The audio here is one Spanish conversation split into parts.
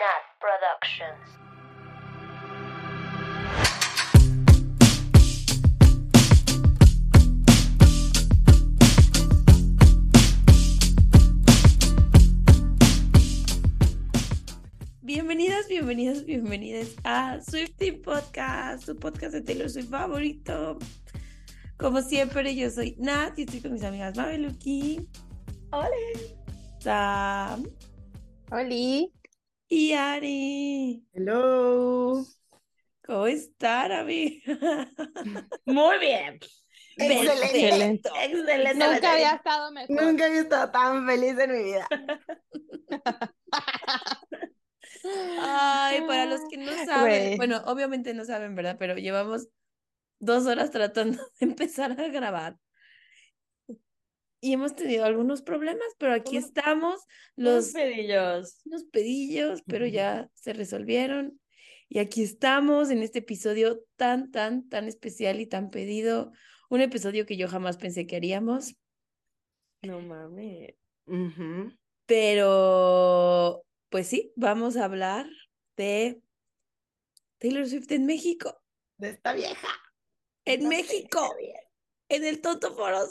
Nat Productions. Bienvenidas, bienvenidas, bienvenidas a Swifty Podcast, su podcast de Taylor Swift favorito. Como siempre, yo soy Nat y estoy con mis amigas Mabeluki, Hola. Sam Oli. Y Ari. Hello. ¿Cómo están, amiga? Muy bien. Excelente. Excelente. Nunca había estado mejor. Nunca había estado tan feliz en mi vida. Ay, para los que no saben, Güey. bueno, obviamente no saben, ¿verdad? Pero llevamos dos horas tratando de empezar a grabar. Y hemos tenido algunos problemas, pero aquí Unos- estamos, Los los pedillos. unos pedillos, pero ya se resolvieron. Y aquí estamos en este episodio tan, tan, tan especial y tan pedido. Un episodio que yo jamás pensé que haríamos, No mames. Pero pues sí, vamos a hablar de Taylor Swift en México. De esta vieja. En No México, en el Tonto Foro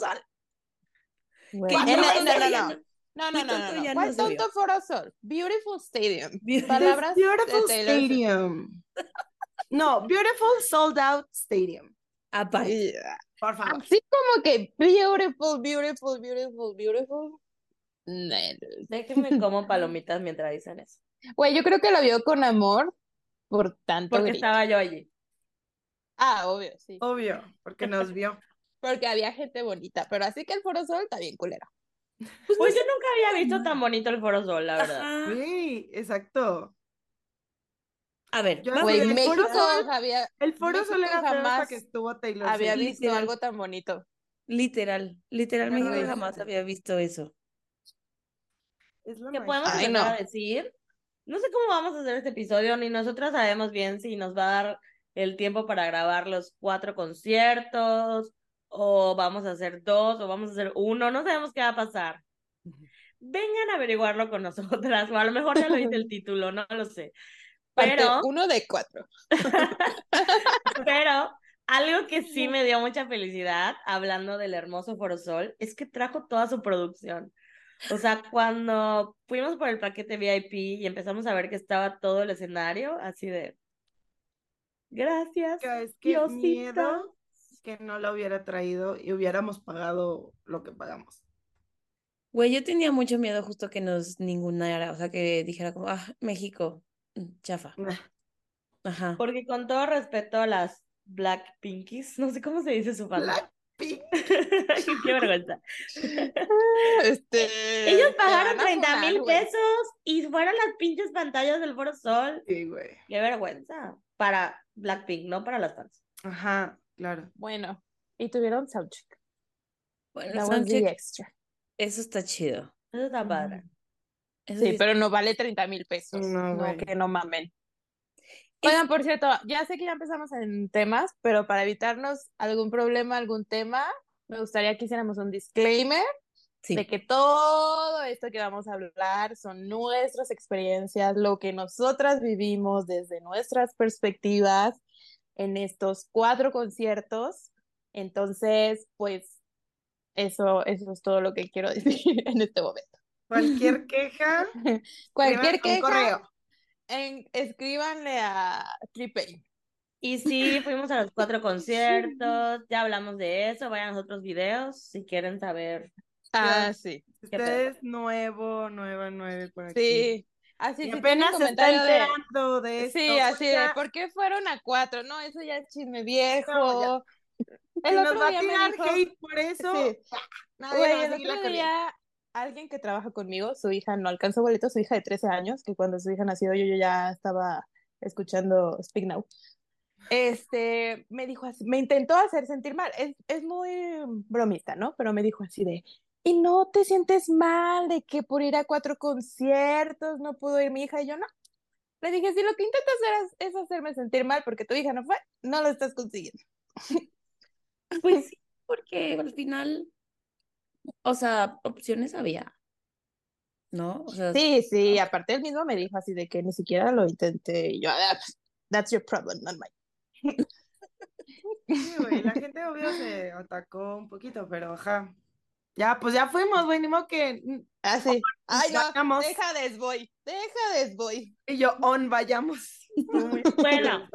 El- no no, no, no. ¿no? No, no, no, no, ¿Cuál se vio. tonto Foro Sol? Beautiful Stadium. Bien. Palabras Beautiful. Stadium. No, Beautiful Sold Out Stadium. Aparte. Yeah. Por favor. Así como que beautiful, beautiful, beautiful, beautiful. No. Déjenme como palomitas mientras dicen eso. Güey, yo creo que lo vio con amor por tanto Porque grito. estaba yo allí. Ah, obvio, sí. Obvio, porque nos vio. Porque había gente bonita, pero así que el Foro Sol está bien culero. Pues yo nunca había visto tan bonito el Foro Sol, la verdad. Ajá. Sí, exacto. A ver, Yo Güey, el Foro México Sol- había, El foro México era jamás que estuvo Taylor había visto Literal. algo tan bonito. Literal, literal, México Güey. jamás había visto eso. Es ¿Qué podemos Ay, a decir? No sé cómo vamos a hacer este episodio, ni nosotras sabemos bien si nos va a dar el tiempo para grabar los cuatro conciertos, o vamos a hacer dos, o vamos a hacer uno, no sabemos qué va a pasar. Vengan a averiguarlo con nosotras, o a lo mejor ya lo dice el título, no lo sé. Parte Pero, uno de cuatro. pero algo que sí me dio mucha felicidad, hablando del hermoso Forosol, es que trajo toda su producción. O sea, cuando fuimos por el paquete VIP y empezamos a ver que estaba todo el escenario, así de, gracias, Es que Diosito. miedo que no lo hubiera traído y hubiéramos pagado lo que pagamos. Güey, yo tenía mucho miedo justo que nos ningunara, o sea, que dijera como, ah, México, mm, chafa. Ajá. Porque con todo respeto a las Black Pinkies, no sé cómo se dice su fandom. Blackpink. Qué vergüenza. Este, Ellos pagaron van a 30 funar, mil pesos y fueron las pinches pantallas del Foro Sol. Sí, güey. Qué vergüenza. Para Blackpink, no para las fans. Ajá, claro. Bueno, y tuvieron soundcheck. Bueno, the soundcheck, extra. eso está chido. Eso está padre. Eso Sí, pero no vale 30 mil pesos. No, No, que no mamen. Es- Oigan, por cierto, ya sé que ya empezamos en temas, pero para evitarnos algún problema, algún tema, me gustaría que hiciéramos un disclaimer sí. de que todo esto que vamos a hablar son nuestras experiencias, lo que nosotras vivimos desde nuestras perspectivas en estos cuatro conciertos. Entonces, pues, eso, eso es todo lo que quiero decir en este momento. Cualquier queja, Cualquier queja, correo. en- escríbanle a Tripay. Y sí, fuimos a los cuatro conciertos, ya hablamos de eso, vayan a los otros videos si quieren saber. Ah, sí. Usted es nuevo, nueva, nueve por aquí. Sí. Así Y si apenas se está de. enterando de esto. Sí, así de, ¿por qué fueron a cuatro? No, eso ya es chisme viejo. No, El nos otro va a día me tirar dijo, hate por eso, Sí. nadie güey, a el otro día alguien que trabaja conmigo, su hija no alcanzó boleto, su hija de 13 años, que cuando su hija nació yo, yo ya estaba escuchando Speak Now. Este, me dijo así, me intentó hacer sentir mal, es, es muy bromista, ¿no? Pero me dijo así de, y no te sientes mal de que por ir a cuatro conciertos no pudo ir mi hija y yo no. Le dije, si lo que intentas hacer es, es hacerme sentir mal porque tu hija no fue, no lo estás consiguiendo. Pues sí, porque al final, o sea, opciones había. ¿no? O sea, Sí, sí, aparte él mismo me dijo así de que ni siquiera lo intenté. Y yo, "Ah, that's your problem, not mine. Sí, güey, la gente obvio se atacó un poquito, pero ajá. Ya, pues ya fuimos, güey, ni modo que... Así. Ay, no, vayamos. deja desvoy, deja desvoy. Y yo, on, vayamos. Bueno.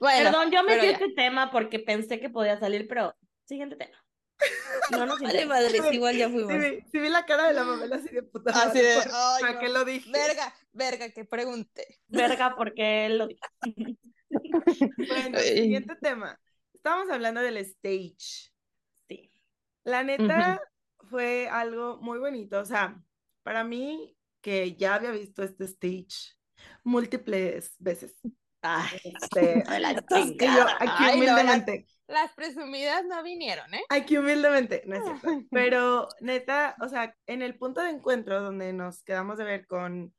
Perdón, yo pero metí este tema porque pensé que podía salir, pero siguiente tema. No nos vale madres, igual ya Sí fuimos. vi, sí vi la cara de la mamela así de puta Así madre, de, ¿por- ay, ¿Para no. qué lo dije? Verga, verga, que pregunte. Verga, porque él lo dijo. Bueno, Ay. siguiente tema. Estábamos hablando del stage. Sí. La neta fue algo muy bonito. O sea, para mí, que ya había visto este stage múltiples veces. Ay, Este, la y yo chingada. aquí Ay, no, las- humildemente, Las presumidas no vinieron, ¿eh? aquí humildemente, no es cierto. Pero neta, o sea, en el punto de encuentro donde nos quedamos de ver con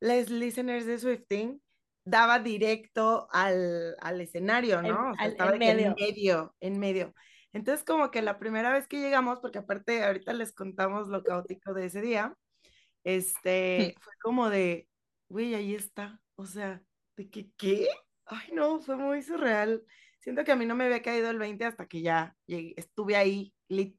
les listeners de Swifting, daba directo al, al escenario, En- ¿no? O sea, al- estaba en medio. en medio, en medio. Entonces, como que la primera vez que llegamos, porque aparte ahorita les contamos lo caótico de ese día, este, fue como de, güey, ahí está. O sea, de que, ¿qué? Ay, no, fue muy surreal. Siento que a mí no me había caído el 20 hasta que ya llegué, estuve ahí, lit.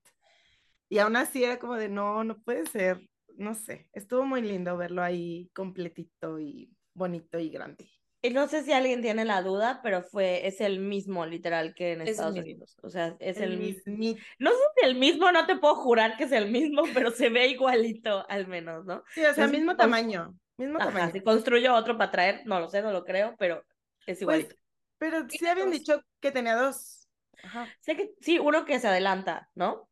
Y aún así era como de, no, no puede ser. No sé, estuvo muy lindo verlo ahí completito y bonito y grande. Y no sé si alguien tiene la duda, pero fue, es el mismo, literal, que en Es Estados. Unidos. O sea, es el, mismo. No sé si el mismo, no te puedo jurar que es el mismo, pero se ve igualito, al menos, ¿no? Sí, o sea, mismo cons- tamaño, mismo Ajá, tamaño. si construyo otro para traer, no lo sé, no lo creo, pero es igualito. Pues, pero sí Tiene habían dos. dicho que tenía dos. Ajá. Sé que sí, uno que se adelanta, ¿no?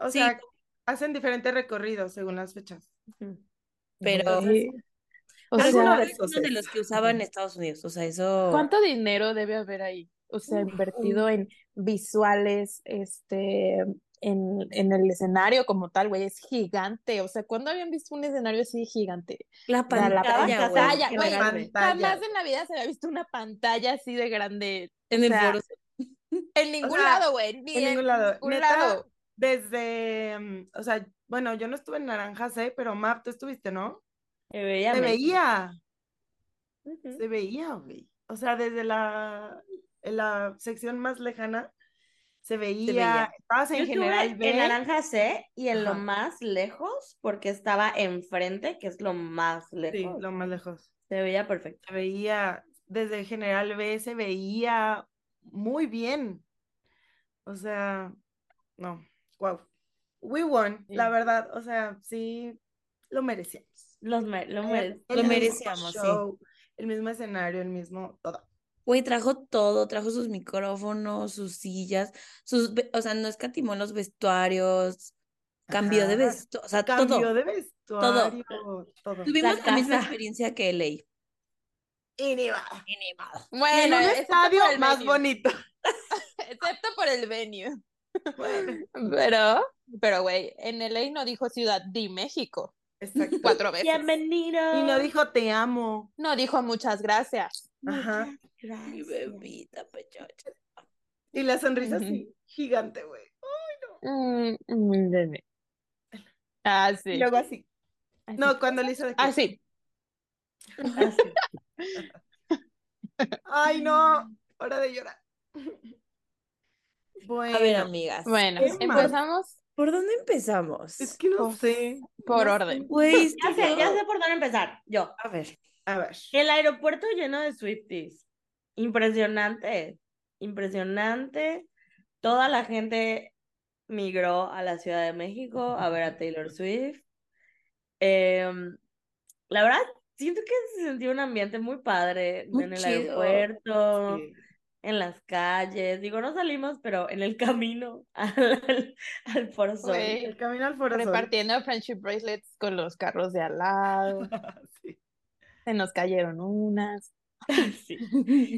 O Sí. sea, hacen diferentes recorridos según las fechas. Pero Sí. O sea, de es esos uno de los que usaba en Estados Unidos. O sea, eso. ¿cuánto dinero debe haber ahí? O sea, invertido en visuales, este, en, en el escenario como tal, güey, es gigante. O sea, ¿cuándo habían visto un escenario así gigante? La pantalla, güey. pantalla, qué güey. grande. Pantalla. Jamás en la vida se había visto una pantalla así de grande. En o el sea, foro. En ningún sea, lado, güey. Ni En ningún lado. ningún Neta, lado. desde, mm, o sea, bueno, yo no estuve en Naranjas, ¿eh? Pero Map, tú estuviste, ¿no? Se veía Se veía, Ujú. se veía, güey. O sea, desde la, la sección más lejana, se veía, veía. estabas en Yo estuve general B. en Naranja C y en lo más lejos, porque estaba enfrente, que es lo más Sí, lejos. lo más lejos. Se veía perfecto. Se veía, desde General B se veía muy bien. O sea, no, wow. We won, la Sí. verdad. O sea, sí, lo merecíamos. Los me- lo merecíamos, sí. show, El mismo escenario, el mismo todo. Güey, trajo todo, trajo sus micrófonos, sus sillas, sus, o sea, no escatimó en los vestuarios, cambió de vestuario, o sea, Cambio todo. de vestuario, todo. Tuvimos la, misma experiencia que LA. Modo. Y en Bueno, un estadio más venue. bonito. Excepto por el venue. Bueno, Pero, pero, güey, en LA no dijo Ciudad de México exacto. cuatro veces. Bienvenido. Y no dijo te amo. No dijo muchas gracias. Ajá. Mi Gracias. bebita, pechocha. Y la sonrisa así, gigante, güey. Mm, mm, bebé. Ah, sí. Y luego así. Así. No, cuando le hizo de que, Ah, sí. Así. Ay, no, hora de llorar. Bueno, A ver, amigas. Bueno, empezamos ¿Por dónde empezamos? es que no sé. por no orden. Ya sé, ya sé por dónde empezar. Yo. A ver. A ver. El aeropuerto lleno de Swifties. Impresionante. Impresionante. Toda la gente migró a la Ciudad de México a ver a Taylor Swift. Em, la verdad, siento que se sentió un ambiente muy padre Muy en el chido. aeropuerto, Sí. En las calles. Digo, no salimos, pero en el camino al, al, al Foro Sol. El camino al Foro Sol. repartiendo friendship bracelets con los carros de al lado. Sí. Se nos cayeron unas. Sí.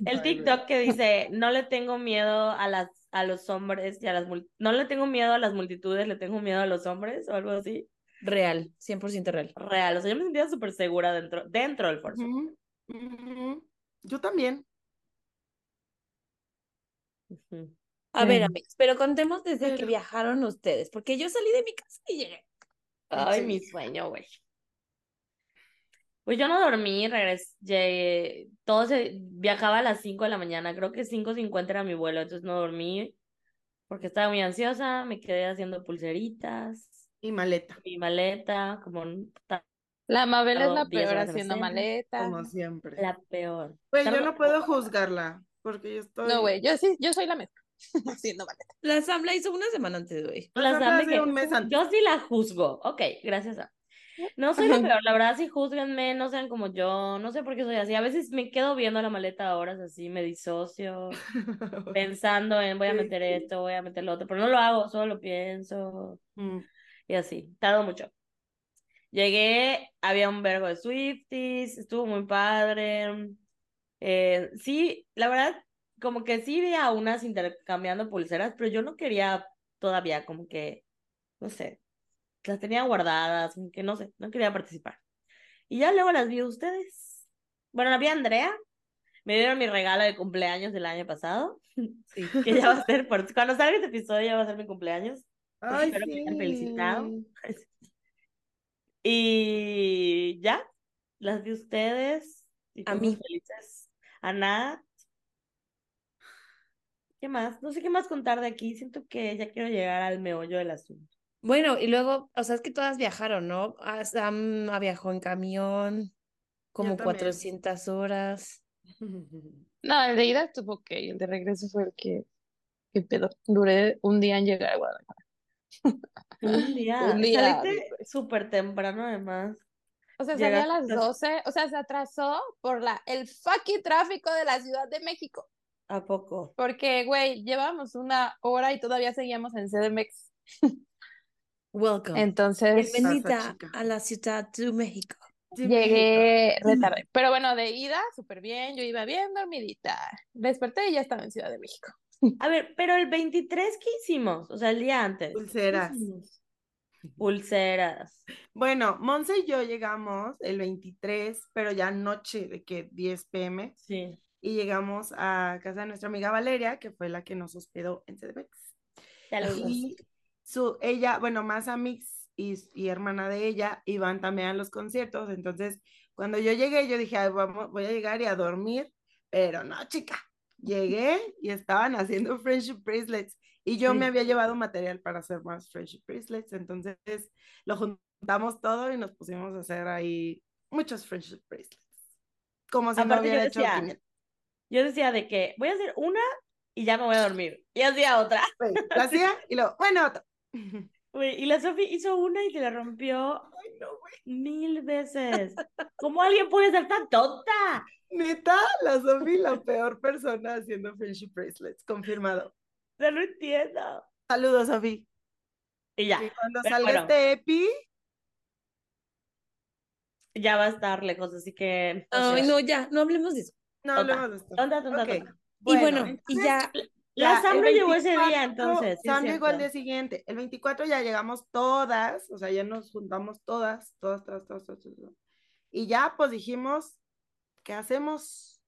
El. TikTok que dice, no le tengo miedo a las a los hombres y a las no le tengo miedo a las multitudes, le tengo miedo a los hombres o algo así. Real, 100% real. Real, o sea, yo me sentía súper segura dentro dentro del ujú. Yo también. A ver, amigos, pero contemos desde que viajaron ustedes, porque yo salí de mi casa y llegué. Ay, Sí. mi sueño, güey. Pues yo no dormí, regresé, todo se, viajaba a las 5 de la mañana, creo que 5.50 era mi vuelo, entonces no dormí porque estaba muy ansiosa, me quedé haciendo pulseritas, Y maleta, mi maleta, como un- La Mabel es la 10 peor haciendo maleta. como siempre. la peor. Güey, yo no puedo juzgarla, porque yo estoy... No, güey, yo sí, yo soy la mezcla. haciendo maleta. La Sam la hizo una semana antes, güey. La hablas Sam de de que- un mes antes. Yo sí la juzgo. Ok, gracias a. No soy la peor, la verdad, sí juzguenme, no sean como yo, no sé por qué soy así. A veces me quedo viendo la maleta a horas así, me disocio, pensando en voy a Sí, meter sí. esto, voy a meter lo otro, pero no lo hago, solo lo pienso Mm. y así. Tardo mucho. Llegué, había un vergo de Swifties, estuvo muy padre. Eh, sí, la verdad, como que sí vi a unas intercambiando pulseras, pero yo no quería todavía, como que, no sé, las tenía guardadas, como que no sé, no quería participar. Y ya luego las vi a ustedes. Bueno, la vi a Andrea, me dieron mi regalo de cumpleaños del año pasado, Sí. que ya va a ser, por, cuando salga este episodio ya va a ser mi cumpleaños. Ay, espero que me hayan felicitado. Y ya, las vi a ustedes. Y A mí. felices. A Nat. ¿Qué más? No sé qué más contar de aquí. Siento que ya quiero llegar al meollo del asunto. Bueno, y luego, o sea, es que todas viajaron, ¿no? Ah, Sam ah, viajó en camión, como también. 400 horas. No, el de ida estuvo ok, el de regreso fue el que, que pedo. Duré un día en llegar a Guadalajara. Un día. Un día, Saliste súper temprano, además. O sea, salí a las Llegaste- 12, o sea, se atrasó por la, el fucking tráfico de la Ciudad de México. ¿A poco? Porque, güey, llevamos una hora y todavía seguíamos en CDMX. Welcome. Entonces, Bienvenida a la Ciudad de México. Llegué retarde. Pero bueno, de ida, súper bien, yo iba bien dormidita. Desperté y ya estaba en Ciudad de México. A ver, pero el 23, ¿qué hicimos? O sea, el día antes. ¿Qué Pulseras. Pulseras. Bueno, Monse y yo llegamos el 23, pero ya noche de que 10 pm, Sí. y llegamos a casa de nuestra amiga Valeria, que fue la que nos hospedó en CDMX. Saludos. Y su, ella, bueno, más amigos y, y hermana de ella iban también a los conciertos. Entonces, cuando yo llegué, yo dije, "Ay, vamos, voy a llegar y a dormir, pero no, chica. Llegué y estaban haciendo friendship bracelets y yo me Sí. había llevado material para hacer más friendship bracelets. Entonces, lo juntamos todo y nos pusimos a hacer ahí muchos friendship bracelets. Como si no Aparte, yo hubiera hecho decía, 500. Yo decía de que voy a hacer una y ya me voy a dormir. Y hacía otra. Güey, Lo hacía y luego, bueno. Güey, y la Sofi hizo una y se la rompió mil veces. ¿Cómo alguien puede ser tan tonta? Neta, la Sofi, la peor persona haciendo friendship bracelets, confirmado. No lo entiendo. Saludos, Sofi. Y ya, Y cuando pero salga bueno. este epi, ya va a estar lejos, así que. Ay, no, ya, no hablemos de eso. no Tonta, hablemos de esto. tonta, tonta, Ok, tonta. Y bueno, entonces, y ya, La ya, Sam llegó ese 24, día, entonces. Sam llegó al día siguiente. El 24 ya llegamos todas, o sea, ya nos juntamos todas, todas, todas, todas, todas. todas. Y ya, pues dijimos, ¿qué hacemos?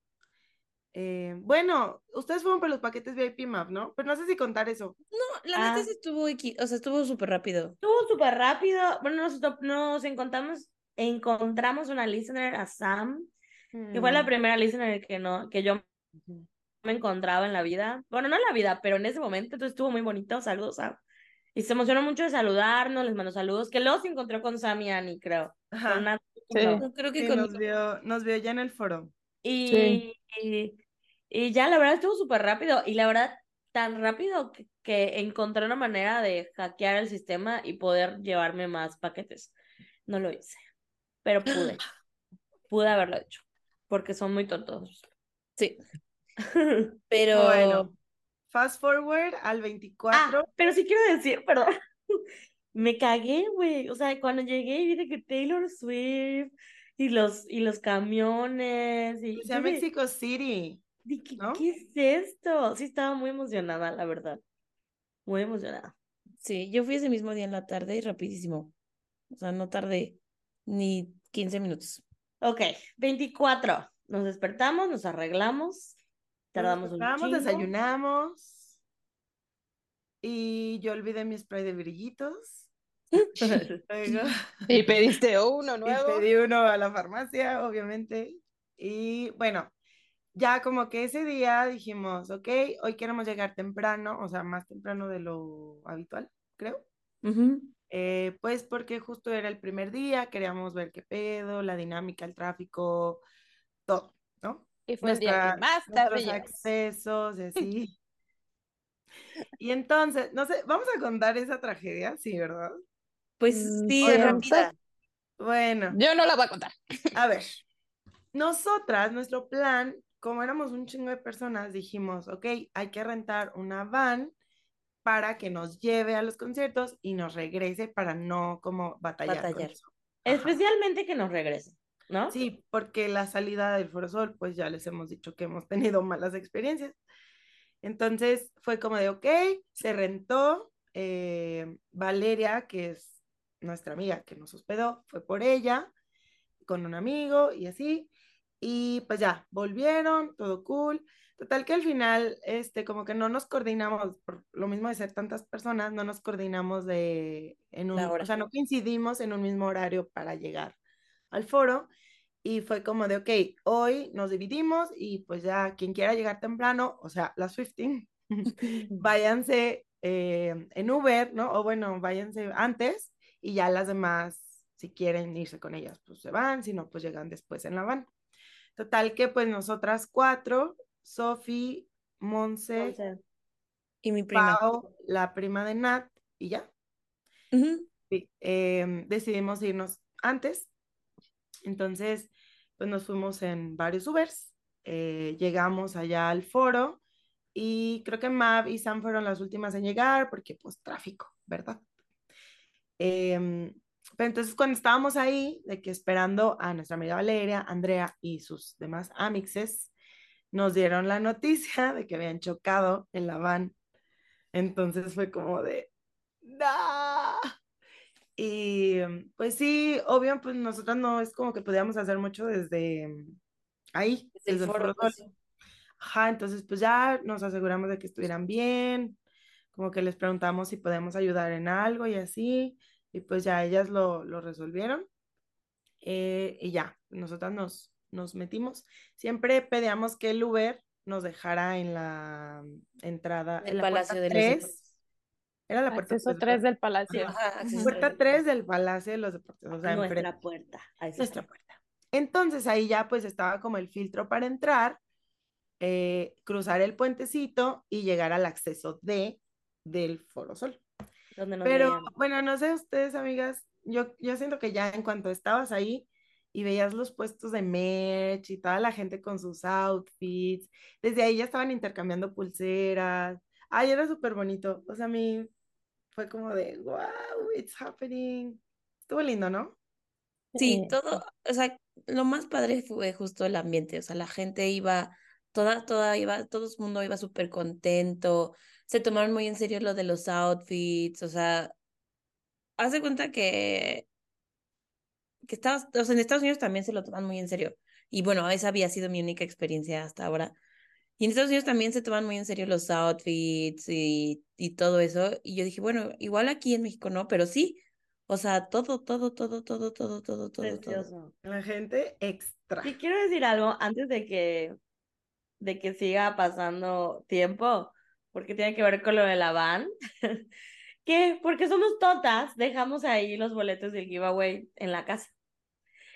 Eh, bueno, ustedes fueron por los paquetes VIP Map, ¿no? Pero no sé si contar eso. no, la neta Ah. sí estuvo, o sea, estuvo súper rápido. Estuvo súper rápido. Bueno, nos, nos encontramos, encontramos una listener a Sam, que fue la Mm. primera listener que no, que yo me encontraba en la vida. Bueno, no en la vida, pero en ese momento, entonces estuvo muy bonito. Saludos, Sam. Y se emocionó mucho de saludarnos, les mandó saludos, que luego se encontró con Sam y Annie, creo. Ajá. Con Nat- Sí. no. No, creo que Sí, con nos vio, nos vio ya en el foro. Y, Sí. y, y ya, la verdad, estuvo súper rápido. Y la verdad, tan rápido que, que encontré una manera de hackear el sistema y poder llevarme más paquetes. No lo hice, pero pude. Pude haberlo hecho, porque son muy tontos. Sí, pero Bueno, fast forward al 24. Ah, pero sí quiero decir, perdón. Me cagué, güey. O sea, cuando llegué y vi de que Taylor Swift y los, y los camiones y yo de- Mexico City. Dije, ¿no? ¿qué es esto? Sí, estaba muy emocionada, la verdad. Muy emocionada. sí, yo fui ese mismo día en la tarde y rapidísimo. O sea, no tardé ni 15 minutos. Ok, 24. Nos despertamos, nos arreglamos. Tardamos un Vamos, chingo. desayunamos. Y yo olvidé mi spray de brillitos. Luego, Y pediste uno y nuevo. pedí uno a la farmacia, obviamente. Y bueno, ya como que ese día dijimos, ok, hoy queremos llegar temprano, o sea, más temprano de lo habitual, creo. Eh, pues porque justo era el primer día, queríamos ver qué pedo, la dinámica, el tráfico, todo, ¿no? Y fue el día Nuestra- que más tarde accesos y así. Y entonces, no sé, vamos a contar esa tragedia, sí, ¿verdad? Pues Mm, sí, oye, rápida. Bueno, Yo no la voy a contar. a ver, nosotras, nuestro plan, como éramos un chingo de personas, dijimos, ok, hay que rentar una van para que nos lleve a los conciertos y nos regrese para no como batallar. con Batallar. eso. Especialmente que nos regrese, ¿no? Sí, porque la salida del Foro Sol, pues ya les hemos dicho que hemos tenido malas experiencias. Entonces fue como de, ok, se rentó. eh, Valeria, que es nuestra amiga que nos hospedó, fue por ella, con un amigo y así. Y pues ya, volvieron, todo cool. Total que al final, este, como que no nos coordinamos, por lo mismo de ser tantas personas, no nos coordinamos de, en un, o sea, no coincidimos en un mismo horario para llegar al foro. Y fue como de, ok, hoy nos dividimos y pues ya quien quiera llegar temprano, o sea, las 15, váyanse eh, en Uber, ¿no? O bueno, váyanse antes y ya las demás, si quieren irse con ellas, pues se van, si no, pues llegan después en la van. Total que pues nosotras cuatro, Sofi, Monse, Y mi prima. La prima de Nat y ya. Sí, em, decidimos irnos antes. Entonces, pues nos fuimos en varios Ubers. eh, llegamos allá al foro y creo que Mav y Sam fueron las últimas en llegar porque pues tráfico, ¿verdad? Em, pero entonces cuando estábamos ahí, de que esperando a nuestra amiga Valeria, Andrea y sus demás amixes, nos dieron la noticia de que habían chocado en la van. Entonces fue como de, ¡No! Y pues sí, obvio, pues nosotros no es como que podíamos hacer mucho desde mm, ahí, Desde desde el foro. Ajá, entonces pues ya nos aseguramos de que estuvieran bien, como que les preguntamos si podemos ayudar en algo y así, y pues ya ellas lo, lo resolvieron. eh, y ya, nosotras nos, nos metimos. Siempre pedíamos que el Uber nos dejara en la entrada, En el en la Palacio puerta de los 3. Deportes. Era la puerta Acceso 3, 3 del palacio. Ajá, Puerta tres. 3 del Palacio de los Deportes, o sea, enfrente, nuestra puerta. Nuestra está. puerta. Entonces ahí ya pues estaba como el filtro para entrar, eh, cruzar el puentecito y llegar al acceso D del Foro Sol. Donde nos Pero veían. bueno, no sé ustedes, amigas, yo, yo siento que ya en cuanto estabas ahí y veías los puestos de merch y toda la gente con sus outfits, desde ahí ya estaban intercambiando pulseras. Ay, era súper bonito. O sea, a mí fue como de, wow, it's happening. Estuvo lindo, ¿no? Sí, todo, o sea, lo más padre fue justo el ambiente, o sea, la gente iba, toda, toda iba, todo el mundo iba súper contento, se tomaron muy en serio lo de los outfits, o sea, hace cuenta que, que Estados, o sea, en Estados Unidos también se lo toman muy en serio. Y bueno, esa había sido mi única experiencia hasta ahora. Y en Estados Unidos también se toman muy en serio los outfits y, y todo eso. Y yo dije, bueno, igual aquí en México no, pero sí. O sea, todo, todo, todo, todo, todo, todo, todo. todo. La gente extra. Y quiero decir algo antes de que, de que siga pasando tiempo porque tiene que ver con lo de la van, que porque somos totas, dejamos ahí los boletos del giveaway en la casa.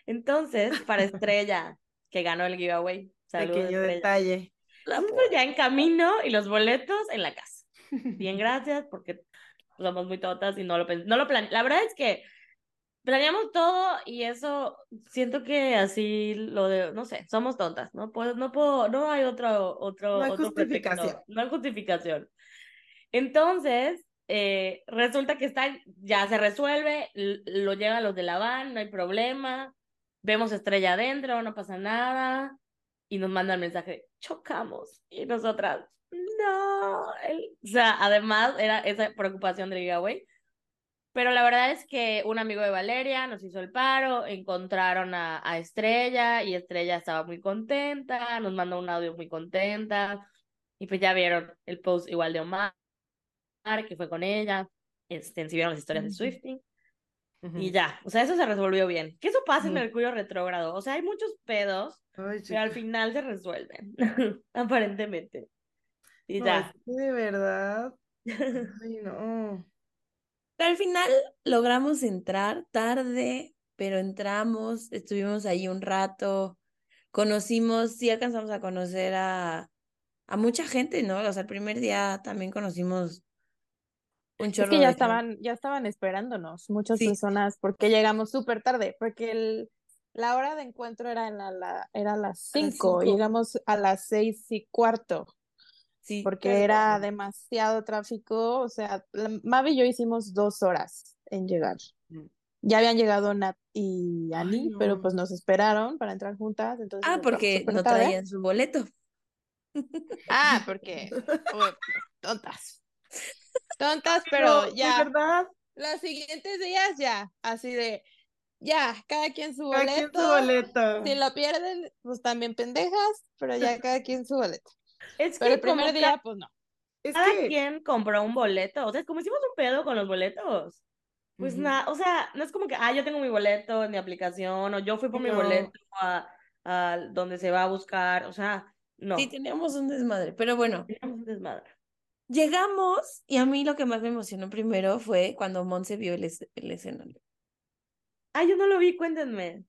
Entonces, para Estrella, que ganó el giveaway, saludos Pequeño Estrella. detalle. La ya en camino y los boletos en la casa. Bien, gracias, porque somos muy totas y no lo, pen- no lo plan- La verdad es que planeamos todo y eso siento que así lo de, no sé, somos tontas, no puedo, no puedo, no hay otro, otro, No hay otro pretexto, justificación. no hay justificación. Entonces, eh, resulta que está, ya se resuelve, lo llevan los de la van, no hay problema, vemos estrella adentro, no pasa nada, y nos mandan mensaje, chocamos, y nosotras, no, o sea, además era esa preocupación del giveaway, pero la verdad es que un amigo de Valeria nos hizo el paro, encontraron a, a Estrella y Estrella estaba muy contenta, nos mandó un audio muy contenta y pues ya vieron el post igual de Omar, que fue con ella, este, si vieron las historias de Ujú. Swifty. Y ya, o sea, eso se resolvió bien. Que eso pasa en. Mercurio retrógrado. O sea, hay muchos pedos, Ay, pero al final se resuelven, aparentemente. Y No, ya. es que de verdad. Ay, no. Pero al final logramos entrar tarde, pero entramos, estuvimos ahí un rato, conocimos, sí alcanzamos a conocer a, a mucha gente, ¿no? O sea, el primer día también conocimos un Es chorro que ya de gente. estaban, ya estaban esperándonos muchas Sí. personas porque llegamos súper tarde, porque el, la hora de encuentro era, en la, la- era a las A las cinco, cinco. llegamos a las seis y cuarto, Sí, porque era demasiado tráfico, o sea, la- Mavi y yo hicimos dos horas en llegar. Mm. Ya habían llegado Nat y Ay, Ani, pero pues nos esperaron para entrar juntas, entonces Ah, porque no tarde. traían su boleto. Ah, porque oh, tontas. Tontas, pero de ya. verdad, Los siguientes días ya, así de, ya, cada quien su cada quien su boleto. Si lo pierden, pues también pendejas, pero ya cada quien su boleto. Es Pero que el primer día, pues no. Es cada que, quien compró un boleto. O sea, como hicimos un pedo con los boletos. Pues Ujú. nada, o sea, no es como que, ah, yo tengo mi boleto en mi aplicación, o yo fui por mi No. boleto a, a donde se va a buscar. O sea, no. Sí, teníamos un desmadre, pero bueno, Teníamos un desmadre. llegamos y a mí lo que más me emocionó primero fue cuando Monse vio el, es- el escenario. Ah, yo no lo vi, cuéntenme.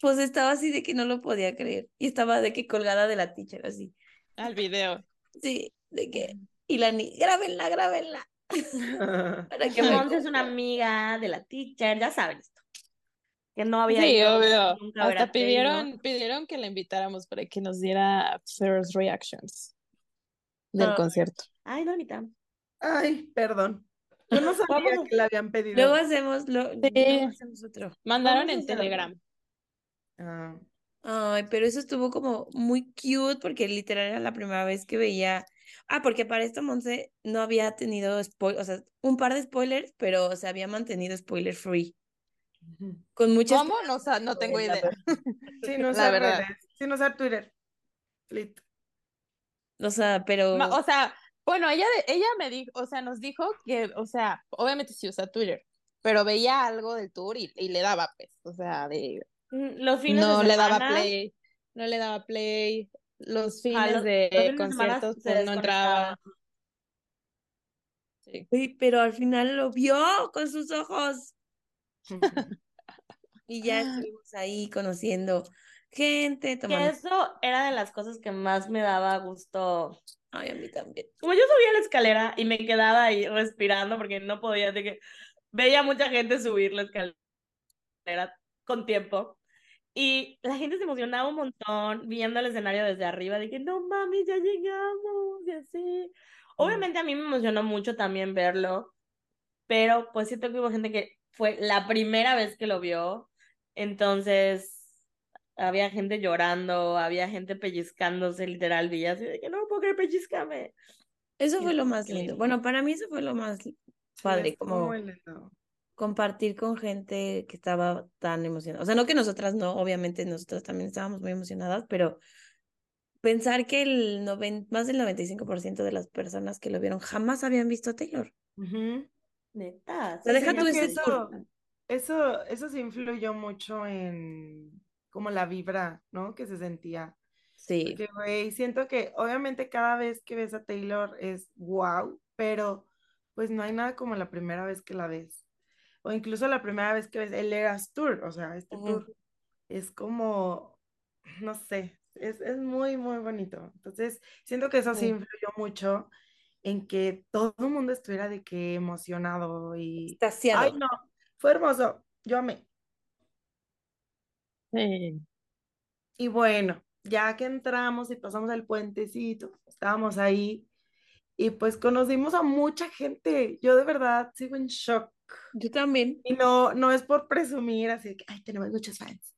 Pues estaba así de que no lo podía creer y estaba de que colgada de la teacher así. Al video. Sí, de que, y la ni, grábenla, grábenla. Para que Monse es una amiga de la teacher, ya saben esto. Que no había Sí, ido obvio. nunca Hasta pidieron, pidieron que la invitáramos para que nos diera first reactions del Ay. concierto. Ay, no invitamos. Ay, perdón. Yo no sabía Vamos que la habían pedido. Luego hacemos, lo, Sí. luego hacemos otro. Mandaron en. Telegram. Ah, Ay, pero eso estuvo como muy cute porque literal era la primera vez que veía. Ah, porque para esto Monse no había tenido spoil, o sea, un par de spoilers, pero se había mantenido spoiler free. Con muchas ¿Cómo? No, no tengo idea. Sin La usar redes, sin usar Twitter. Flit. O sea, pero O sea, bueno, ella, ella me dijo, o sea, nos dijo que, o sea, obviamente sí usa Twitter, pero veía algo del tour y, y le daba, pues, o sea, de, Los fines no de le daba play, no le daba play, los fines los- de los fines de semana conciertos, se pues no entraba. desconectaba. Sí. Uy, pero al final lo vio con sus ojos y ya estuvimos ahí conociendo gente, Que eso era de las cosas que más me daba gusto. Ay, a mí también. Como yo subía la escalera y me quedaba ahí respirando porque no podía, de que veía mucha gente subir la escalera con tiempo. Y la gente se emocionaba un montón viendo el escenario desde arriba, de que no mami, ya llegamos, y así. Obviamente a mí me emocionó mucho también verlo, pero pues siento que hubo gente que fue la primera vez que lo vio, entonces había gente llorando, había gente pellizcándose, literal, vi así de que no puedo creer, pellizcame. Eso Y fue lo más lindo. Bueno, para mí eso fue lo más Sí, padre, estuvo como muy lindo. Compartir con gente que estaba tan emocionada. O sea, no que nosotras no, obviamente nosotras también estábamos muy emocionadas, pero pensar que el noven- más del 95% de las personas que lo vieron jamás habían visto a Taylor. Neta. O sea, sí, deja tú ese tour. Eso, eso sí influyó mucho en como la vibra, ¿no? Que se sentía. Sí, Porque, güey, siento que obviamente cada vez que ves a Taylor es wow, pero pues no hay nada como la primera vez que la ves. O incluso la primera vez que ves el Eras Tour, o sea, este tour es como, no sé, es, es muy, muy bonito. Entonces, siento que eso sí Sí. influyó mucho en que todo el mundo estuviera de que emocionado y, ay, no, fue hermoso, yo amé. Sí. Y bueno, ya que entramos y pasamos el puentecito, estábamos ahí y pues conocimos a mucha gente. Yo de verdad sigo en shock. Yo también. Y no, no es por presumir, así que, ay, tenemos muchos fans.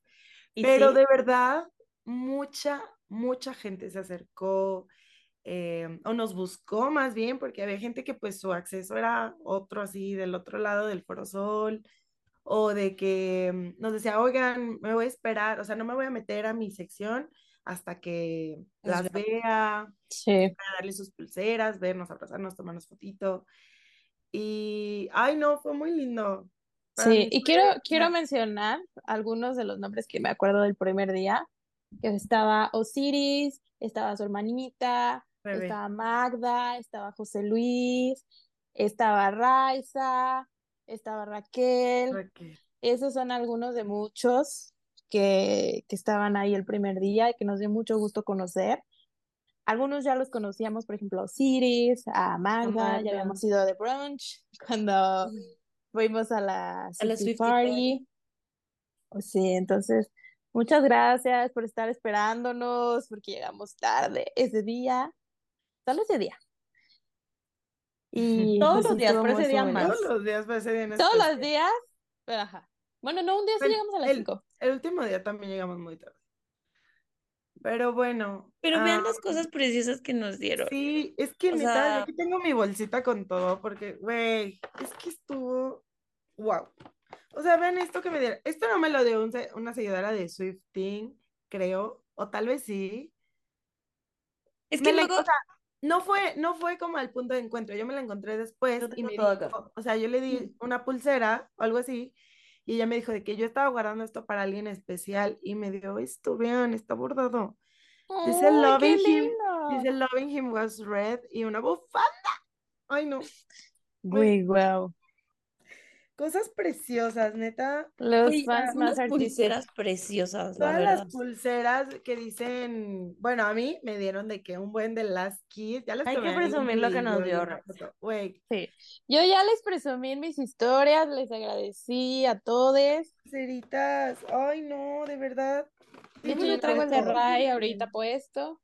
Y Pero sí, de verdad, mucha, mucha gente se acercó eh, o nos buscó más bien, porque había gente que pues su acceso era otro así, del otro lado del Foro Sol, o de que mm, nos decía, oigan, me voy a esperar, o sea, no me voy a meter a mi sección hasta que las vea, Sí. para darle sus pulseras, vernos, abrazarnos, tomarnos fotito. Y, ay, no, fue muy lindo. Para Sí, y quiero, quiero mencionar algunos de los nombres que me acuerdo del primer día, que estaba Osiris, estaba su hermanita, Bebé. estaba Magda, estaba José Luis, estaba Raiza, estaba Raquel. Raquel. Esos son algunos de muchos que, que estaban ahí el primer día y que nos dio mucho gusto conocer. Algunos ya los conocíamos, por ejemplo, a Osiris, a Magda, Magda. ya habíamos ido de brunch cuando fuimos a la A la Party. Party. Pues sí, entonces, muchas gracias por estar esperándonos, porque llegamos tarde ese día, solo ese día. Y Todos pues los días, pero ese día más. Todos los días fue ese día en Todos los días, pero ajá. Bueno, no, un día sí llegamos a las el- 5. El último día también llegamos muy tarde. Pero bueno. Pero vean las cosas preciosas que nos dieron. Sí, es que O neta, sea- yo aquí tengo mi bolsita con todo, porque, güey, es que estuvo, wow. O sea, vean esto que me dieron. Esto no me lo dio un una seguidora de Swifting, creo, o tal vez sí. Es Me que la- luego, o sea, no fue, no fue como al punto de encuentro, yo me la encontré después y me dijo, o sea, yo le di una pulsera o algo así, y ella me dijo de que yo estaba guardando esto para alguien especial, y me dio esto, vean, está bordado. Dice ¡Ay, qué Loving Him, dice Loving Him was red y una bufanda. Ay, no. Muy guau. Cosas preciosas, neta. Los oye, fans más pulseras preciosas, la Todas verdad. las pulseras que dicen, bueno, a mí me dieron de que un buen de Last Kiss, ya les Hay que presumir lo que nos dio, Sí. Yo ya les presumí en mis historias, les agradecí a todos. pulseritas. Ay, no, de verdad. De hecho, Dímelo yo traigo el de. Ray ahorita puesto.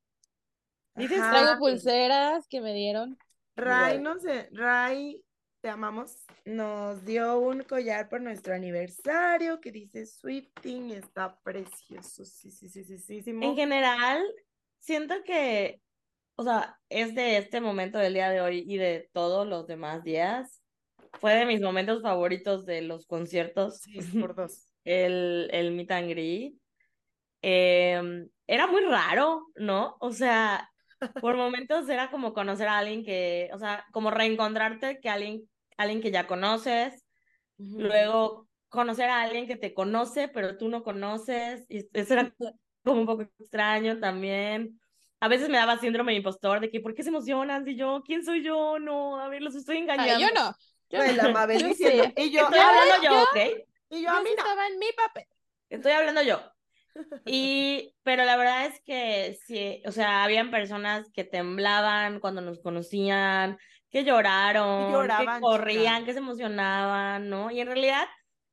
Dices, Ajá. Traigo pulseras que me dieron. Ray, no sé, Ray, te amamos. Nos dio un collar por nuestro aniversario que dice Swifting, está precioso. Sí, sí, sí, sí, sí, En general, siento que, o sea, es de este momento del día de hoy y de todos los demás días. Fue de mis momentos favoritos de los conciertos. Sí, por dos. el, el meet and greet. Em, era muy raro, ¿no? O sea, por momentos era como conocer a alguien que, o sea, como reencontrarte que alguien, alguien que ya conoces, Ujú. luego conocer a alguien que te conoce, pero tú no conoces, y eso era como un poco extraño también. A veces me daba síndrome de impostor de que, ¿por qué se emocionan? Si yo, ¿quién soy yo? No, a ver, los estoy engañando. Ay, yo no. Yo Güey, no. la Mabel Yo diciendo, sí. y yo, Estoy "Ah, hablando yo, yo- ¿ok? y yo, a mí no. estaba en mi papel. Estoy hablando yo. Y, pero la verdad es que sí, o sea, habían personas que temblaban cuando nos conocían, que lloraron, lloraban, que corrían, chica. que se emocionaban, ¿no? Y en realidad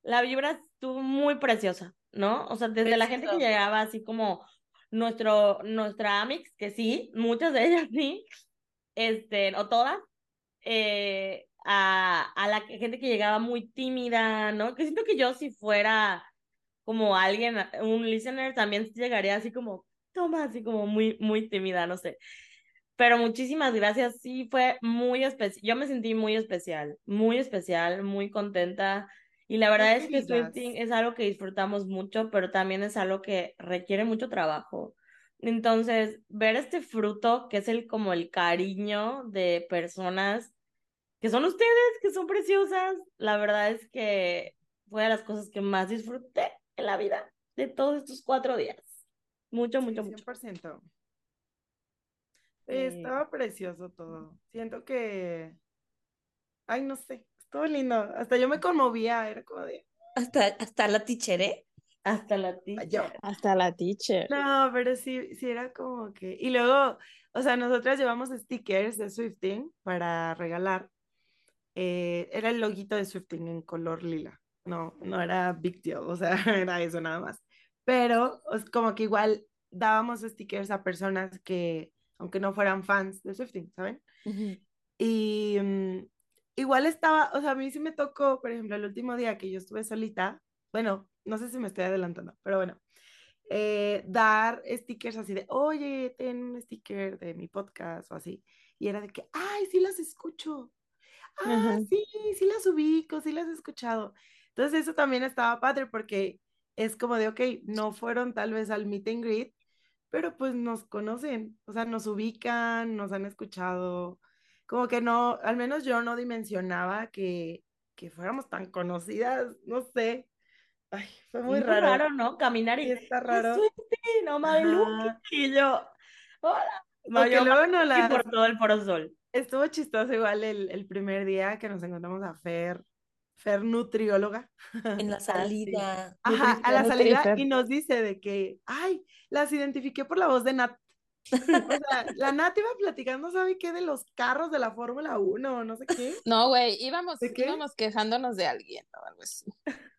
la vibra estuvo muy preciosa, ¿no? O sea, desde la gente que llegaba así como nuestro, nuestra Amix, que sí, muchas de ellas sí, este, o todas, eh, a, a la gente que llegaba muy tímida, ¿no? Que siento que yo si fuera como alguien, un listener, también llegaría así como, toma, así como muy, muy tímida, no sé. Pero muchísimas gracias, sí, fue muy especial, yo me sentí muy especial, muy especial, muy contenta. Y la verdad es que. Swifting es algo que disfrutamos mucho, pero también es algo que requiere mucho trabajo. Entonces, ver este fruto, que es el como el cariño de personas que son ustedes, que son preciosas, la verdad es que fue de las cosas que más disfruté en la vida de todos estos cuatro días. Mucho, mucho, mucho. 100%. Sí, Eh, estaba precioso todo. Siento que, ay, no sé, estuvo lindo. Hasta yo me conmovía, era como de, Hasta, hasta la tichere. Hasta la yo. teacher. Hasta la teacher. No, pero sí, sí era como que, y luego, o sea, nosotras llevamos stickers de Swifting para regalar. Eh, era el loguito de Swifting en color lila. No, no era big deal, o sea, era eso nada más. Pero es como que igual dábamos stickers a personas que, aunque no fueran fans de Swifting, ¿saben? Y mm, igual estaba, o sea, a mí sí me tocó, por ejemplo, el último día que yo estuve solita, bueno, no sé si me estoy adelantando, pero bueno, eh, dar stickers así de, oye, ten un sticker de mi podcast o así. Y era de que, ay, sí las escucho. Ah, sí, sí las ubico, sí las he escuchado. Entonces eso también estaba padre porque es como de, ok, no fueron tal vez al meet and greet, pero pues nos conocen, o sea, nos ubican, nos han escuchado, como que no, al menos yo no dimensionaba que que fuéramos tan conocidas, no sé. Ay, fue muy raro. raro, ¿no? Caminar y está "Qué raro. suerte, no Mabeluki. Ajá. Y yo, hola. No, Porque yo luego no Mabeluki la... por todo el Foro Sol. Estuvo chistoso igual el, el primer día que nos encontramos a Fer, Fer nutrióloga. En la salida. Ajá, a la salida y nos dice de que, ay, las identifiqué por la voz de Nat. O sea, la Nat iba platicando, ¿sabe qué? De los carros de la Fórmula 1 o no sé qué. No, güey, íbamos, íbamos quejándonos de alguien o algo así.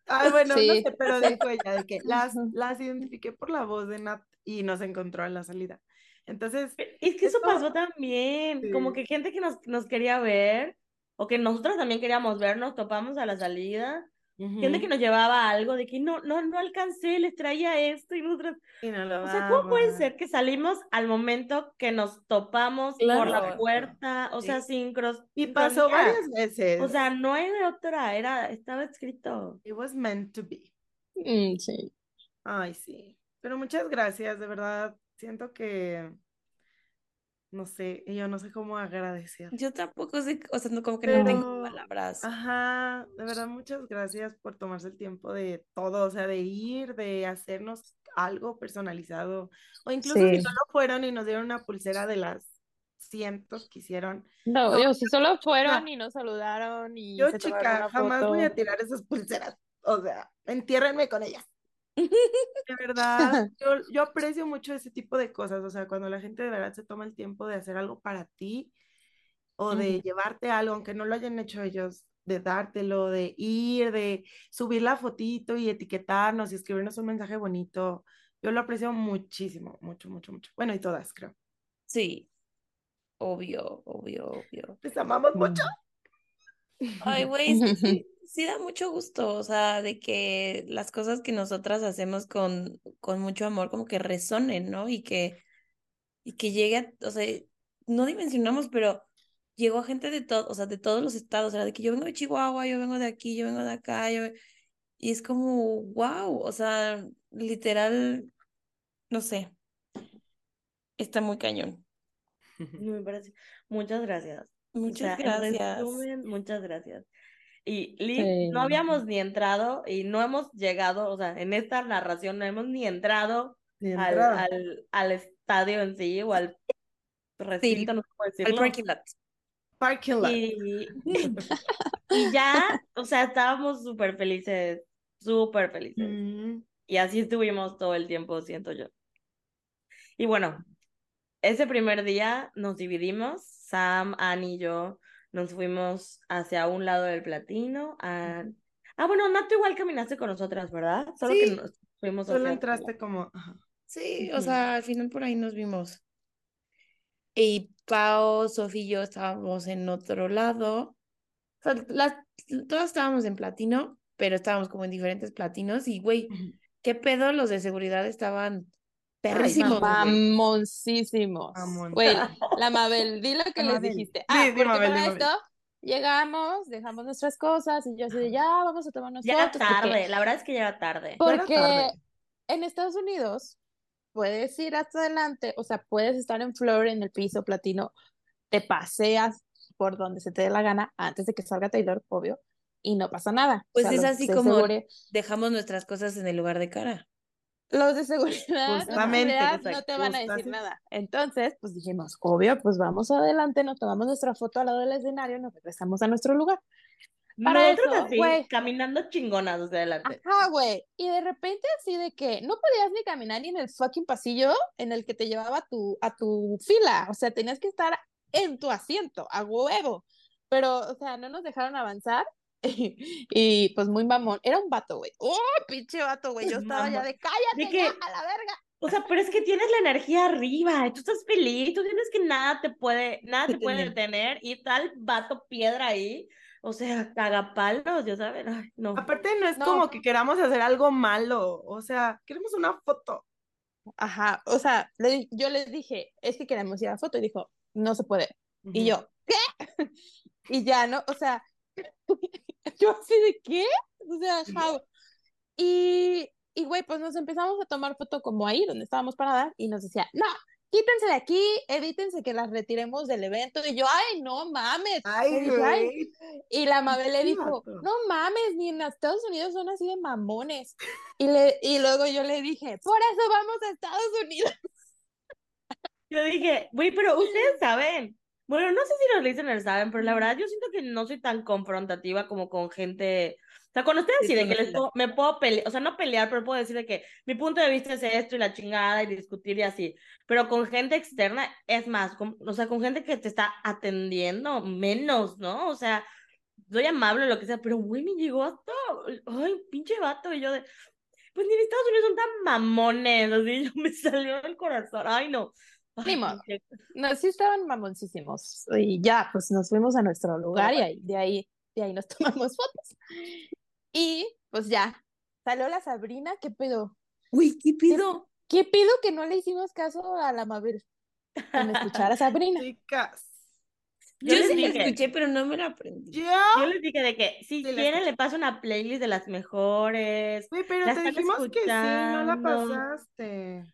Ay, bueno, no Sí, sé, pero dijo ella de que las, las identifiqué por la voz de Nat y nos encontró en la salida. Entonces, Es que eso Eso- pasó también, como que gente que nos, nos quería ver, o que nosotros también queríamos ver, nos topamos a la salida, gente que nos llevaba algo de que no, no, no alcancé, les traía esto y nosotros, y no lo o sea, ¿cómo puede ser que salimos al momento que nos topamos por la Claro. puerta, o sea, Sí. sincros, Y pasó varias veces. O sea, no hay de otra, era, estaba escrito. It was meant to be. Mm, sí. Ay, sí. Pero muchas gracias, de verdad. Siento que, no sé, yo no sé cómo agradecer. Yo tampoco sé, o sea, no, como que no tengo palabras. ajá, de verdad, muchas gracias por tomarse el tiempo de todo, o sea, de ir, de hacernos algo personalizado, o incluso si solo fueron y nos dieron una pulsera de las cientos que hicieron. No, No, yo si solo fueron y nos saludaron y yo se chica, una jamás voy a tirar esas pulseras, o sea, entiérrenme con ellas. De verdad, yo, yo aprecio mucho ese tipo de cosas, o sea, cuando la gente de verdad se toma el tiempo de hacer algo para ti o de llevarte algo, aunque no lo hayan hecho ellos, de dártelo, de ir, de subir la fotito y etiquetarnos y escribirnos un mensaje bonito. Yo lo aprecio muchísimo, mucho, mucho, mucho. Bueno, y todas, creo. Sí, obvio, obvio, obvio. Les amamos mucho. Ay, güey, sí, sí da mucho gusto, o sea, de que las cosas que nosotras hacemos con, con mucho amor como que resonen, ¿no? Y que, y que llegue a, o sea, no dimensionamos, pero llegó gente de todo, o sea, de todos los estados, o sea, de que yo vengo de Chihuahua, yo vengo de aquí, yo vengo de acá, yo... Y es como, wow, o sea, literal, no sé, está muy cañón. Me parece. Muchas gracias. O Muchas sea, gracias. resumen, muchas gracias. Y Liz, Sí. no habíamos ni entrado y no hemos llegado, o sea, en esta narración no hemos ni entrado al, al, al estadio en sí o al recinto, no sé cómo Al decirlo. parking lot. Parking lot. Y, y ya, o sea, estábamos súper felices, súper felices. Mm, Y así estuvimos todo el tiempo, siento yo. Y bueno, ese primer día nos dividimos, Sam, Annie y yo nos fuimos hacia un lado del platino. a- Ah, bueno, Nato igual caminaste con nosotras, ¿verdad? Solo que Sí. nos fuimos Solo entraste como, ajá. Sí, o sea, al final por ahí nos vimos. Y Pau, Sofía y yo estábamos en otro lado. O sea, las, todas estábamos en platino, pero estábamos como en diferentes platinos. Y, güey. ¿qué pedo? Los de seguridad estaban Güey. Mamoncísimos. Mamón. Güey, la Mabel, di lo que La les Mabel. dijiste. Di, Ah, di, porque Mabel, para Mabel. esto llegamos, dejamos nuestras cosas y yo así de ya, vamos a tomarnos Ya era fotos. porque- tarde, la verdad es que ya era tarde. Porque tarde. en Estados Unidos puedes ir hasta adelante, o sea, puedes estar en floor en el piso platino, te paseas por donde se te dé la gana antes de que salga Taylor, obvio, y no pasa nada. O Pues sea, es así como dejamos nuestras cosas en el lugar de cara. Los de seguridad, los de Justamente, seguridad no te van a decir nada. Entonces, pues dijimos, obvio, pues vamos adelante, nos tomamos nuestra foto al lado del escenario, nos regresamos a nuestro lugar. Para Nosotros eso, así, güey. caminando chingonas hacia adelante. Ajá, güey. Y de repente así de que no podías ni caminar ni en el fucking pasillo en el que te llevaba tu, a tu fila. O sea, tenías que estar en tu asiento, a huevo. Pero, o sea, no nos dejaron avanzar. Y, pues muy mamón. Era un vato, güey. ¡Oh, pinche vato, güey! Yo estaba ya de cállate De que- ya, a la verga. O sea, pero es que tienes la energía arriba, y tú estás feliz, tú tienes que nada te puede, nada te puede detener, y tal vato piedra ahí, o sea, cagapalos, ya saben, ay, no. Aparte, no es No. como que queramos hacer algo malo, o sea, queremos una foto. Ajá, o sea, le yo les dije, es que queremos ir a la foto. Y dijo, no se puede. Y Ujú. yo, ¿qué? Y ya, ¿no? O sea, yo así de qué? O sea, how? Y, y güey, pues nos empezamos a tomar foto como ahí donde estábamos paradas y nos decía, no, quítense de aquí, evítense que las retiremos del evento. Y yo, ay, no mames. Ay, güey. Y la Mabel le dijo, no mames, ni en Estados Unidos son así de mamones. Y, le, y luego yo le dije, por eso vamos a Estados Unidos. Yo dije, güey, pero ustedes saben. Bueno, no sé si los listeners saben, pero la verdad yo siento que no soy tan confrontativa como con gente. O sea, con ustedes sí, de que les puedo- me puedo pelear, o sea, no pelear, pero puedo decir de que mi punto de vista es esto y la chingada y discutir y así. Pero con gente externa es más, con- o sea, con gente que te está atendiendo menos, ¿no? O sea, soy amable o lo que sea, pero güey, me llegó hasta, ay, pinche vato, y yo de, pues ni en Estados Unidos son tan mamones, así, yo me salió del corazón, ay, no. Ni modo. No, sí estaban mamoncísimos. Y ya, pues nos fuimos a nuestro lugar y ahí, de ahí, de ahí nos tomamos fotos. Y pues ya, salió la Sabrina, ¿qué pedo? Uy, ¿qué pido? ¿Qué pido que no le hicimos caso a la Mabel? En escuchar a Sabrina. Chicas. Yo Yo les sí la dije. escuché, pero no me la aprendí. Yo. Yo les dije de que si Sí, la quieren le paso una playlist de las mejores. Güey, pero La te dijimos que sí, no la escuchando. pasaste.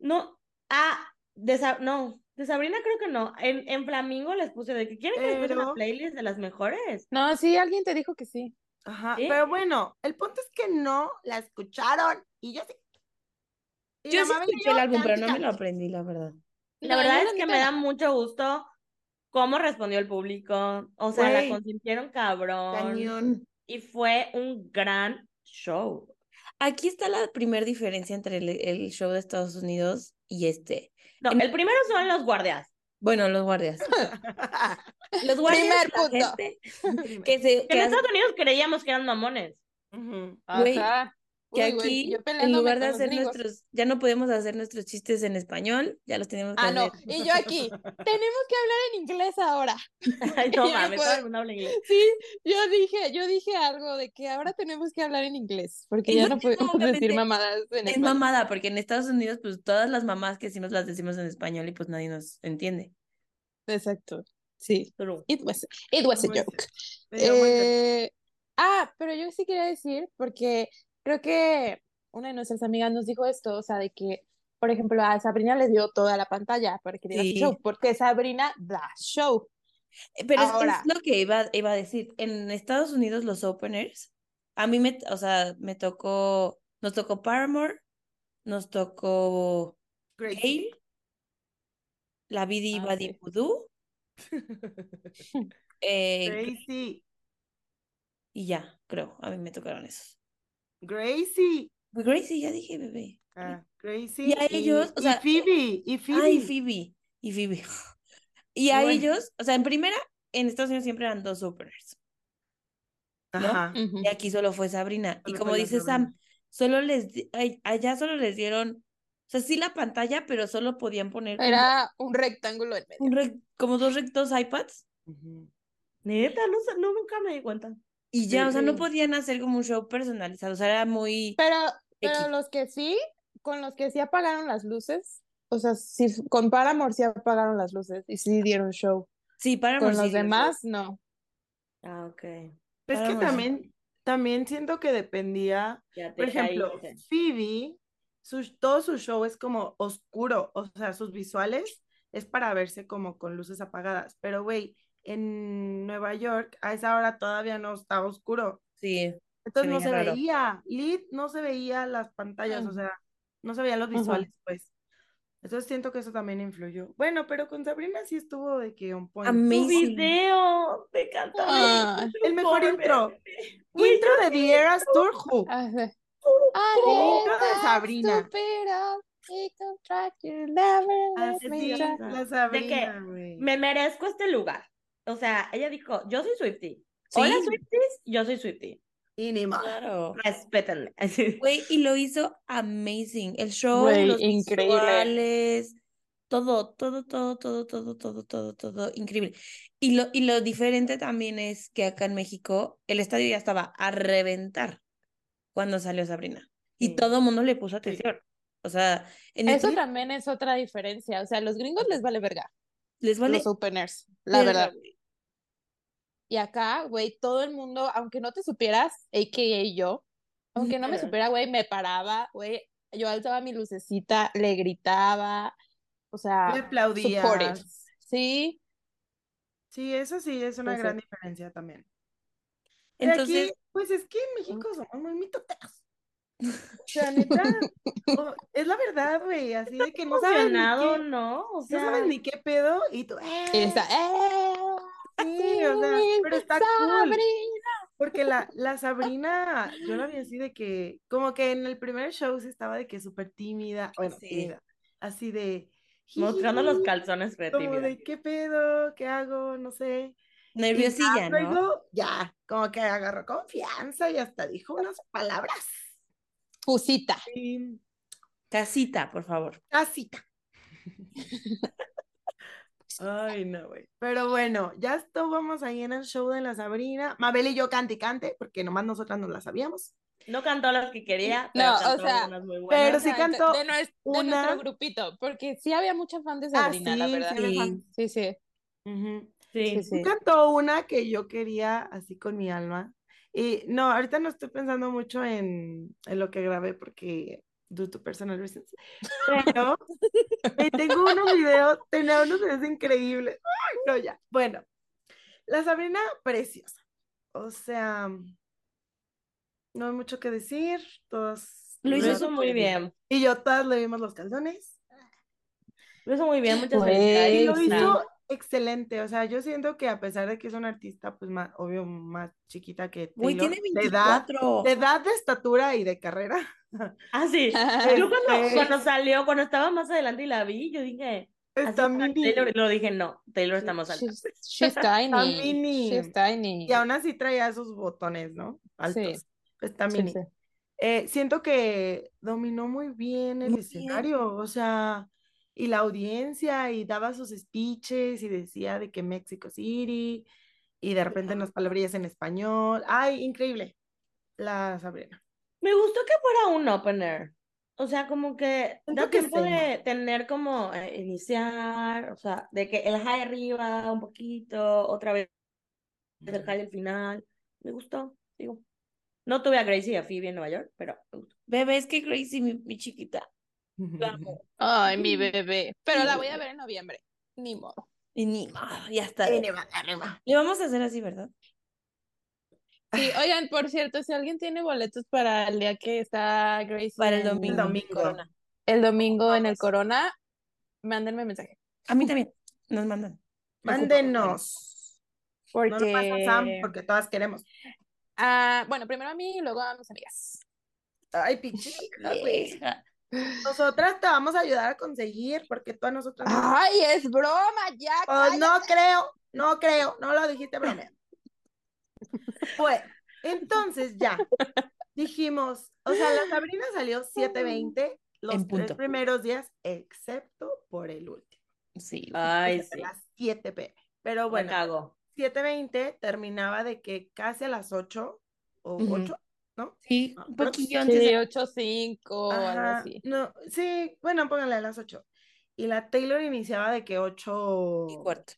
No, ah, de Sa- no, de Sabrina creo que no. En, en Flamingo les puse de que quieren que les una playlist de las mejores. No, sí, alguien te dijo que sí. Ajá, ¿Sí? pero bueno, el punto es que no la escucharon y yo sí. Y Yo sí escuché el álbum, pero no me lo aprendí, la verdad. La No, verdad es que me da mucho gusto cómo respondió el público. O sea, la consintieron cabrón. Cañón. Y fue un gran show. Aquí está la primera diferencia entre el, el show de Estados Unidos y este. No, En- el primero son los guardias. Bueno, los guardias. Los guardias, Primer punto. gente que se Que que en hace- Estados Unidos creíamos que eran mamones. Ajá. Que Uy, aquí en lugar de hacer gringos. nuestros, ya no podemos hacer nuestros chistes en español, ya los tenemos que Ah, no. hacer. Y yo aquí, tenemos que hablar en inglés ahora. Ay, no no mames, todo el mundo habla inglés. Sí, yo dije, yo dije algo de que ahora tenemos que hablar en inglés, porque Y ya no, no podemos decir mamadas en Es español. mamada, porque en Estados Unidos, pues todas las mamás que decimos las decimos en español y pues nadie nos entiende. Exacto. Sí. It was, it was a joke. Eh, ah, pero yo sí quería decir, porque creo que una de nuestras amigas nos dijo esto, o sea, de que, por ejemplo, a Sabrina les dio toda la pantalla para que diera su Sí. show, porque Sabrina da show. Eh, Pero es- Ahora. es, lo que iba, iba a decir. En Estados Unidos los openers, a mí me, o sea, me tocó, nos tocó Paramore, nos tocó. Gale, La Bidi Ah, Badi sí. Voodoo, eh, Gracie. y ya, creo, a mí me tocaron esos. Gracie. Pues Gracie, ya dije, bebé. Ah, Gracie. Y a ellos, o y sea, Phoebe. Y Phoebe. Ay, Phoebe, y Phoebe. Y a Bueno. ellos, o sea, en primera, en Estados Unidos siempre eran dos openers. ¿no? Ajá. Y aquí solo fue Sabrina. Y como dice Sabrina. Sam, solo les, di- ay, allá solo les dieron, o sea, sí la pantalla, pero solo podían poner como, Era un rectángulo en medio. un rec- como dos rectos iPads. Neta, no, no, nunca me di cuenta. Y ya, o sea, no Sí. podían hacer como un show personalizado, o sea, era muy Pero, pero X. los que sí, con los que sí apagaron las luces, o sea, sí, con Paramore sí apagaron las luces y sí dieron show. Sí, para Con los demás, no. Ah, ok. Es que también, también siento que dependía. Por ejemplo, caíste. Phoebe, su, todo su show es como oscuro, o sea, sus visuales es para verse como con luces apagadas. Pero, güey, en Nueva York a esa hora todavía no estaba oscuro. Sí, Entonces no se raro. veía. Lid no se veía las pantallas, o Ujú. sea, no se veían los visuales, pues. Entonces siento que eso también influyó. Bueno, pero con Sabrina sí estuvo de que on point. Amazing. video, me encanta. Ah, el mejor Por intro. Intro de The Eras Tour Who. ah. El intro de Sabrina. contract you never Así, me la Sabrina, güey. Me merezco este lugar. O sea, ella dijo, yo soy Swiftie. Hola Sí. Swifties, yo soy Swiftie. Y ni más. claro. Respétenme. Así. Güey, y lo hizo amazing. El show, Güey, los increíble. visuales, todo, todo, todo, todo, todo, todo, todo, todo, increíble. Y lo, y lo diferente también es que acá en México el estadio ya estaba a reventar cuando salió Sabrina. Y Sí. todo el mundo le puso atención. O sea, en Eso también es otra diferencia. O sea, a los gringos les vale verga. les vale Los openers, la verdad. Y acá, güey, todo el mundo, aunque no te supieras, a.k.a. yo, aunque no me supiera, güey, me paraba, güey, yo alzaba mi lucecita, le gritaba, o sea, Le supportive. Sí, Sí, eso sí es una Sí, sí. gran diferencia también. Entonces, aquí, pues es que en México somos muy mitoteros. O sea, neta, o- es la verdad, güey, así de que no sabes ni qué, ¿no? O no sea, sabes ni qué pedo y tú, y ¡eh! está, ¡eh! Sí, o sea, pero está cool. Porque la, la Sabrina, yo la vi así de que, como que en el primer show se estaba de que súper tímida, bueno, Sí. tímida, así de... mostrando los calzones fue Como tímida. de, ¿qué pedo? ¿Qué hago? No sé. Ya nerviosilla, ¿no? luego, ya, como que agarró confianza y hasta dijo unas palabras. Pusita. Casita, por favor. casita. Ay, no, güey. Pero bueno, ya estábamos ahí en el show de la Sabrina. Mabel y yo cante y cante, porque nomás nosotras no la sabíamos. No cantó las que quería, pero No, o cantó sea, unas muy pero buenas. sí O sea, cantó de, nues- de una- nuestro grupito, porque sí había mucha fan de Ah, Sabrina, la sí, verdad. sí Sí. Sí, sí, Ujú. Sí. sí, Sí sí. cantó una que yo quería así con mi alma. Y no, ahorita no estoy pensando mucho en, en lo que grabé porque due to personal reasons. Pero eh, tengo unos videos, tenía unos videos increíbles. Ay, no, ya. Bueno, la Sabrina, preciosa. O sea, no hay mucho que decir. Todos. Lo hizo muy bien. bien. Y yo todas le vimos los calzones. Lo hizo muy bien, muchas Güey, felicidades. Y lo sí. hizo excelente, o sea, yo siento que a pesar de que es una artista, pues más, obvio, más chiquita que Taylor, tiene de edad, 24. de edad, de estatura y de carrera. Ah, sí. Yo cuando, Este, cuando salió, cuando estaba más adelante y la vi, yo dije, está mini, Taylor, lo dije, no, Taylor está más alta. She's, she's tiny. mini. She's tiny. y aún así traía sus botones, ¿no? Altos. Está Sí, mini. sí. Eh, siento que dominó muy bien el Muy bien. escenario, o sea, y la audiencia, y daba sus speeches, y decía de que Mexico City, y de repente unas palabrillas en español. Ay, increíble. La Sabrina. Me gustó que fuera un opener. O sea, como que Siento da que tiempo sí. de tener como eh, iniciar, o sea, de que el high arriba un poquito, otra vez el high del final. Me gustó, digo. No tuve a Gracie y a Phoebe en Nueva York, pero me gustó. Bebé, es que Gracie, mi, mi chiquita. Ay, mi bebé. Pero la voy a ver en noviembre. Ni modo. Y ni modo, ya está. Arriba. Le vamos a hacer así, ¿verdad? Sí, oigan, por cierto, si alguien tiene boletos para el día que está Gracie Para el domingo. domingo. Corona. el domingo en el Corona, mándenme mensaje. A mí también. Nos mandan. Mándenos. Porque, No lo pasa Sam, porque todas queremos. ah, bueno, primero a mí y luego a mis amigas. Ay, pichita. Nosotras te vamos a ayudar a conseguir, porque tú a nosotras no. Ay, es broma, ya. Oh, no creo, no creo, no lo dijiste broma. Pues, entonces ya dijimos, o sea, la Sabrina salió 7:20 los En tres primeros días, excepto por el último, Sí. Ay, sí. las 7 pm. Pero bueno, cago. 7:20 terminaba de que casi a las 8 o Ujú. 8, ¿no? Sí, Ah, un poquillo antes Sí, de... 8-5 o algo Ajá, así. no, sí, bueno, póngale a las 8. Y la Taylor iniciaba de que 8. y cuarto.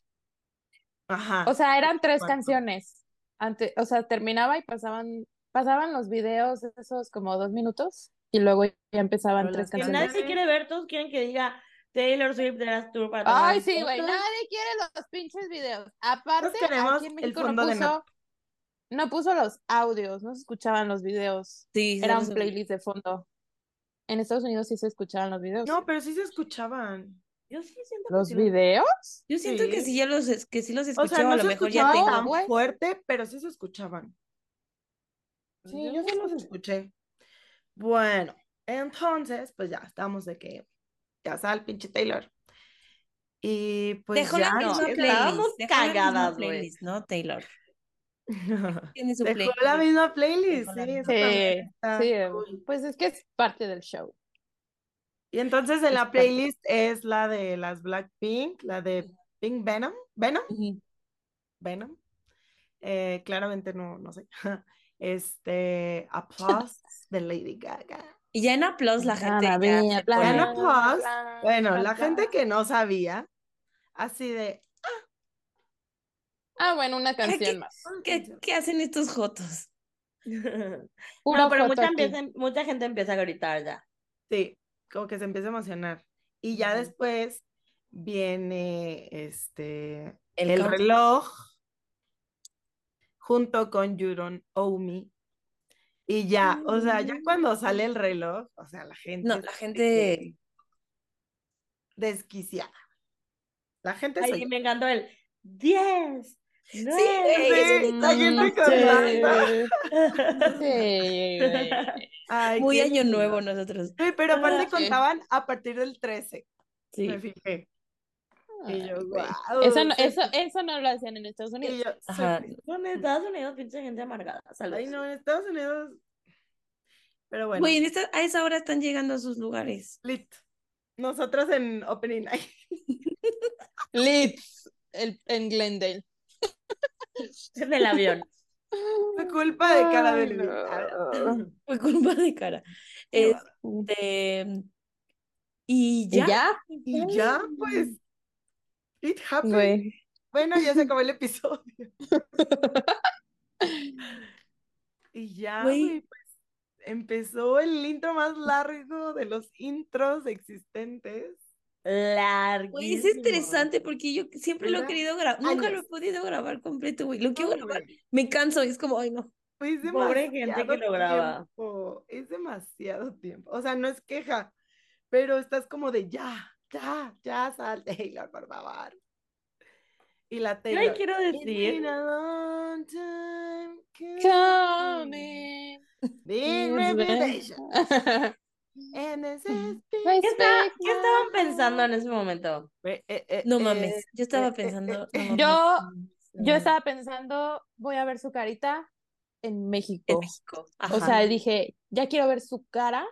Ajá. O sea, eran tres Cuarto. canciones. Antes, o sea, terminaba y pasaban, pasaban los videos esos como dos minutos y luego ya empezaban Pero tres canciones. nadie quiere ver, todos quieren que diga Taylor Swift de las tour para Ay, sí, güey, nadie quiere los pinches videos. Aparte, aquí en el México fondo no de puso, no puso los audios, no se escuchaban los videos. Sí, Era solo un playlist de fondo. En Estados Unidos sí se escuchaban los videos. No, pero sí se escuchaban. Yo sí siento que ¿Los sí lo- videos? Yo siento que Sí. sí ya los, es- que sí los O escuché, sea, o no a lo se mejor ya tengo. tan fuerte, pero sí se escuchaban. Sí, Yo sí los escuché. Bueno, entonces, pues ya estamos de que ya sale el pinche Taylor. Y pues Dejó ya la misma no, playlist. estábamos dejó la misma cagadas, güey. playlist, ¿no, Taylor? Tiene su Dejó playlist. la misma playlist, Dejó la sí, misma. Sí, está sí, cool. pues es que es parte del show. Y entonces en la parte. playlist es la de las Blackpink, la de Pink Venom, Venom, Ujú. Venom. Eh, claramente no, no sé. Este, Applause de Lady Gaga. Y ya en Applause la gente ya bla, se bla, pone- Gana bla, Plus. bla, Bueno, la gente que no sabía, así de, Ah, bueno, una canción ¿Qué- más. ¿Qué, qué hacen estos jotos? Pura No, pero foto mucha, empieza- mucha gente empieza a gritar ya. sí, como que se empieza a emocionar. Y ya después viene este El reloj junto con Owe Me. Y ya, o sea, ya cuando sale el reloj, o sea, la gente No, la gente- desquiciada. La gente Ay, soy me encantó el 10. Güey, Sí, la gente cantando. Sí. Ay, Muy año lindo. nuevo nosotros. Sí, pero aparte Sí. contaban a partir del 13, Sí. me fijé. Y yo, guau, Eso no, eso, eso no lo hacían en Estados Unidos. yo, Ajá. en Estados Unidos, pinche gente amargada. Saludos. Ay, no, en Estados Unidos. Pero bueno, Güey, en esta- a esa hora están llegando a sus lugares. lit. Nosotros en Opening Night. Leeds, el, en Glendale. En el avión. Fue culpa de cara Ay, del no. Fue culpa de cara. Este. Y ¿Y ya. ya? Y ya, pues. It happened. Güey. Bueno, ya se acabó el episodio. Y ya, Güey. güey, pues empezó el intro más largo de los intros existentes. Larguísimo. Güey, es estresante porque yo siempre lo he querido grabar. Nunca lo he podido grabar completo, güey. Lo quiero No, grabar. güey, Me canso y es como, ay, no. es Pobre gente que lo graba. tiempo, Es demasiado tiempo. O sea, no es queja, pero estás como de ya, ya, ya sal, Taylor, por favor. Y la Taylor. quiero "It's decir. Coming. And this is ¿Qué, está- qué estaban pensando en ese momento? Eh, eh, No eh, mames. Yo estaba eh, eh, pensando. eh, no. Yo, yo estaba pensando, voy a ver su carita en En México. México. O Ajá. sea, dije, ya quiero ver su cara.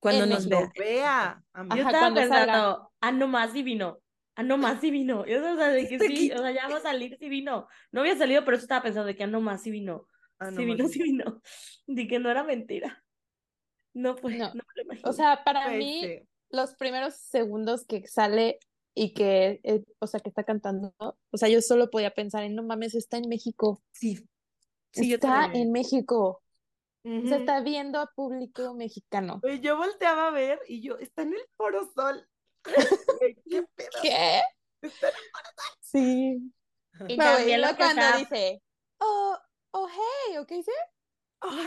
cuando en nos México. vea. Vea, Yo. Ajá, estaba pensando, ah, no más si vino. Ah, no más si vino. Y eso, o sea, de que Está sí, o sea, ya va a salir si vino. No había salido, pero eso estaba pensando de que ah, no más si vino. Ah, no vino, sí. vino. De que no era mentira. No, pues, no, No. me lo imagino. O sea, para Pues, mí, sí. los primeros segundos que sale y que, eh, o sea, que está cantando, o sea, yo solo podía pensar en, no mames, está en México. Sí. Está en México. O Ujú. está viendo a público mexicano. Güey, yo volteaba a ver y yo, está en el Foro Sol. ¿Qué pedo? ¿Qué? Está en Sí. y No, también lo que cuando estaba- dice, oh, oh, hey, ¿o qué dice?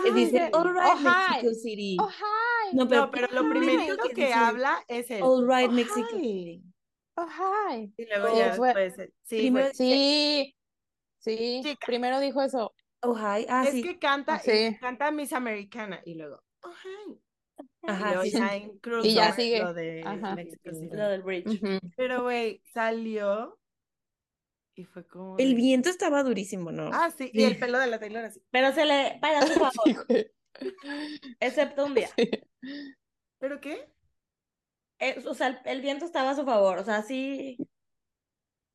Que dice, Ay, all right, oh, hi. Mexico City. Oh, hi, No, pero, No, pero lo primero primerito que que, habla es el All right, "Oh, Mexico hi". City. oh, hi. Y luego Oh, ya fue- después, sí, primero güey. Sí, sí, Chica. primero dijo eso. Oh, hi. Ah, Es sí. que canta, Sí. y canta Miss Americana y luego, oh, hi. y Ajá, luego sí, ya sí. Y ya sigue. lo de Ajá. Mexico City. Lo del bridge. Ujú. Pero, güey, salió y fue como... El viento estaba durísimo, ¿no? Ah, sí, y el pelo de la Taylor así. Pero se le para su favor, Sí, excepto un día. ¿Pero qué? Eh, o sea, el, el viento estaba a su favor. O sea, sí.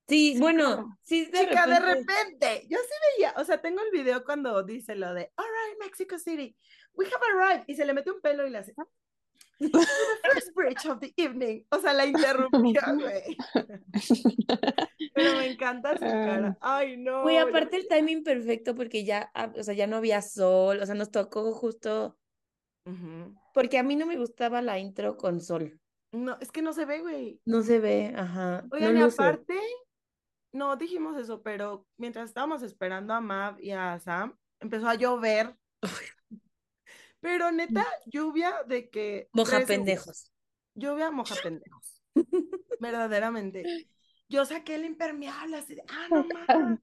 Sí, Sí, bueno, sí, de Chica, de repente. yo sí veía, o sea, tengo el video cuando dice lo de, all right, Mexico City, we have arrived, y se le mete un pelo y le hace, "To the first bridge of the evening, o sea, la interrumpió, güey. Pero me encanta su cara, ay, no. Güey, aparte el timing perfecto porque ya, ah, o sea, ya no había sol, o sea, nos tocó justo, porque a mí no me gustaba la intro con sol. No, es que no se ve, güey. No se ve, ajá. Oigan, no aparte, no dijimos eso, pero mientras estábamos esperando a Mav y a Sam, empezó a llover. Pero neta, lluvia de que... Moja pendejos. Lluvia moja pendejos. Verdaderamente. Yo saqué el impermeable así de, ah, no mames.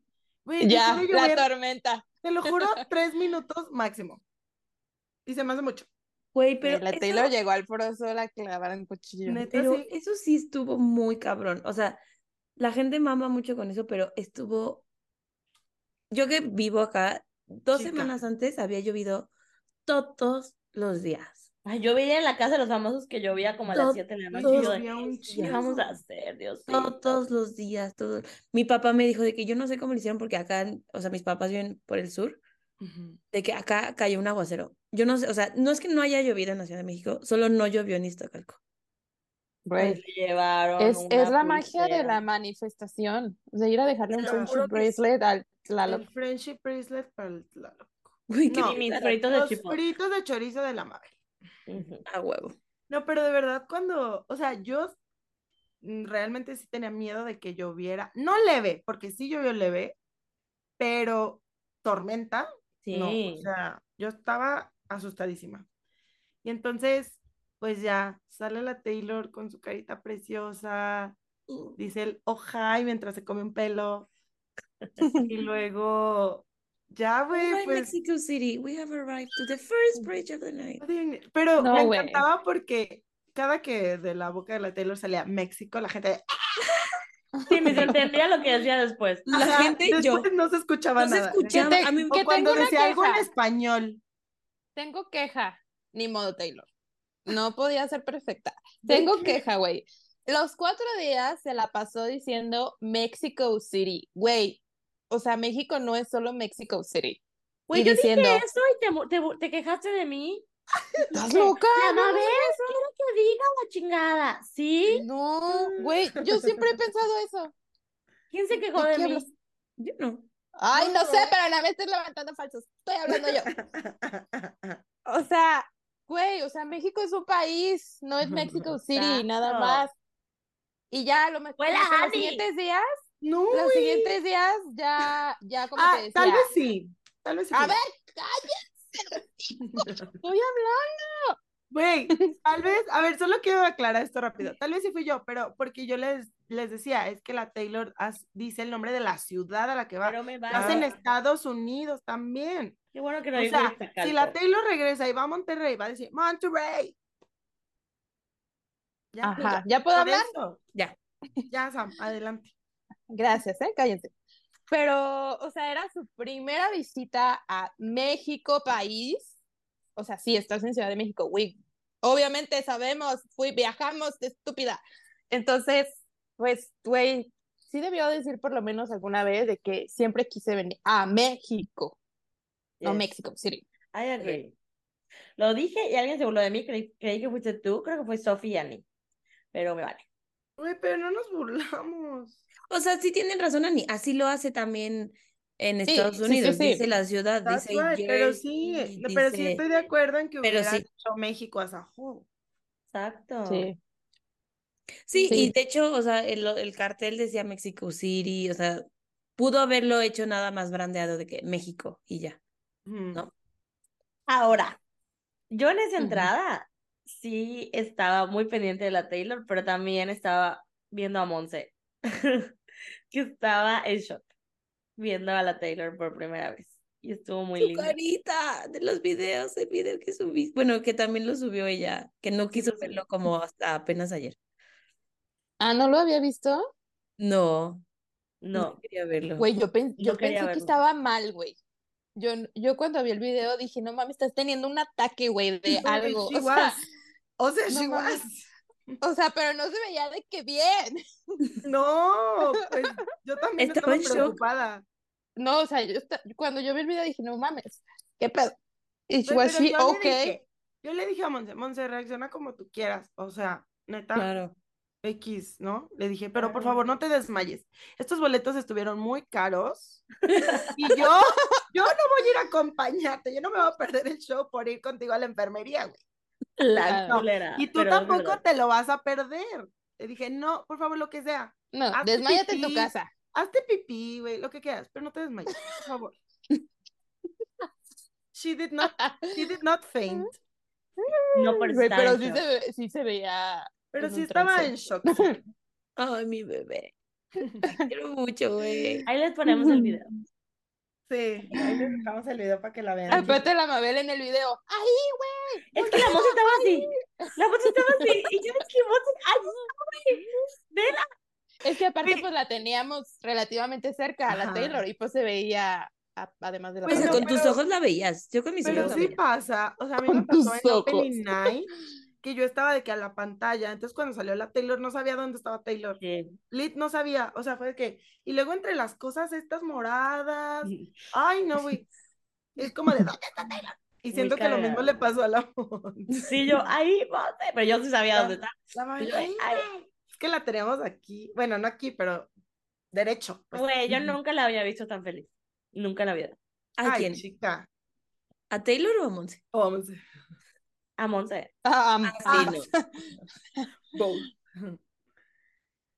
Ya, la llover, tormenta. te lo juro, tres minutos máximo. Y se me hace mucho. Güey, pero la eso- Taylor llegó al Foro Sol a clavar un cuchillo. Neta, Pero sí. eso sí estuvo muy cabrón. O sea, la gente mama mucho con eso, pero estuvo. Yo que vivo acá, dos Chica. semanas antes había llovido todos los días. Ay, yo veía en la casa de los famosos que llovía como a las Todo- 7 de la noche. y yo de, Llovía un ¿qué vamos a hacer, Dios mío? Todos los días, todos. Mi papá me dijo de que yo no sé cómo lo hicieron porque acá, o sea, mis papás viven por el sur, Ujú. de que acá cayó un aguacero. Yo no sé, o sea, no es que no haya llovido en la Ciudad de México, solo no llovió en Iztacalco. Güey, Se llevaron Es, es la magia de la manifestación. O sea, ir a dejarle un friendship bracelet al Tlaloc. El friendship bracelet para el Tlaloc. Qué No, mis fritos de Los chipotle. fritos de chorizo de la Mabel. A huevo. No, pero de verdad, cuando, o sea, yo mm, realmente sí tenía miedo de que lloviera. No leve, porque sí llovió leve, pero tormenta, no. O Sí. sea, yo estaba asustadísima. Y entonces, pues ya sale la Taylor con su carita preciosa, dice el oh hi mientras se come un pelo. Y luego, ya, güey, pues. Mexico City, we have arrived to the first bridge of the night. Pero No, me güey. encantaba porque cada que de la boca de la Taylor salía México, la gente. Sí, ni se entendía lo que decía después. La Ajá, gente y yo. después no se escuchaba No se nada. escuchaba. Que te- a mí- O que cuando tengo una decía algo en queja. español. Tengo queja. Ni modo, Taylor. No podía ser perfecta. Tengo queja, güey. Los cuatro días se la pasó diciendo Mexico City. Güey, o sea, México no es solo Mexico City. Güey, y yo diciendo, dije eso y te, te, te quejaste de mí. ¿estás loca? La No, Mabel, quiero que diga la chingada. ¿Sí? No, güey, yo siempre he pensado eso. ¿Quién se quejó ¿De mí? hablas? Yo no. Ay, no No. sé, pero no me estoy levantando falsos. Estoy hablando yo. O sea, güey, o sea, México es un país, no es Mexico City, nada más. Y ya lo mejor la los siguientes días, No, los siguientes días ya, ya como Ah, te decía. tal vez sí. Tal vez sí. A ver, cállense. Estoy hablando. Güey, tal vez, a ver, solo quiero aclarar esto rápido. Tal vez sí fui yo, pero porque yo les, les decía, es que la Taylor as- dice el nombre de la ciudad a la que va. Pero me va. Estás en Estados Unidos también. Qué bueno que no O sea, si la Taylor regresa y va a Monterrey, va a decir Monterrey. Ya, Ajá, ¿ya puedo hablar? eso. Ya. Ya, Sam, adelante. Gracias, eh, cállense. Pero, o sea, era su primera visita a México, país. O sea, sí, estás en Ciudad de México, güey. Obviamente sabemos, fui, viajamos, de estúpida. Entonces, pues, güey, sí debió decir por lo menos alguna vez de que siempre quise venir a México, no. México City. I agree. Lo dije y alguien se burló de mí. Creí, creí que fuiste tú. Creo que fue Sophie y Annie. Pero me vale. Güey, pero no nos burlamos. O sea, sí tienen razón, Ani. Así lo hace también en Sí, Estados sí, sí, Unidos. sí. Dice la ciudad, That's dice right, pero sí, pero sí estoy de acuerdo en que Pero hubiera sí. dicho México as a whole. Exacto. Sí. Sí, Sí. y de hecho, o sea, el, el cartel decía Mexico City, o sea, pudo haberlo hecho nada más brandeado de que México y ya. No. Ahora, yo en esa entrada sí estaba muy pendiente de la Taylor, pero también estaba viendo a Monse, que estaba en shock viendo a la Taylor por primera vez. Y estuvo muy linda. carita de los videos, el video que subí, bueno, que también lo subió ella, que no quiso verlo como hasta apenas ayer. Ah, ¿no lo había visto? No, no No, quería verlo. Güey, yo, pen- Yo pensé que estaba mal, güey. Yo, yo cuando vi el video dije, no mames, estás teniendo un ataque, güey, de algo. she O sea. O sea, no she mames. was. O sea, pero no se veía de que bien. No, pues yo también Estaba estaba preocupada. No, o sea, yo cuando yo vi el video dije, no mames, ¿qué pedo? Y Güey, was pero she yo le okay? dije, yo le dije a Monse, Monse, reacciona como tú quieras. O sea, neta, Claro. X, ¿no? Le dije, pero por favor, no te desmayes. Estos boletos estuvieron muy caros. Y yo, yo no voy a ir a acompañarte. Yo no me voy a perder el show por ir contigo a la enfermería, güey. La Claro. culera. Y tú tampoco te lo vas a perder. Le dije, no, por favor, lo que sea. No, Hazte desmáyate en tu casa. Hazte pipí, güey, lo que quieras, pero no te desmayes, por favor. She did not, she did not faint, No, pero está pero sí se, ve- sí se veía pero sí estaba en shock. Ay, mi bebé. Te quiero mucho, güey. Ahí les ponemos el video. Sí, ahí les dejamos el video para que la vean. Aparte la Mabel en el video. ¡Ay, Es que la moza estaba así. La moza estaba así. Y yo dije, moza, ay, güey, vela. Es que aparte Sí. pues la teníamos relativamente cerca a la Ajá. Taylor y pues se veía a- además de la Pues con tus pero- ojos la veías. Yo con mis Pero ojos la sí veía. pasa, o sea, a mí me pasó en Opening ojos. Night que yo estaba de que a la pantalla, entonces cuando salió la Taylor no sabía dónde estaba Taylor. Sí. Lit no sabía, o sea, fue de que, y luego entre las cosas estas moradas, ay no, güey, es como de, ¿dónde está Taylor? Y siento que lo mismo le pasó a la Monse. Sí, yo, ahí, moza. Pero yo sí sabía dónde está. Es que la tenemos aquí, bueno, no aquí, pero derecho. pues. Güey, yo nunca la había visto tan feliz. Nunca la vida. ¿A Ay, quién? chica. ¿A Taylor o a Monse? Oh, Monse. A Monse. Ah, sí, no. Both.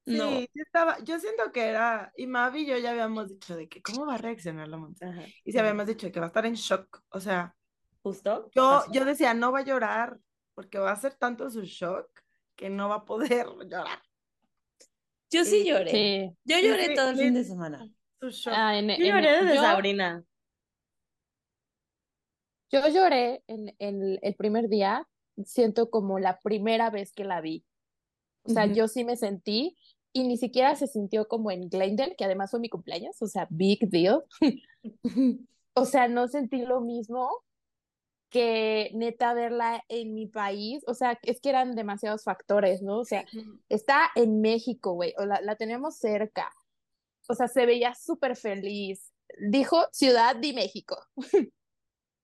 Sí, No. sí estaba, yo siento que era, y Mavi y yo ya habíamos dicho de que cómo va a reaccionar la Monse. Y sí habíamos dicho que va a estar en shock. O sea, Justo. yo, yo decía, no va a llorar, porque va a ser tanto su shock que no va a poder llorar. Yo sí lloré. Sí. Yo lloré sí, todo el fin de semana. Su shock. Ah, en- Yo en- lloré desde yo- Sabrina. Yo lloré en, en el primer día, siento como la primera vez que la vi. O sea, yo sí me sentí y ni siquiera se sintió como en Glendale, que además fue mi cumpleaños, o sea, big deal. O sea, no sentí lo mismo que neta verla en mi país. O sea, es que eran demasiados factores, ¿no? O sea, está en México, güey, o la, la tenemos cerca. O sea, se veía súper feliz. Dijo Ciudad de México.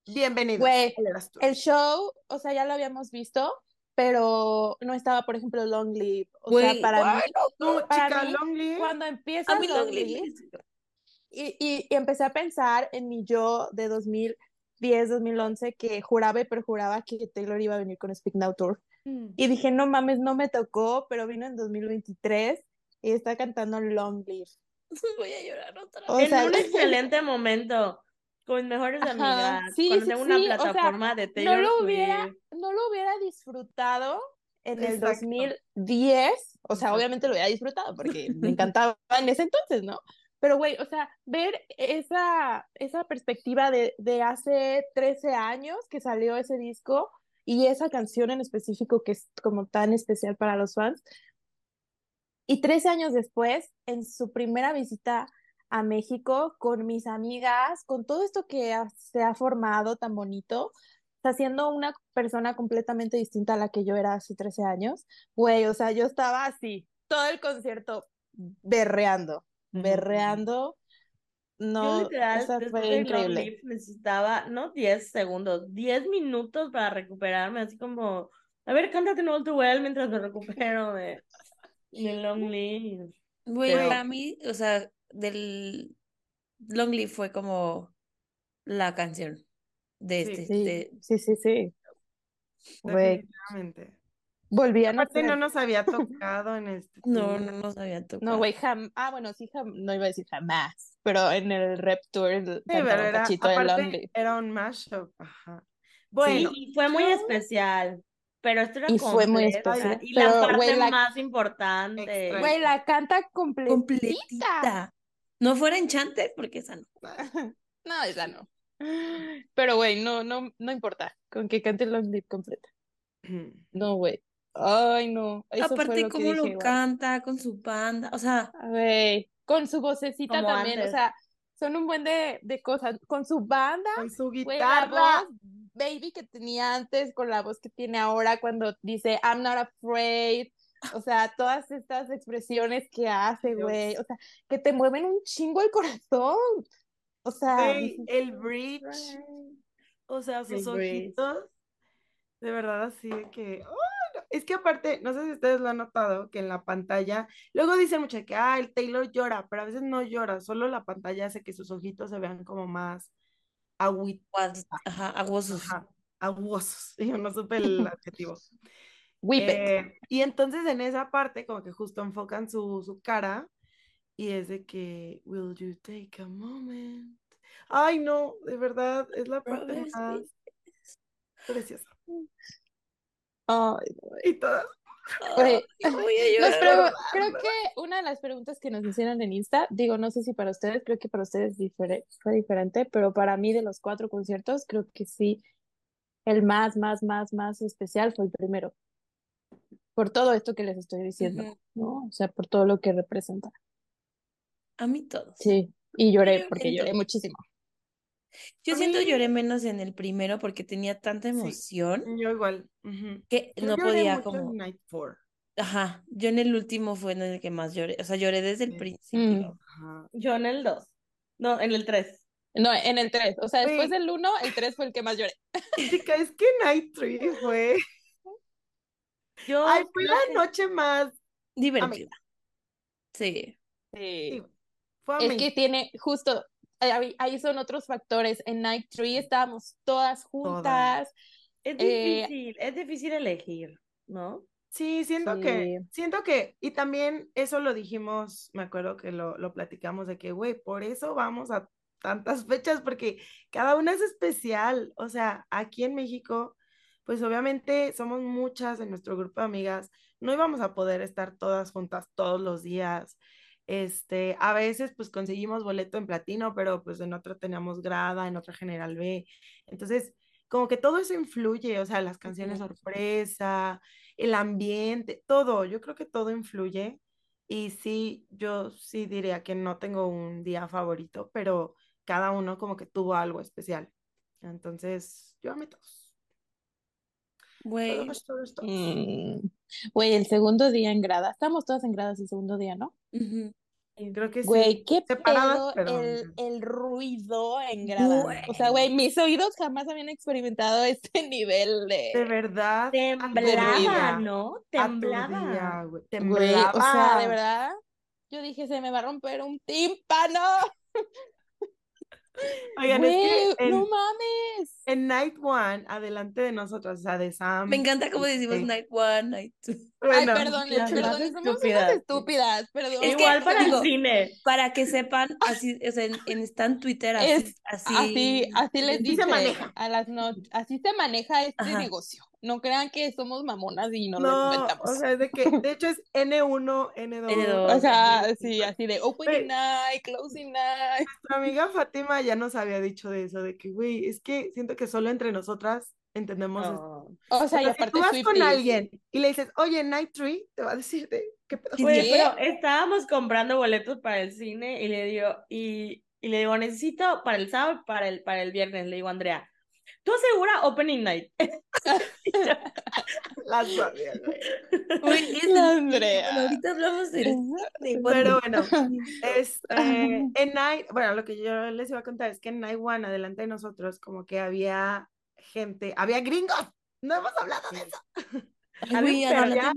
Bienvenido. Güey. El show, o sea, ya lo habíamos visto, pero no estaba, por ejemplo, Long Live. O sea, para mí, No, para chica, mí, Lonely. cuando empieza A mí Long Long Live Live, y, y, y empecé a pensar en mi yo de 2010, 2011, que juraba y perjuraba que Taylor iba a venir con Speak Now Tour. Y dije, no mames, no me tocó, pero vino en 2023 y está cantando Long Live. Voy a llorar otra O vez. en sea, un excelente momento, con mejores Ajá, amigas, sí, tengo una sí, o sea, plataforma de no Taylor lo Swift. hubiera, no lo hubiera disfrutado en el Exacto. 2010, o sea, obviamente lo hubiera disfrutado porque me encantaba en ese entonces, ¿no? Pero, güey, o sea, ver esa, esa perspectiva de, de hace 13 años que salió ese disco y esa canción en específico que es como tan especial para los fans, y 13 años después, en su primera visita a México, con mis amigas, con todo esto que ha- se ha formado tan bonito, está siendo una persona completamente distinta a la que yo era hace 13 años. Güey, o sea, yo estaba así, todo el concierto berreando, berreando. Yo No, literal, o sea, después fue increíble. Live, necesitaba, no 10 segundos, 10 minutos para recuperarme, así como, a ver, cántate un All Too Well mientras me recupero de, de Long Live. Güey, Pero- para mí, o sea, del Long Live fue como la canción de Sí. este, Sí, de- sí, sí, sí. Güey, Definitivamente. volvían a Aparte no nos había tocado en este No, no nos habían tocado. No, güey, jam... Ah, bueno, sí, jam... no iba a decir jamás, pero en el Rep Tour Sí, un era, cachito de Long era un mashup. Ajá. Bueno, Sí, y fue muy especial, pero esto era Y fue muy especial, y la parte la- más importante. Güey, la canta completita. completita. No fuera Enchanted, porque esa no. No, esa no. Pero, güey, no, no, no importa con que cante Long Live completa. No, güey. Ay, no. Eso Aparte, cómo lo canta con su banda. O sea, Güey, con su vocecita también, o sea, son un buen de, de cosas. Con su banda, con su guitarra. voz baby que tenía antes con la voz que tiene ahora cuando dice I'm not afraid. O sea, todas estas expresiones que hace, güey. O sea, que te mueven un chingo el corazón. O sea, el bridge, o sea, sus El bridge. ojitos, de verdad así de que, ¡ay, no! Es que aparte, no sé si ustedes lo han notado, que en la pantalla, luego dicen mucho que, ah, el Taylor llora, pero a veces no llora, solo la pantalla hace que sus ojitos se vean como más agüitos, guas- ajá, aguosos. aguosos, yo no supe el adjetivo. Whip it. Eh, y entonces en esa parte como que justo enfocan su, su cara y es de que, will you take a moment? Ay, no, de verdad, es la parte más preciosa. Ay, Y pregu- creo que una de las preguntas que nos hicieron en Insta, digo, no sé si para ustedes, creo que para ustedes difere- fue diferente, pero para mí de los cuatro conciertos, creo que sí, el más, más, más, más especial fue el primero. Por todo esto que les estoy diciendo, Ujú. ¿no? O sea, por todo lo que representa. A mí todos. Sí, y lloré Yo porque lloré todo. muchísimo. Yo A siento mí- lloré menos en el primero porque tenía tanta Sí. emoción yo igual. ujú. que Yo no lloré podía mucho en como... Night 4. Ajá, yo en el último fue en el que más lloré. O sea, lloré desde el Sí. principio. Ajá. Yo en el 2. No, en el 3. No, en el 3, o sea, después Güey. del 1, el 3 fue el que más lloré. Chica, es que Night 3 fue, Yo ay, fue la que- noche más, Divertida. Sí. sí, fue Es que tiene justo, ahí, ahí son otros factores. En Night 3 estábamos todas juntas. Es Eh, difícil, es difícil elegir, ¿no? Sí, siento que, siento que, y también eso lo dijimos, me acuerdo que lo, lo platicamos de que, güey, por eso vamos a tantas fechas, porque cada una es especial. O sea, aquí en México, pues obviamente somos muchas en nuestro grupo de amigas, no íbamos a poder estar todas juntas todos los días. Este, a veces pues conseguimos boleto en platino, pero pues en otra teníamos grada, en otra general B. Entonces, como que todo eso influye, o sea, las canciones sorpresa, el ambiente, todo, yo creo que todo influye. Y sí, yo sí diría que no tengo un día favorito, pero cada uno como que tuvo algo especial. Entonces, yo amé todos. Güey. Mm. Güey, el segundo día en grada. Estamos todas en gradas el segundo día, ¿no? Creo que sí. Güey, qué pedo el, el, ruido en grada. O sea, güey, mis oídos jamás habían experimentado este nivel de... De verdad. Temblaba, ¿no? Temblaba. Temblaba. o sea, de verdad, yo dije, se me va a romper un tímpano. Oigan, es que no mames. En Night One, adelante de nosotros, o sea, de Sam. Me encanta cómo decimos este Night One, Night Two. Ay, perdón, perdón, somos unas estúpidas, perdón. Igual para el cine. Para que sepan, así, o sea, en, en está Twitter, así, así, así, les dice, se maneja. a las noches, así se maneja este negocio. No crean que somos mamonas y no, lo inventamos. O sea, es de que, de hecho es N1, N2. O sea, sí, así de opening night, closing night. Nuestra amiga Fátima ya nos había dicho de eso, de que, güey, es que siento que solo entre nosotras entendemos esto. O sea, y aparte si tú vas con alguien y le dices, oye, Night Tree, te va a decir de qué pedo. Oye, pero estábamos comprando boletos para el cine y le digo, y, y le digo, necesito para el sábado, para el, para el viernes, le digo, Andrea, ¿Tú asegura Opening Night? Las sabía, güey. La Andrea. ahorita hablamos de Pero bueno, este, en Night, bueno, lo que yo les iba a contar es que en Night One, adelante de nosotros, como que había gente, había gringos. No hemos hablado de eso. había, había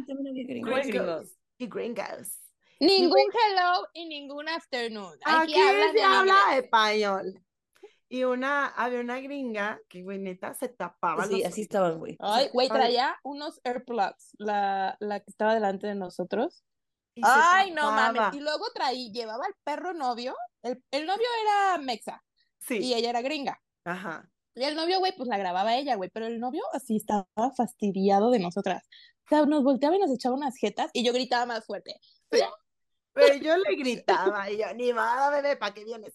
gringos. gringos. Y gringos. Ningún hello y ningún afternoon. Aquí, Aquí se habla español. Y una, había una gringa que, güey, neta, se tapaba Sí, así estaban, güey. Ay, güey, traía unos AirPlugs, la, la que estaba delante de nosotros. Ay, no mames. Y luego traí, llevaba el perro novio. El, el novio era mexa. Sí. Y ella era gringa. Ajá. Y el novio, güey, pues la grababa ella, güey. Pero el novio así estaba fastidiado de nosotras. O sea, nos volteaba y nos echaba unas jetas y yo gritaba más fuerte. Pero yo le gritaba y yo, ni nada, bebé, ¿para qué vienes?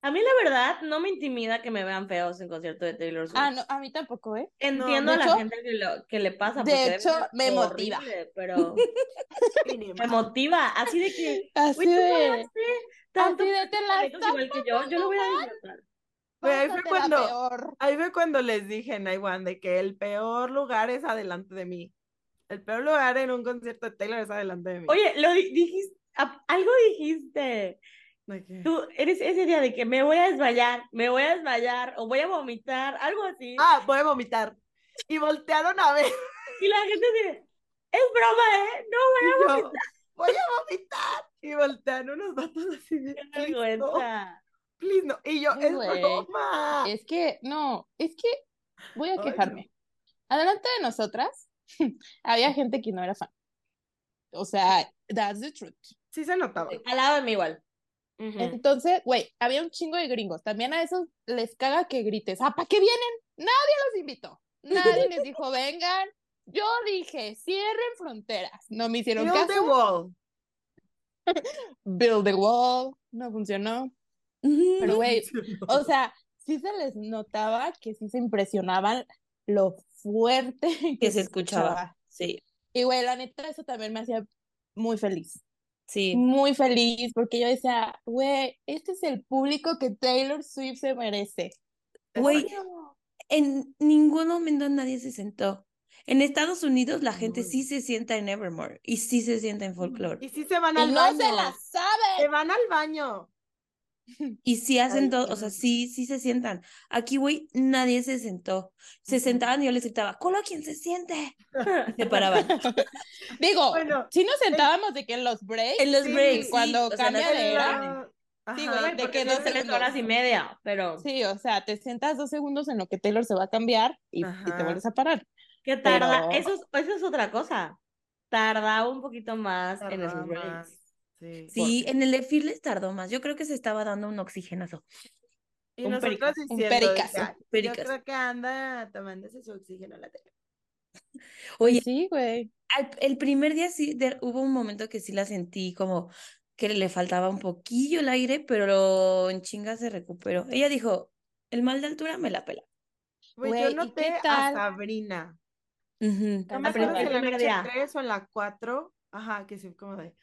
A mí la verdad no me intimida que me vean feos en concierto de Taylor Swift. Ah, no, a mí tampoco, ¿eh? Entiendo a la gente que, lo, que le pasa. De hecho, me motiva. Pero me motiva, así de que... Así de... Tanto así de te la igual que yo, yo lo voy a disfrutar. ahí fue cuando, ahí fue cuando les dije en Iwan de que el peor lugar es adelante de mí. El peor lugar en un concierto de Taylor es adelante de mí. Oye, lo dijiste, algo dijiste. Tú eres ese día de que me voy a desmayar, me voy a desmayar o voy a vomitar, algo así. Ah, voy a vomitar. Y voltearon a ver. Y la gente dice, es broma, ¿eh? No voy a vomitar. voy a vomitar. Y voltearon unos vatos así de Qué vergüenza. Please, no. Y yo, es broma. Es que, no, es que voy a quejarme. Adelante de nosotras, había gente que no era fan. O sea, that's the truth. Sí se notaba. Al lado de mí igual. Entonces, güey, había un chingo de gringos. También a esos les caga que grites. ¿Ah, para qué vienen? Nadie los invitó. Nadie les dijo, vengan. Yo dije, cierren fronteras. No me hicieron Build the wall. Build the wall. No funcionó. Pero, güey, o sea, sí se les notaba que sí se impresionaban lo fuerte que, se escuchaba. Sí. Y, güey, la neta, eso también me hacía muy feliz. Sí. Muy feliz porque yo decía, güey, este es el público que Taylor Swift se merece. Güey, en ningún momento nadie se sentó. En Estados Unidos la gente sí se sienta en Evermore y sí se sienta en Folklore. Y sí se van al baño. no se la sabe. Se van al baño. Y sí hacen todo, o sea, sí, sí se sientan. Aquí, güey, nadie se sentó. Se sentaban y yo les gritaba, ¿colo quién se siente? se paraban. Digo, si nos sentábamos de que en los breaks. En los breaks. Cuando cambia de era. Sí, güey, de que dos tres horas y media, pero. Sí, o sea, te sientas dos segundos en lo que Taylor se va a cambiar y, te vuelves a parar. ¿Qué tarda? Eso, es, eso es otra cosa. tardaba un poquito más en esos breaks. más, Sí. Sí, en el de Fearless tardó más. Yo creo que se estaba dando un oxígenazo. Y Un nosotros pericazo. Un diciendo que, pericazo. "Ay, yo creo que anda tomándose su oxígeno la tele. Oye, Pues sí, güey. al- el primer día sí, de- hubo un momento que sí la sentí como que le faltaba un poquillo el aire, pero en chinga se recuperó. Ella dijo, el mal de altura me la pela. Güey, yo ¿y noté qué a tal? Sabrina. Ujú. No me acuerdo si la noche día. 3 o en la 4. Ajá, que sí, como de.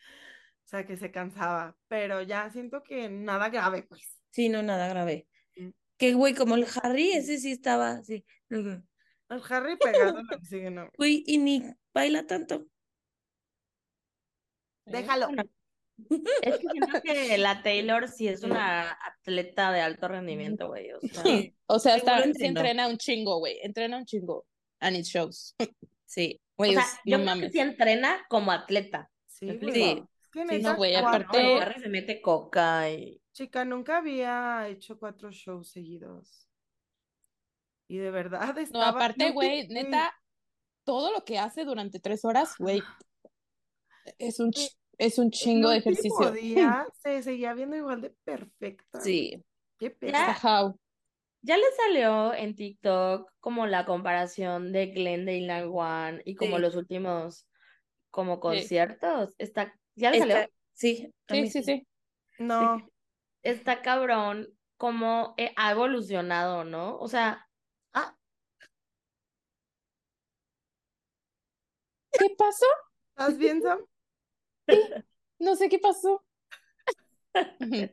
O sea, que se cansaba. Pero ya siento que nada grave, pues. Sí, no, nada grave. Mm. Que güey, como el Harry, ese sí estaba así. El Harry pegado al oxígeno. Güey, y ni baila tanto. Déjalo. Es que siento que la Taylor sí es una atleta de alto rendimiento, güey. O sea, Sí, O sea, está, sí entrena un chingo, güey. Entrena un chingo. And it shows. sí. o Güey, sea, es- yo no creo que mames. sí entrena como atleta. Sí, ¿Me Sí, no, güey, aparte- se mete coca y... Chica, nunca había hecho cuatro shows seguidos. Y de verdad No, aparte, güey, neta, todo lo que hace durante tres horas, güey, es un, ch- es un chingo de ejercicio. día se seguía viendo igual de perfecta. Sí. Qué Ya. pena. Ya le salió en TikTok como la comparación de Glendale One y como Sí. los últimos como conciertos. Está, ¿ya le salió? sí, Sí, sí, sí. No, Está cabrón como eh, ha evolucionado, ¿no? O sea, ah, ¿Qué pasó? ¿estás bien, Sam? No sé qué pasó.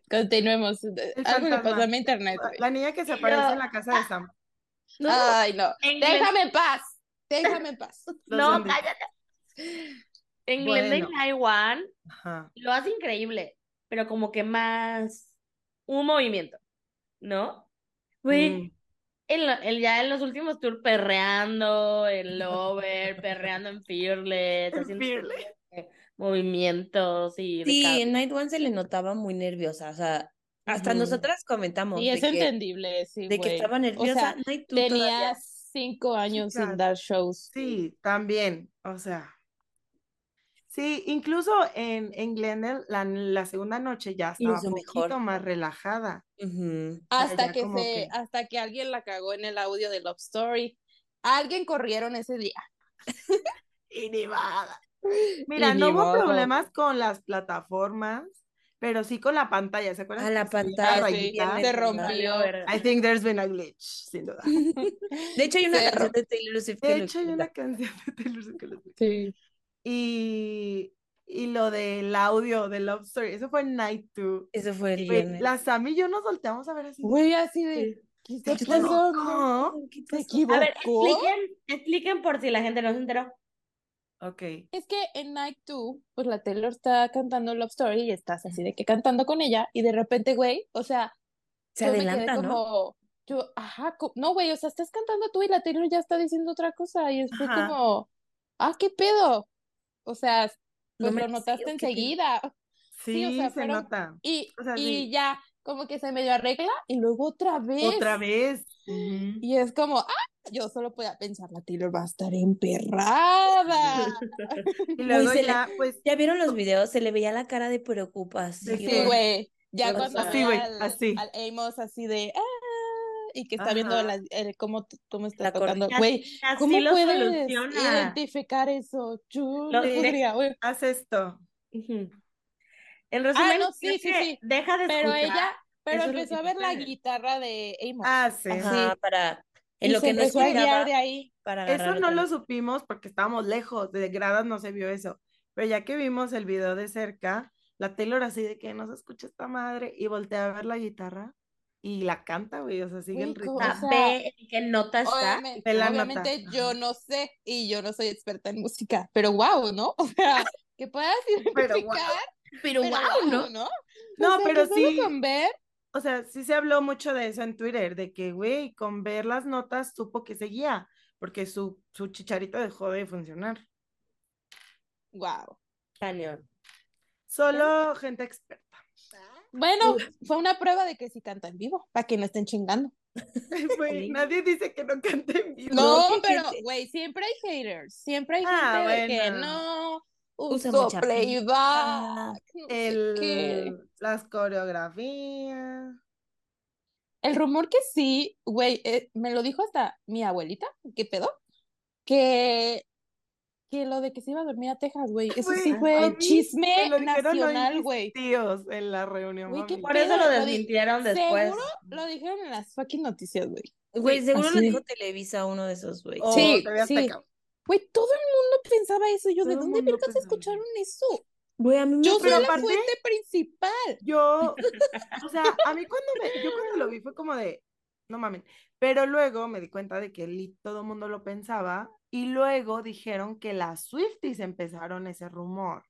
Continuemos. Algo le pasó a mi internet. La niña que se aparece en la casa de Sam. no, Ay, no. En Déjame en paz. Déjame en paz. No, cállate. En Bueno. Glendale High One Ajá. lo hace increíble, pero como que más un movimiento, ¿no? Güey, Mm. en lo- en- ya en los últimos tours perreando en Lover, perreando en Fearless, En haciendo Fearless. eh, movimientos y Sí, en Night One se le notaba muy nerviosa, o sea, hasta nosotras comentamos Y de es que, entendible, sí, de que estaba O nerviosa. sea, Night Two tenía todavía. cinco años sin dar shows. Sí, también. O sea. Sí, incluso en, en Glendale, la, la segunda noche ya estaba un mejor. poquito más relajada. Hasta que como se, que- hasta que alguien la cagó en el audio de Love Story. Alguien corrieron ese día. Y ni nada. Mira, Y no hubo modo. problemas con las plataformas, pero sí con la pantalla. ¿Se acuerdan? A la se veía pantalla, la sí, se rompió. I think there's been a glitch, sin duda. De hecho, hay una canción de Taylor Swift que De lo hecho, hay una canción de Taylor Swift que lo explica. Sí. Y, y lo del audio de Love Story, eso fue en Night 2. Eso fue el viernes. la Sam y yo nos volteamos a ver así. Güey, así de, ¿qué pasando? ¿Qué ¿Se pasó? equivocó? A ver, expliquen, expliquen por si la gente no se enteró. Ok. Es que en Night 2, pues la Taylor está cantando Love Story y estás así de que cantando con ella y de repente, güey, o sea, Se adelanta, ¿no? como, yo, ajá, co- no, güey, o sea, estás cantando tú y la Taylor ya está diciendo otra cosa y Ajá. como, ah, ¿qué pedo? O sea, pues lo notaste enseguida Sí, Sí, o sea, se fueron- nota. y, O sea, y sí. ya como que se medio arregla y luego otra vez. Otra vez. Y es como, ah, yo solo podía pensar, la Taylor va a estar emperrada. Y luego le- pues, ¿Ya vieron los videos? Se le veía la cara de preocupación. Sí, güey. Ya cuando así, ve güey, al, así. al Amos así de ah, y que está viendo Ajá. la- el- cómo, cómo está La tocando. Güey, ¿cómo lo puedes soluciona. identificar eso? Yo Lo- no podría, güey. haz esto. En resumen, Ah, no, sí, sí, que sí. deja de Pero escuchar. ella, pero empezó a ver la guitarra de Amos. Ah, sí. Ajá, para. En y lo se que no empezó a guiar de ahí. para Eso no lo supimos porque estábamos lejos, de gradas no se vio eso. Pero ya que vimos el video de cerca, la Taylor así de que no se escucha esta madre y voltea a ver la guitarra y la canta, güey, o sea, sigue el ritmo. O sea, ve en qué nota está. Obviamente, Ve la obviamente nota. yo no sé y yo no soy experta en música, pero wow, ¿no? O sea, que puedas Pero identificar, Pero pero wow, guau, ¿no? ¿no? No, O sea, pero sí. con ver, O sea, sí se habló mucho de eso en Twitter, de que, güey, con ver las notas supo que seguía, porque su, su chicharito dejó de funcionar. wow. Cañón. Solo gente experta. Bueno, fue una prueba de que sí canta en vivo, para que no estén chingando. Güey, Sí. nadie dice que no cante en vivo. No, pero, güey, siempre hay haters. Siempre hay Ah, gente de que bueno. no Usa mucha playback. no. El, las coreografías. El rumor que sí, güey, eh, me lo dijo hasta mi abuelita, ¿qué pedo? Que, que lo de que se iba a dormir a Texas, güey. Eso sí fue chisme lo nacional, güey. tíos en la reunión familiar. Por eso lo lo desmintieron después. Seguro lo dijeron en las fucking noticias, güey. Güey, seguro lo así. dijo Televisa, uno de esos, güey. O Sí, sí. Güey, todo el mundo pensaba eso. Yo, ¿de Todo el dónde vergas escucharon eso? Güey, a mí me Yo soy pero la aparte- fuente principal. Yo, o sea, a mí cuando me, yo cuando lo vi fue como de, no mamen, pero luego me di cuenta de que todo el mundo lo pensaba y luego dijeron que las Swifties empezaron ese rumor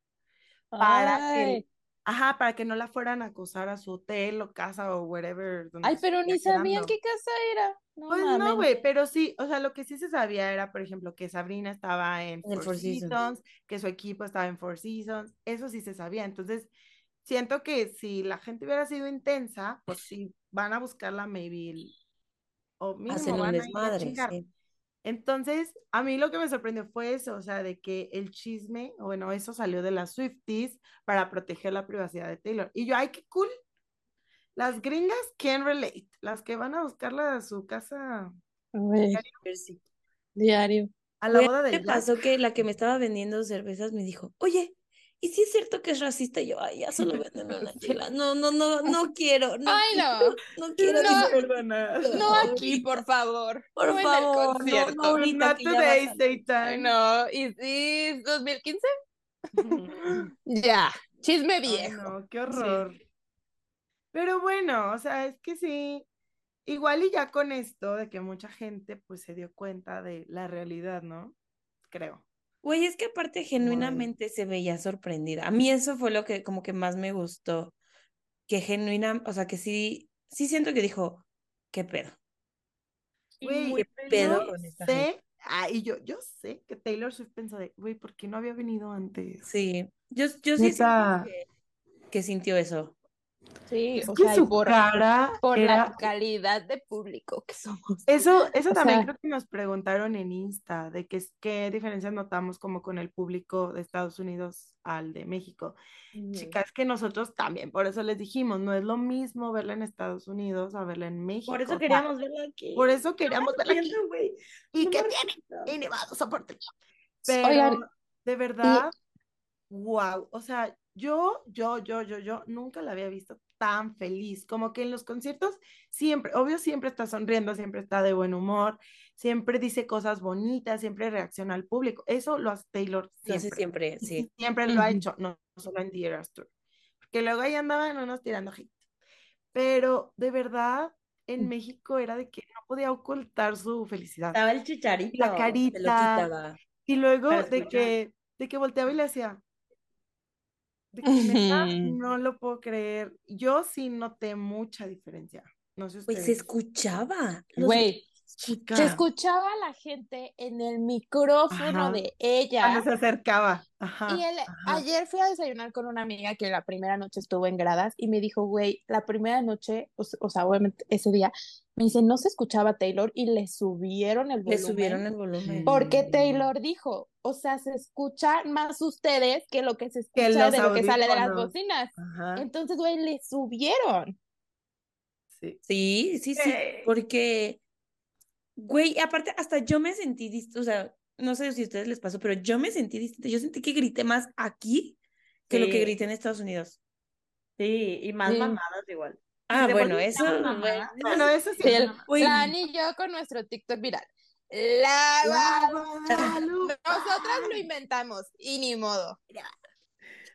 para Ay. que, ajá, para que no la fueran a acosar a su hotel o casa o wherever. Ay, pero ni sabían qué casa era. No Pues no, güey, pero sí, o sea, lo que sí se sabía era, por ejemplo, que Sabrina estaba en Four Four Seasons. Seasons, que su equipo estaba en Four Seasons, eso sí se sabía. Entonces, siento que si la gente hubiera sido intensa, pues sí, van a buscarla, maybe, o mínimo Hacen un van a ir a desmadre, chingar. sí. Entonces, a mí lo que me sorprendió fue eso, o sea, de que el chisme, o bueno, eso salió de las Swifties para proteger la privacidad de Taylor. Y yo, ay, qué cool. Las gringas can relate, las que van a buscarla a su casa diario. a la boda de Jack. pasó que la que me estaba vendiendo cervezas me dijo, oye, ¿y si es cierto que es racista? Y yo, ay, ya solo véndeme una chela. No, no, no, no quiero. No Ay, no. quiero, no quiero No. No aquí, por favor. Por no en el favor, no, concierto. no ahorita Not today, Satan. no. ¿Y sí, 2015? Ya. Chisme Ay, viejo. no, qué horror. Pero bueno, o sea, es que sí, igual y ya con esto de que mucha gente pues se dio cuenta de la realidad, ¿no? Creo. Güey, es que aparte genuinamente se veía sorprendida. A mí eso fue lo que como que más me gustó. Que genuina, o sea, que sí, sí siento que dijo, ¿qué pedo? Güey, ¿Qué pedo con esta gente? sé, ah, y yo, yo sé que Taylor Swift pensó de, güey, ¿por qué no había venido antes? Sí, yo, yo sí siento que, que sintió eso. Sí, Es o que sea, y su por, cara por era... la calidad de público que somos. Eso, eso O también sea- creo que nos preguntaron en Insta, de que qué diferencias notamos como con el público de Estados Unidos al de México. Chicas, que nosotros también, por eso les dijimos, no es lo mismo verla en Estados Unidos a verla en México. Por o eso sea, queríamos verla aquí. por eso queríamos verla aquí. Güey. ¿Y No qué me tiene? soporte. Sí, Pero oigan, de verdad, wow. O sea, yo, yo, yo, yo, yo nunca la había visto tan feliz. Como que en los conciertos siempre, obvio, siempre está sonriendo, siempre está de buen humor, siempre dice cosas bonitas, siempre reacciona al público. Eso lo hace Taylor siempre. siempre, sí. Siempre lo ha hecho, no solo en The Eras Tour. Porque luego ahí andaban unos tirando hate. Pero de verdad, en México era de que no podía ocultar su felicidad. Estaba el chicharito. La lo carita. Y luego de que, de que volteaba y le hacía. De que no lo puedo creer. Yo sí noté mucha diferencia. No sé Güey, se escuchaba. Los- güey, Chica, se escuchaba a la gente en el micrófono Ajá. de ella. Cuando se acercaba. Ajá. Y el- ajá. ayer fui a desayunar con una amiga que la primera noche estuvo en gradas y me dijo, güey, la primera noche, o, sea, obviamente ese día, me dice, no se escuchaba Taylor y le subieron el Le volumen. subieron el volumen. Porque. Taylor dijo, o sea, se escuchan más ustedes que lo que se escucha de lo que sale de las bocinas. Ajá. Entonces, güey, le subieron. Sí. Sí, sí, sí, porque, güey, aparte hasta yo me sentí distinta, o sea, no sé si a ustedes les pasó, pero yo me sentí distinta, yo sentí que grité más aquí que lo que grité en Estados Unidos. Sí, y más Sí. mamadas igual. Ah, bueno, eso, una mamada. bueno, Bueno, eso sí. El- la y yo con nuestro TikTok viral. La La. Guadalupe. Nosotras lo inventamos y ni modo.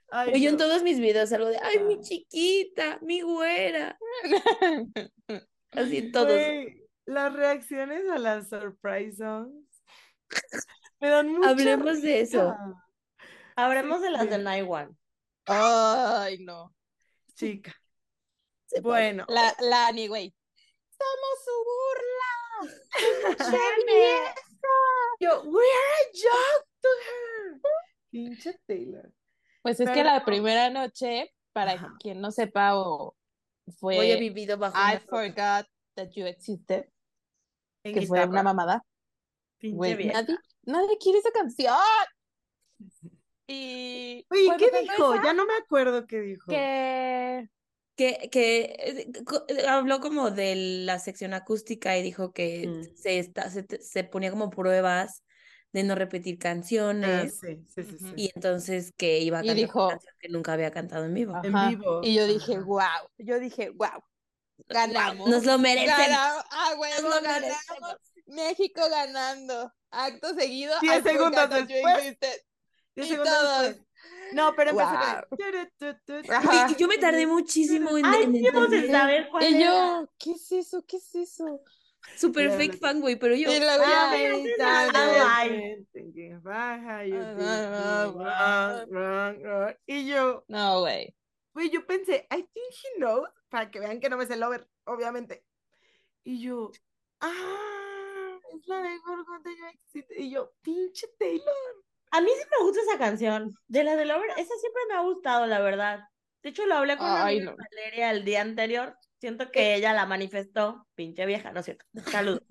Ay, en no. todos mis videos algo de, ay, mi chiquita, mi güera, así en todos. Güey, las reacciones a las surprise songs me dan mucha Hablemos de eso. Hablemos de las sí. de Night One. Ay, no. Chica. Se. Bueno, La, la güey. Somos su burla. Yo, we are a joke to her. Pinche Taylor. Pues es que la primera noche, para Ajá. quien no sepa o fue Hoy he vivido bajo I forgot That You Existed, En que fue una mamada. Güey, nadie, nadie quiere esa canción. Y Oye, ¿qué dijo? esa, Ya no me acuerdo qué dijo. que Que, que eh, eh, habló como de la sección acústica y dijo que Mm. se, está, se, se ponía como pruebas de no repetir Ah, canciones sí, sí, sí, sí. Y entonces que iba a Y cantar dijo- una canción que nunca había cantado en vivo. En vivo. Y yo dije, wow. Yo dije, wow. Ganamos. Nos lo merecemos. Ganamos. Ah, Nos lo ganamos. merecemos. México ganando. Acto seguido. Diez I forgot segundos that you después. existed. Diez y segundos todos. después. No, pero empezó yo me tardé muchísimo en, Ay, en en saber cuál Y era. yo, ¿qué es eso? ¿Qué es eso? Super fake lo- fan, güey, pero yo. Y luego ya. Ay, Ah, Ah, me. Y yo, No, güey. güey, yo pensé, I think he knows, para que vean que no me sé el over, obviamente. Y yo, ah, es la de yo existe. Y yo, pinche Taylor. A mí sí me gusta esa canción. De la de Lover, esa siempre me ha gustado, la verdad. De hecho, lo hablé con una Ay, amiga no. Valeria el día anterior. Siento que ella la manifestó. Pinche vieja, ¿no es cierto? Saludos.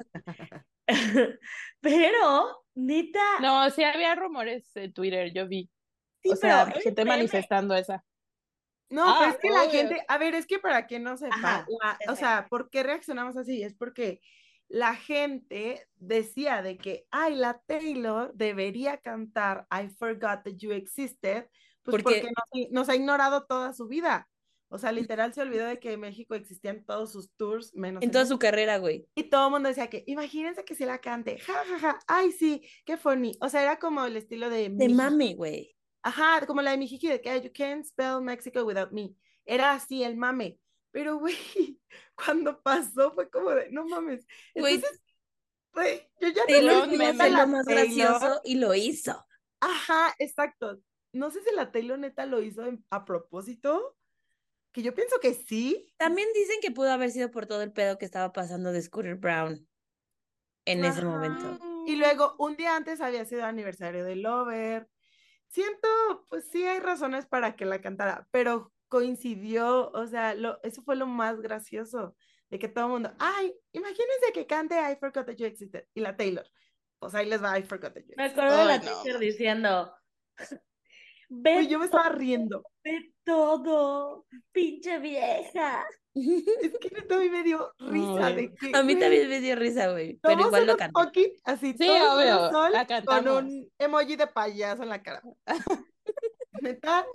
Pero, neta, No, sí había rumores en Twitter, yo vi. sí, o sea, pero gente el meme- manifestando esa. No, Ah, pero es que la gente, a ver, es que para que no sepa, Ajá, la- o sea, ¿por qué reaccionamos así? Es porque la gente decía de que, ay, la Taylor debería cantar I Forgot That You Existed, pues Porque- porque nos, nos ha ignorado toda su vida. O sea, literal se olvidó de que México existían todos sus tours, menos En en toda su carrera, güey. Y todo el mundo decía que, imagínense que si la cante, ja, ja, ja, ay, sí, qué funny. O sea, era como el estilo de... De mami, güey. Ajá, como la de Mijiji, de que "Ay, you can't spell Mexico without me. Era así el mame. Pero, güey, cuando pasó fue como de, no mames. Güey, Entonces, güey, yo ya no quiso meme. ser la lo más Taylor- gracioso y lo hizo. Ajá, exacto. No sé si la Taylor neta lo hizo en- a propósito, que yo pienso que sí. También dicen que pudo haber sido por todo el pedo que estaba pasando de Scooter Brown en ese momento. Y luego, un día antes había sido aniversario de Lover. Siento, pues sí hay razones para que la cantara, pero coincidió, o sea, lo, eso fue lo más gracioso, de que todo el mundo, ay, imagínense que cante I Forgot That You Existed, y la Taylor, pues ahí les va I Forgot That You Me Existed. acuerdo de la no. teacher diciendo, ve, Uy, yo me estaba riendo, ve todo, pinche vieja. Es que neta a mí me dio risa de que, A mí güey, también me dio risa, güey. Pero igual lo fucking, así, Sí, obvio, sol, la con un emoji de payaso en la cara. Neta,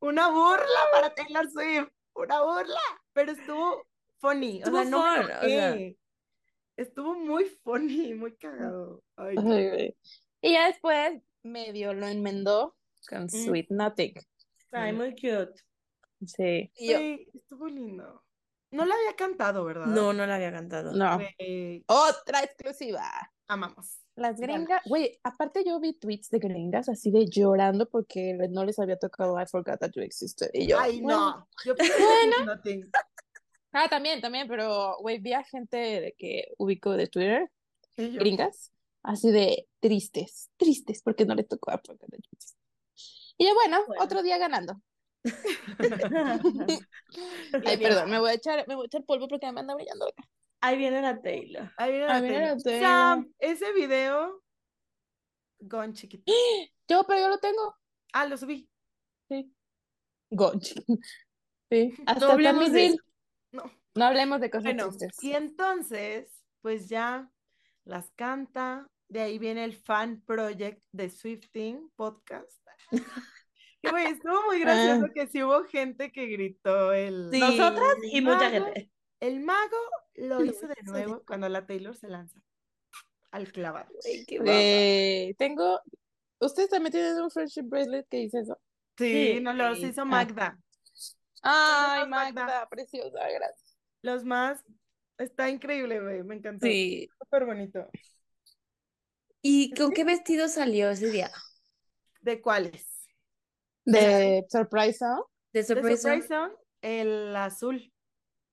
una burla para Taylor Swift, una burla, pero estuvo funny, o Estuvo sea, no me fun, o sea. enojé. Estuvo muy funny, muy cagado. Ay. Ay, güey. Y ya después medio lo enmendó con Mm. Sweet Nothing. Ay, muy cute. Sí. Güey, estuvo lindo. No la había cantado, ¿verdad? no, no la había cantado. No. Otra exclusiva. amamos. Las gringas, güey, aparte yo vi tweets de gringas así de llorando porque no les había tocado I Forgot That You Existed. Y yo, Ay, bueno. no. Yo pensé que Nothing. Ah, también, también, pero, güey, vi a gente de que ubico de Twitter, gringas, así de tristes, tristes porque no les tocó I Forgot That You Existed. Y yo, bueno, Bueno. otro día ganando. Ay, perdón, me voy a echar, me voy a echar polvo porque me anda brillando. Ahí viene la Taylor. Ahí viene Ahí la viene la Taylor. Taylor. Sam, ese video, gone chiquito. Yo, pero yo lo tengo. Ah, lo subí. Sí. Gonchi. Sí. Hasta en hablemos de eso. No. No hablemos de cosas Bueno, tristes. y entonces, pues ya las canta. De ahí viene el fan project de Swifting podcast. Y güey, estuvo muy gracioso Ah. que sí hubo gente que gritó el, Sí. Nosotras y mucha gente. el mago lo Lo hizo de nuevo cuando la Taylor se lanza al clavado. Güey, qué. Eh, tengo. ¿Ustedes también tienen un friendship bracelet que dice eso? Sí, Sí. nos los Sí. hizo Ah. Magda. Ay, Magda. Magda, preciosa, gracias. Los más, está increíble, güey, me encantó. Sí. Súper bonito. ¿Y con qué vestido salió ese día? ¿De cuáles? De Surprise Song. ¿De sorpresa? Surprise Song, el azul,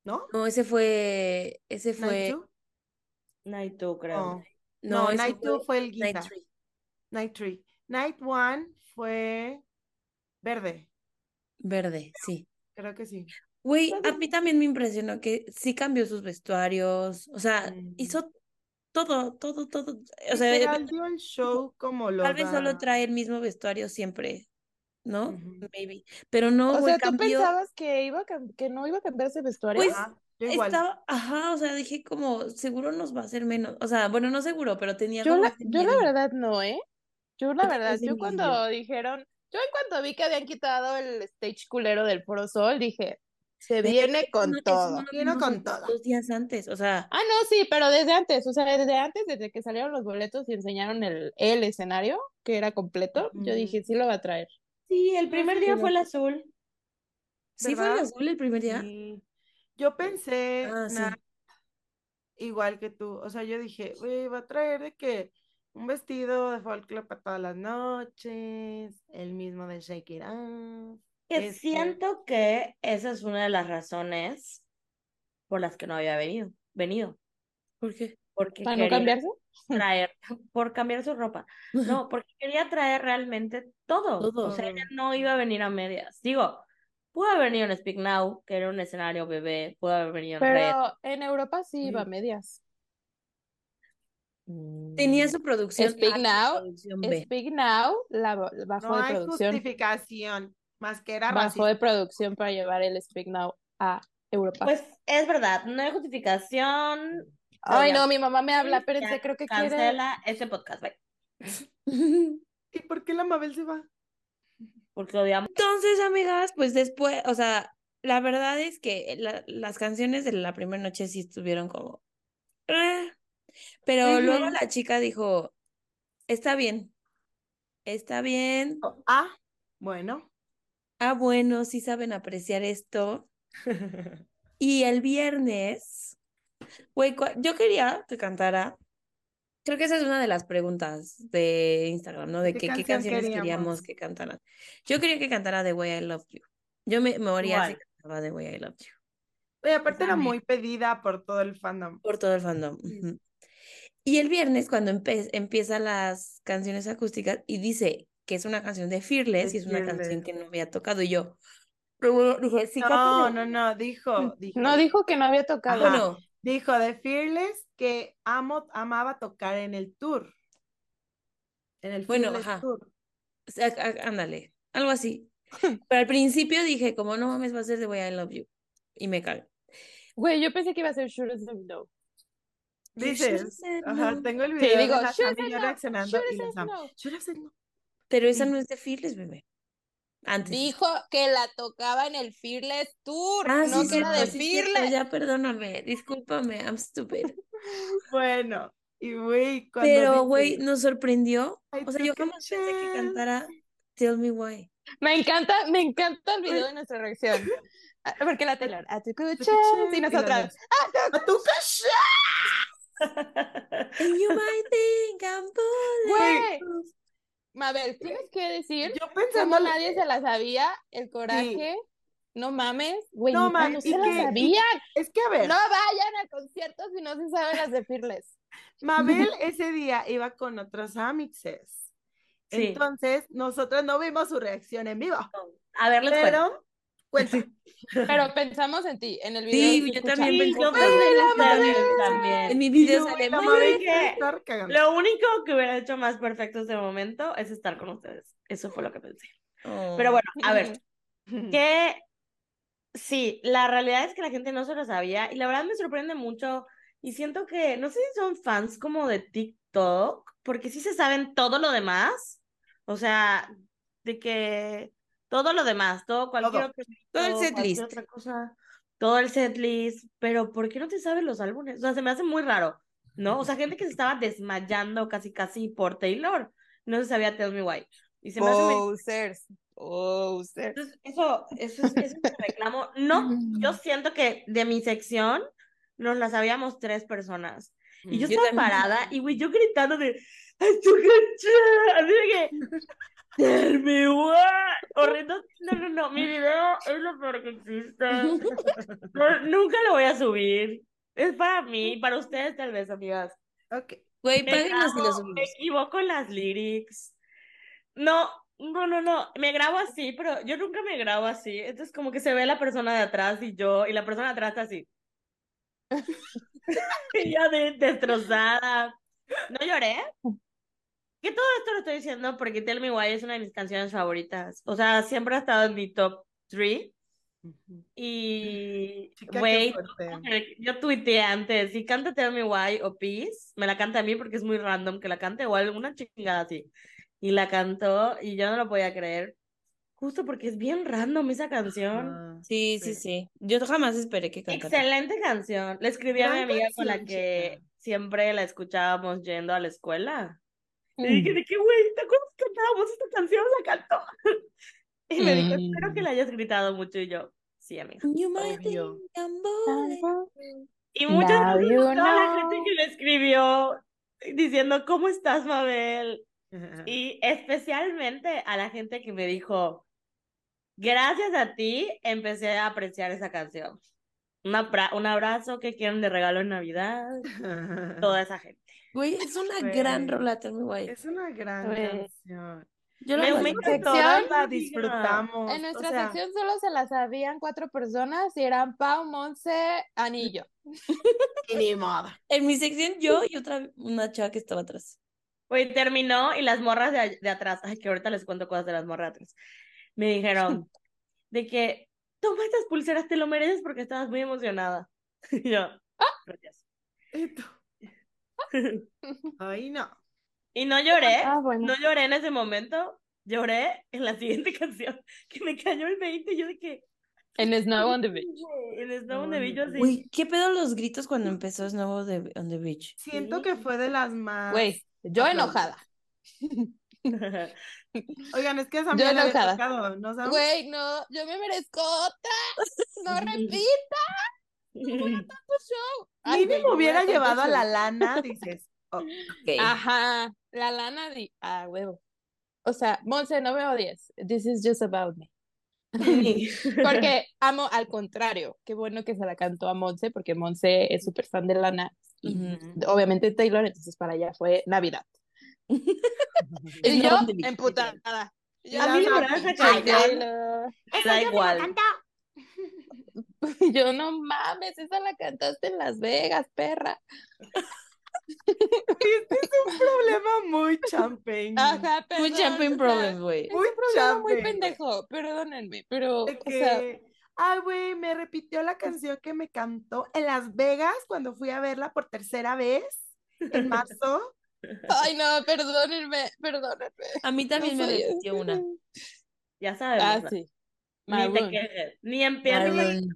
¿no? No, ese fue, ese Night fue, Two. Night two, creo. No, no, no, Night Two fue el. Tree. Night Tree. Night One fue verde, Verde, sí. creo que sí. Güey, a mí también me impresionó que sí cambió sus vestuarios, o sea, Mm. hizo todo, todo, todo. O sea, Literal dio el show como lo tal vez solo trae el mismo vestuario siempre, ¿no? Ujú. Maybe. Pero no, O sea, ¿tú cambió. pensabas que iba que no iba a cambiarse vestuario? Pues Ajá, yo igual. estaba, ajá, o sea, dije como, seguro nos va a hacer menos, o sea, bueno, no seguro, pero tenía yo la, yo la verdad no, ¿eh? Yo la verdad, yo cuando dijeron, yo en cuanto vi que habían quitado el stage culero del Foro Sol, dije, se viene con no- eso todo. Vino con todo. Dos días antes, o sea, Ah, no, sí, pero desde antes, o sea, desde antes, desde que salieron los boletos y enseñaron el, el escenario, que era completo, yo dije, sí lo va a traer. Sí, el primer día fue el azul. ¿sí fue el azul el primer día? Sí. Yo pensé, Ah, sí. Igual que tú, o sea, yo dije, güey, va a traer de que un vestido de folclore para todas las noches, el mismo de Shake It Off. Que este, siento que esa es una de las razones por las que no había venido, venido, ¿Por qué? porque ¿Para no cambiarse? Traer, por cambiar su ropa, no, porque quería traer realmente todo, Todo. o sea, ella no iba a venir a medias, digo, pudo haber venido en Speak Now, que era un escenario bebé, pudo haber venido en Red, Pero en Europa sí iba a Sí. medias. Tenía Mm, su producción Speak Now, producción. Speak Now la ba- bajó No de hay producción, justificación, más que era bajó de producción para llevar el Speak Now a Europa. Pues es verdad, no hay justificación. Ay, no, mi mamá me habla, espérense, creo que quiere. Cancela ese podcast, bye. ¿Y por qué la Mabel se va? Porque odiamos. Entonces, amigas, pues después, o sea, la verdad es que la- las canciones de la primera noche sí estuvieron como... "Eh". Pero luego la chica dijo, está bien, está bien. Ah, bueno. Ah, bueno, sí saben apreciar esto. Y el viernes, güey, yo quería que cantara. Creo que esa es una de las preguntas de Instagram, ¿no? De ¿Qué que, qué canción canciones queríamos queríamos? que cantaran. Yo quería que cantara The Way I Love You. Yo me moría si cantaba The Way I Love You. Oye, aparte era muy pedida por todo el fandom. Por todo el fandom. Sí. Y el viernes, cuando empiezan las canciones acústicas y dice que es una canción de Fearless De y es una canción que no había tocado, y yo dije, sí, No, no, no, dijo, dijo. No dijo que no había tocado. Bueno, Dijo de Fearless que amo, amaba tocar en el tour. En el Bueno, Fearless ajá. Tour. o sea, á- ándale, algo así. Pero al principio dije, como no mames, va a ser The Way I Love You. Y me cago. Güey, yo pensé que iba a ser Sure as No. Dices, ajá, no. tengo el Sí, video digo, de la "Should Sammy have y yo said no, reaccionando y no". Pero esa Sí. no es de Fearless, bebé. Antes. Dijo que la tocaba en el Fearless Tour, Ah, no sí, que era de sí, Fearless. Ya, perdóname, discúlpame, I'm stupid. Bueno, y güey, cuando Pero, dice, güey, nos sorprendió. I O sea, yo jamás pensé que cantara Tell Me Why. Me encanta, me encanta el video de nuestra reacción. Ah, Porque la Taylor, a tu Took a chance, chance, y nosotras, "A tu casa". And you might think I'm güey. Mabel, tienes que decir Yo pensando, nadie se la sabía, el coraje, no mames, güey, No, neta, ma- no y se la sabían. es que a ver, No vayan a conciertos si no se saben las de Fearless. Mabel ese día iba con otros amixes. Sí. Entonces, nosotros no vimos su reacción en vivo. A ver, les cuento. Pero, cuenta. Pero pensamos en ti, en el video. Sí, yo también Sí, pensé yo también. también. En mi video sale. Lo único que hubiera hecho más perfecto ese momento es estar con ustedes. Eso fue lo que pensé. Oh. Pero bueno, a ver, que sí, la realidad es que la gente no se lo sabía y la verdad me sorprende mucho y siento que, no sé si son fans como de TikTok, porque sí se saben todo lo demás, o sea, de que todo lo demás, todo, cualquier Todo. otro Todo el setlist. otra cosa, todo el setlist, pero ¿por qué no te sabes los álbumes? O sea, se me hace muy raro, ¿no? O sea, gente que se estaba desmayando casi casi por Taylor, no se sabía Tell Me Why. Y se me hace muy Posers. Posers. entonces, eso, eso es, eso es mi reclamo. No, yo siento que de mi sección nos la sabíamos tres personas. Y yo Yo estaba también. parada y güey, yo gritando de "Ay, tu cacha", así de que "Tell me what". Horrendo. No, no, no, mi video es lo peor que existe. No, nunca lo voy a subir. Es para mí, para ustedes tal vez, amigas. Ok. Güey, Me páguenos y lo cago, me subimos. equivoco en las lyrics. No, No, no, no, me grabo así, pero yo nunca me grabo así. Entonces como que se ve la persona de atrás y yo, y la persona de atrás está así. y yo de, destrozada. ¿No lloré? Que todo esto lo estoy diciendo porque Tell Me Why es una de mis canciones favoritas. O sea, siempre ha estado en mi top 3. Y, güey, yo tuiteé antes, si canta Tell Me Why o Peace, me la canta a mí porque es muy random que la cante o alguna chingada así. Y la cantó y yo no lo podía creer, justo porque es bien random esa canción. Ah, Sí, sí, sí. Yo jamás esperé que cantara. Excelente canción. Le escribí a mi amiga con la que chica. siempre la escuchábamos yendo a la escuela. Mm. Le dije, ¿de qué güey? ¿Te acuerdas que cantábamos esta canción? La cantó. Y me dijo, Mm. espero que la hayas gritado mucho. Y yo, sí, amiga. Obvio. Y muchas gracias you a toda la gente que me escribió diciendo, ¿cómo estás, Mabel? Y especialmente a la gente que me dijo, gracias a ti empecé a apreciar esa canción. Un, abra- un abrazo que quieren de regalo en Navidad, toda esa gente. Güey, es una gran Güey. rola, Tell Me Why. Es una gran Güey. canción. Yo la Me- sección, todas la disfrutamos. En nuestra o sea, sección solo se la sabían cuatro personas y eran Pau, Monse, Anillo. y ni modo. En mi sección, yo y otra, una chava que estaba atrás. Oye, terminó y las morras de, atrás, ay, que ahorita les cuento cosas de las morras de atrás, me dijeron de que, toma estas pulseras, te lo mereces porque estabas muy emocionada. Y yo, gracias. Y tú, Ay, no. Y no lloré, Ah, bueno. no lloré en ese momento, lloré en la siguiente canción, que me cayó el 20, yo de que, En Snow on the Beach. en Snow on the Beach, yo así. Güey, ¿qué pedo los gritos cuando empezó Snow de, on the Beach? Siento Sí. que fue de las más. Güey, yo enojada. Oigan, es que esa Yo enojada. tocado, ¿no sabes? Güey, no, yo me merezco otra. No repita show. Ay, Mínimo yo voy hubiera tanto llevado a la show. lana, dices. oh, Ok. Ajá, la lana di. Ah, huevo. O sea, Monse, no me odies. This is just about me. Porque amo al contrario. Qué bueno que se la cantó a Monse, porque Monse es súper fan de Lana. Y Ujú. obviamente Taylor, entonces para ella fue Navidad. Y yo, emputada. A mí Taylor. da igual. Yo no mames, esa la cantaste en Las Vegas, perra. Este es un problema muy champeño. Ajá, perdón, champagne o sea, problem, güey. Muy un problema muy pendejo, perdónenme, pero, De o sea, que, ay, güey, me repitió la canción que me cantó en Las Vegas cuando fui a verla por tercera vez en marzo. ay no, perdónenme, perdónenme. A mí también No me repitió una. Ya sabes, Ah, ¿no? Sí. ni te Maroon. quejes, ni empieces. Maroon.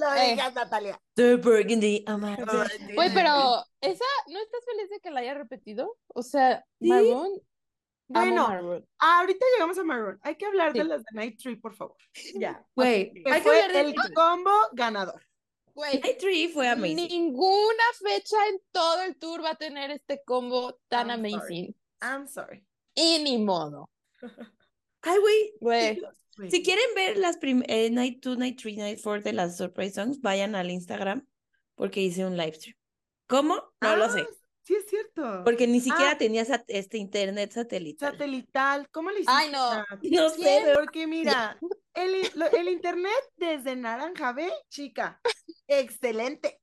Lo Eh. digas, Natalia. The Burgundy Amar. Güey, pero esa, ¿no estás feliz de que la haya repetido? O sea, Sí. Maroon. Bueno, Maroon. ahorita llegamos a Maroon. Hay que hablar de Sí. las de Night Tree, por favor. Ya. Güey, Que hay que fue hablar de el combo ganador. Güey, Night Tree fue amazing. ninguna fecha en todo el tour va a tener este combo tan I'm sorry. amazing. I'm sorry. Y ni modo. Ay, güey. Güey. Güey. Si quieren ver las prim eh, Night 2, Night 3, Night 4 de las Surprise Songs, vayan al Instagram porque hice un live stream. ¿Cómo? No lo sé. Ah, Sí, es cierto. Porque ni siquiera Ah. tenía sat- este internet satelital. Satelital, ¿cómo le hiciste? Ay, no. Nat? No sé, Porque mira, el, lo- el internet desde Naranja B, chica, excelente.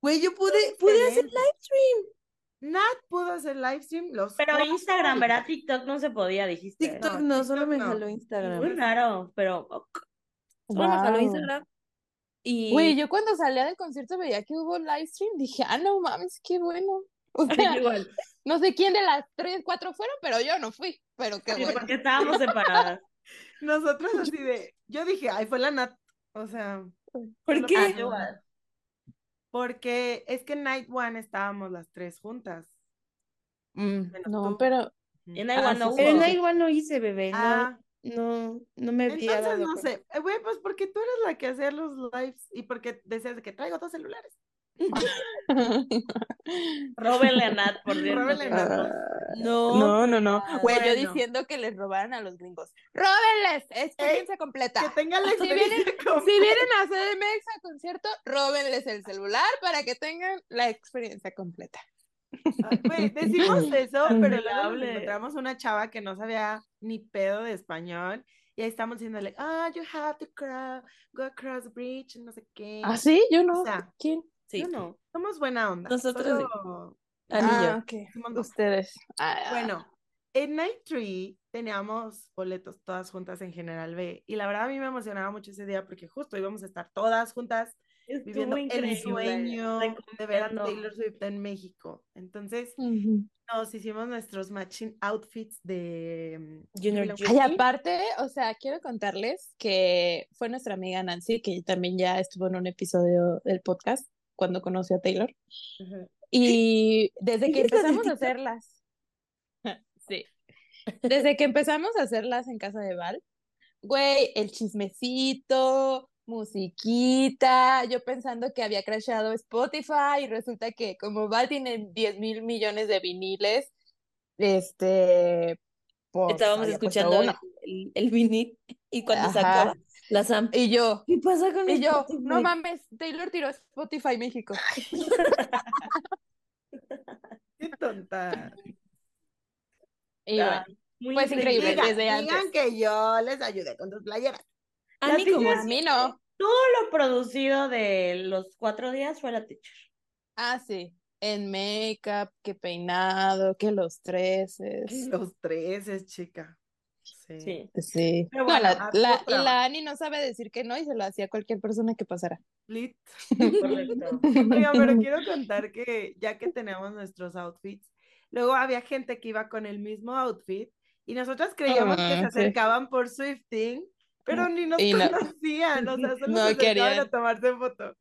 güey, yo pude, pude hacer live stream. Nat pudo hacer live stream, los Pero cuatro. Instagram, ¿verdad? TikTok no se podía, dijiste. TikTok No, no, solo TikTok me no. jaló Muy Instagram. raro, pero. Solo me jaló Wow. Instagram. Y Güey, yo cuando salía del concierto veía que hubo live stream, dije, ah, no mames, qué bueno. O sea, igual. no sé quién de las tres, cuatro fueron, pero yo no fui. Pero qué Sí, bueno. porque estábamos separadas. Nosotros así de, yo dije, ay, fue la Nat, o sea, ¿por qué? Ah. Porque es que Night One estábamos las tres juntas. Mm. No, tú. pero Y en Night Ah, One no hubo. no, igual no hice, bebé. No, Ah, no, no me había entonces dado no cuenta. sé, güey, pues porque tú eres la que hacía los lives y porque decías de que traigo dos celulares. Róbenle a Nat, por Nat. no. No. No, no, no. Ah, Güey, yo diciendo que les robaran a los gringos. ¡Róbenles! Experiencia completa. Que tengan la Si vienen- experiencia completa. Si vienen a CDMX a concierto, róbenles el celular para que tengan la experiencia completa. Ay, güey, decimos eso, pero luego nos encontramos una chava que no sabía ni pedo de español y ahí estamos diciéndole, ah, you have to cro- go across the bridge, no sé qué. ¿Ah, sí? Yo no. O sea, ¿Quién? Sí. Yo no. somos buena onda. Nosotros sí. solo- Anillo. Ah, no. Ustedes. Ah, Bueno, en Night Tree teníamos boletos todas juntas en General B y la verdad a mí me emocionaba mucho ese día porque justo íbamos a estar todas juntas viviendo Estuvo el increíble. sueño de ver a. Taylor Swift en México. Entonces nos hicimos nuestros matching outfits de mm, Junior Juicy. Ay, aparte, o sea, quiero contarles que fue nuestra amiga Nancy, que también ya estuvo en un episodio del podcast cuando conoció a Taylor. Y desde que ¿Esa de empezamos a hacerlas, sí, desde que empezamos a hacerlas en casa de Val, güey, el chismecito, musiquita, yo pensando que había crashado Spotify y resulta que como Val tiene 10 mil millones de viniles, este, pues Estábamos escuchando el, vinil y cuando Ajá. sacaba la Sam. Y yo, ¿Qué pasa con y yo, Spotify? no mames, Taylor tiró Spotify México. Qué tonta. Y bueno, muy pues increíble, Digan, desde digan antes. que yo les ayudé con tus playeras. A La mí como A mí no. Todo lo producido de los cuatro días fue la teacher. Ah, sí. En make-up, que peinado, que los treces. Los tres es chica. Sí. Sí. Sí. Pero No, bueno, la, la- y la Ani no sabe decir que no y se lo hacía a cualquier persona que pasara. Lit. Correcto. Oigan, pero quiero contar que ya que teníamos nuestros outfits, luego había gente que iba con el mismo outfit y nosotras creíamos que se Ah, sí. acercaban por Swifting, pero ni nos Y no. conocían, o sea, solo No se acercaban querían. a tomarse foto.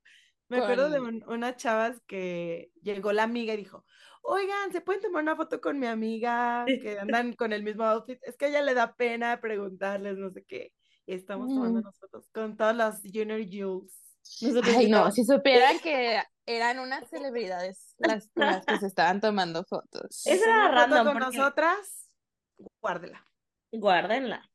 Me acuerdo de un- unas chavas que llegó la amiga y dijo, oigan, ¿se pueden tomar una foto con mi amiga que andan con el mismo outfit? Es que a ella le da pena preguntarles, no sé qué. Y estamos tomando Mm. nosotros con todas las Junior Jules. nosotros Ay, no, si supieran que eran unas celebridades las, que se estaban tomando fotos. Esa ¿Quieren era una foto con porque- nosotras? Guárdela. Guárdenla.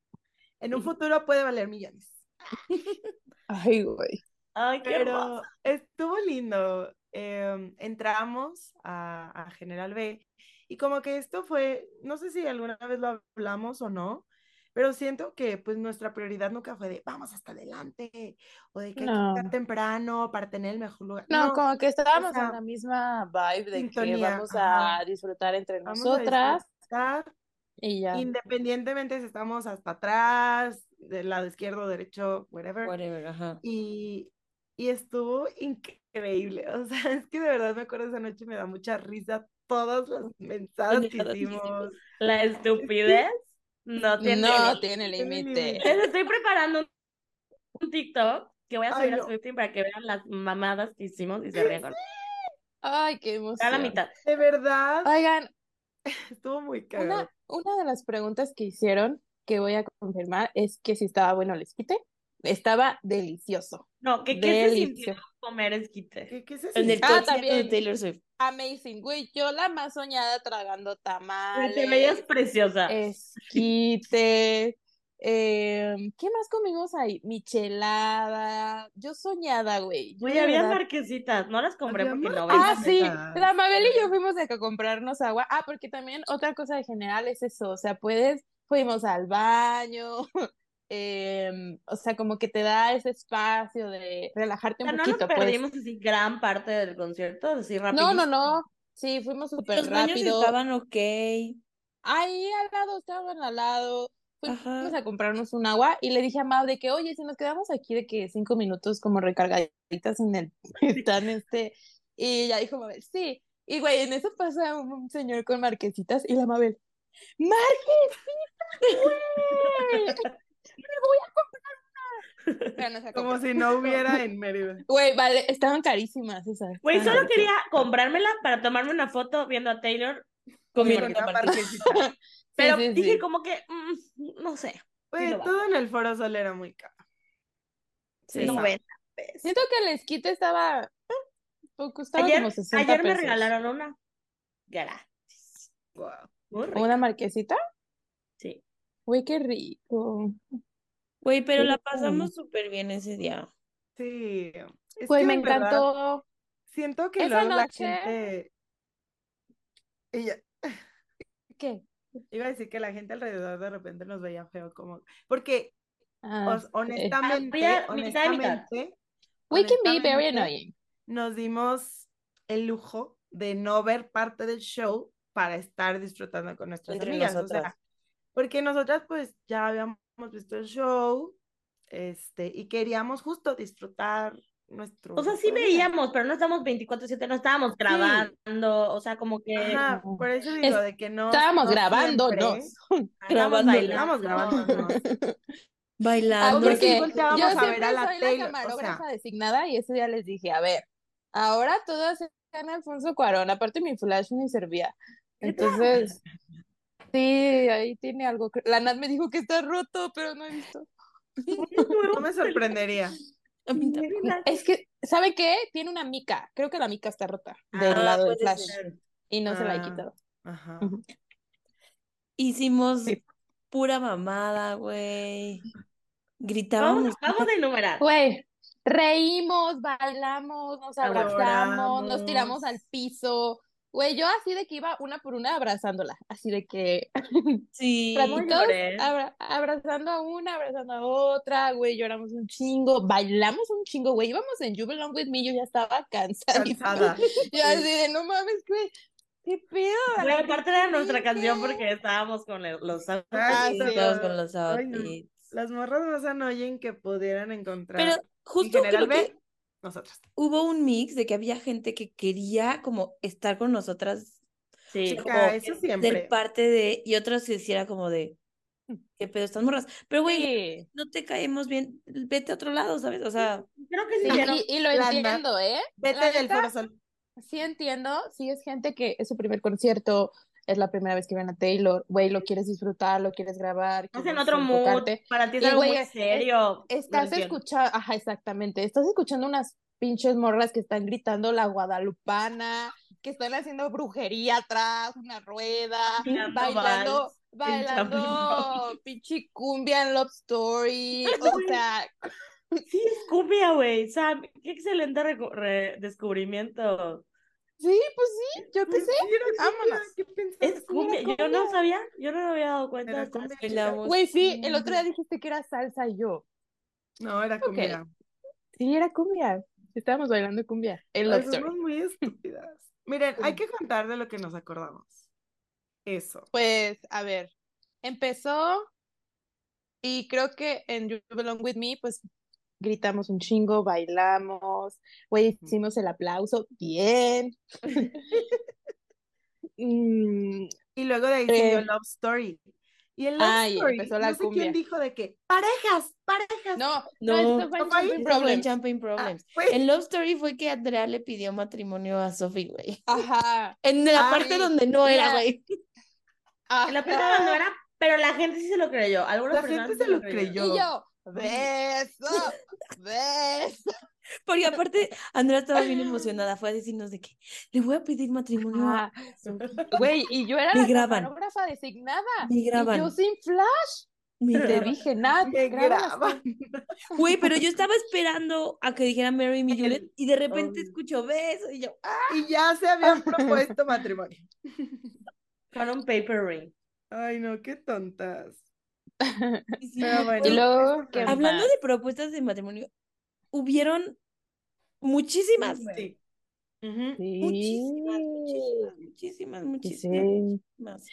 En un futuro puede valer millones. Ay, güey. Ay. Pero estuvo lindo. Em, entramos a, a General B y como que esto fue, no sé si alguna vez lo hablamos o no, pero siento que pues nuestra prioridad nunca fue de vamos hasta adelante o de que hay que No. llegar temprano para tener el mejor lugar. No, como que estábamos sea, en la misma vibe de que sintonía, vamos a ajá. disfrutar entre vamos a nosotras disfrutar y ya. independientemente si estamos hasta atrás, del lado izquierdo, derecho, whatever. Whatever, ajá. Y, y estuvo increíble. O sea, es que de verdad me acuerdo esa noche y me da mucha risa todas las mensadas que hicimos. La estupidez no tiene No límite. tiene tiene límite. Les estoy preparando un- un TikTok que voy a Ay, subir no. a Swifting para que vean las mamadas que hicimos y se rían con Ay, qué a la emoción. mitad. De verdad, Oigan, estuvo muy cagado. una, una de las preguntas que hicieron, que voy a confirmar, es que si estaba bueno el esquite. Estaba delicioso. No, que qué se sintió Delicioso. comer esquite. ¿Qué, qué se En el sintió? Ah, concierto de también. Taylor Swift. Amazing, güey. Yo la más soñada tragando tamales. Te veías preciosa. esquite. em, ¿qué más comimos ahí? Michelada. Yo soñada, güey. De había verdad- marquesitas, no las compré porque no Ah, sí, la Mabel y yo fuimos a que comprarnos agua. Ah, porque también otra cosa de general es eso, o sea, puedes, fuimos al baño, em, o sea, como que te da ese espacio de relajarte O sea, un no nos poquito, pues. perdimos así gran parte del concierto, así No, rapidísimo. no, no, sí, fuimos súper rápido. estaban ok. Ahí al lado, estaban al lado. Fuimos a comprarnos un agua y le dije a Mau de que, oye, si nos quedamos aquí de que cinco minutos como recargaditas en el tan este. Y ya dijo Mabel, sí. Y güey, en eso pasa un señor con marquesitas y la Mabel, ¡Marquesitas, güey! ¡Me voy a comprar una! No se Como si no hubiera en Mérida. Güey, vale, estaban carísimas esas. Güey, estaban solo quería comprármela para tomarme una foto viendo a Taylor, Comiendo Con una. Sí, pero sí, dije sí. como que, mm, no sé, Güey, todo en el Foro Sol era muy caro. Sí. No, 90 pesos. Siento que el esquite estaba, eh, poco, costaba Ayer, como 60 ayer me pesos. regalaron una. Gratis. Wow. ¿Una marquesita? Güey, qué rico. Güey, pero la pasamos súper bien ese día. Sí. Es Güey, que me de verdad encantó. Siento que Esa luego la noche- gente Y ya, ¿Qué? iba a decir que la gente alrededor de repente nos veía feo, como, porque Ah, os- honestamente, Había mitad y mitad. honestamente, we can be very honestamente, annoying. nos dimos el lujo de no ver parte del show para estar disfrutando con nuestras Entre amigas, o nosotras. Porque nosotras pues ya habíamos visto el show, este, y queríamos justo disfrutar nuestro O sea, sí veíamos, pero no estábamos 24/7, no estábamos grabando, o sea, como que Ajá, por eso digo, de que no. Estábamos no grabándonos. siempre- estábamos grabando. bailando. Estábamos grabándonos. Bailando. Ah, Porque sí yo a ver siempre a la soy la o sea. camarógrafa designada y ese día les dije, a ver, ahora todas están Alfonso Cuarón, aparte mi flash ni servía. Entonces, sí, ahí tiene algo. La Nat me dijo que está roto, pero no he visto. No me sorprendería. A mí también. Es que, ¿sabe qué? Tiene una mica. Creo que la mica está rota del Ah, lado del puede flash ser. y no se la he Ah. quitado. Ajá. Hicimos Sí. pura mamada, güey. Vamos, Gritábamos. vamos a enumerar. Güey, reímos, bailamos, nos abrazamos, nos tiramos al piso. Güey, yo así de que iba una por una abrazándola, así de que Sí. Abra- abrazando a una, abrazando a otra, güey, lloramos un chingo, bailamos un chingo, güey, íbamos en You Belong With Me, yo ya estaba cansada. Cansada. Yo así de, no mames, güey, qué pedo. Pero aparte era nuestra canción porque estábamos con los Ah, Ah, Sí, sí. todos con los Ay, no. outfits. Las morras más annoying que pudieran encontrar. Pero en justo general, creo que nosotras. hubo un mix de que había gente que quería como estar con nosotras, Sí. Como eso ser siempre. parte de, y otros que hiciera como de, ¿qué pedo estas morras? Pero güey, Sí, no te caemos bien, vete a otro lado, ¿sabes? O sea, Creo que sí. y, y lo entiendo, ¿eh? Vete La del Sol. Sí entiendo, sí es gente que es su primer concierto, es la primera vez que ven a Taylor, güey, lo quieres disfrutar, lo quieres grabar, Estás en otro mood. enfocarte. Para ti es Y, algo muy es- serio. Estás escuchando, ajá, exactamente, estás escuchando unas pinches morras que están gritando la guadalupana, que están haciendo brujería atrás, una rueda, Bailando bailando, vals bailando pinche cumbia en Love Story, o sea, Sí, es cumbia, güey. Sam, qué excelente descubrimiento. Sí, pues sí, yo qué Pues sé, vámonos. Es cumbia. Yo no sabía, yo no me había dado cuenta. Hasta- cumbia. bailamos. Güey, sí, el otro día dijiste que era salsa y yo, No, era cumbia. sí, era cumbia, estábamos bailando cumbia Ay, somos muy estúpidas. Miren, hay que contar de lo que nos acordamos. Eso. Pues, a ver, empezó y creo que en You Belong With Me, pues gritamos un chingo, bailamos, güey, hicimos el aplauso, bien. Mm, Y luego de ahí siguió Eh. Love Story. Y en Love Ay, Story, empezó la no sé cumbia. quién dijo de que parejas, parejas. no, No, no, esto fue Problems. Champagne Ah, Problems. En Love Story fue que Andrea le pidió matrimonio a Sophie, güey. Ajá, En la parte donde no era, güey. En la parte donde era, pero la gente sí se lo creyó. Algunas La gente sí se lo creyó. Y yo, beso, beso. Porque aparte, Andrea estaba bien emocionada. Fue a decirnos de que le voy a pedir matrimonio a Ah, Güey, y yo era Me la graban. camarógrafa designada. Me Y graban. yo sin flash. Me Te graban. dije, nada, Me graban. Güey, pero yo estaba esperando a que dijera Mary Me Juliet y de repente Oh. escucho beso y yo, ¡ah! Y ya se habían propuesto matrimonio. Fueron paper ring. Ay, no, qué tontas. Y sí. Pero bueno. Y luego, eso ¿qué fue. Hablando más? de propuestas de matrimonio, hubieron muchísimas. Muchísimas, Sí, muchísimas, muchísimas, muchísimas. sí.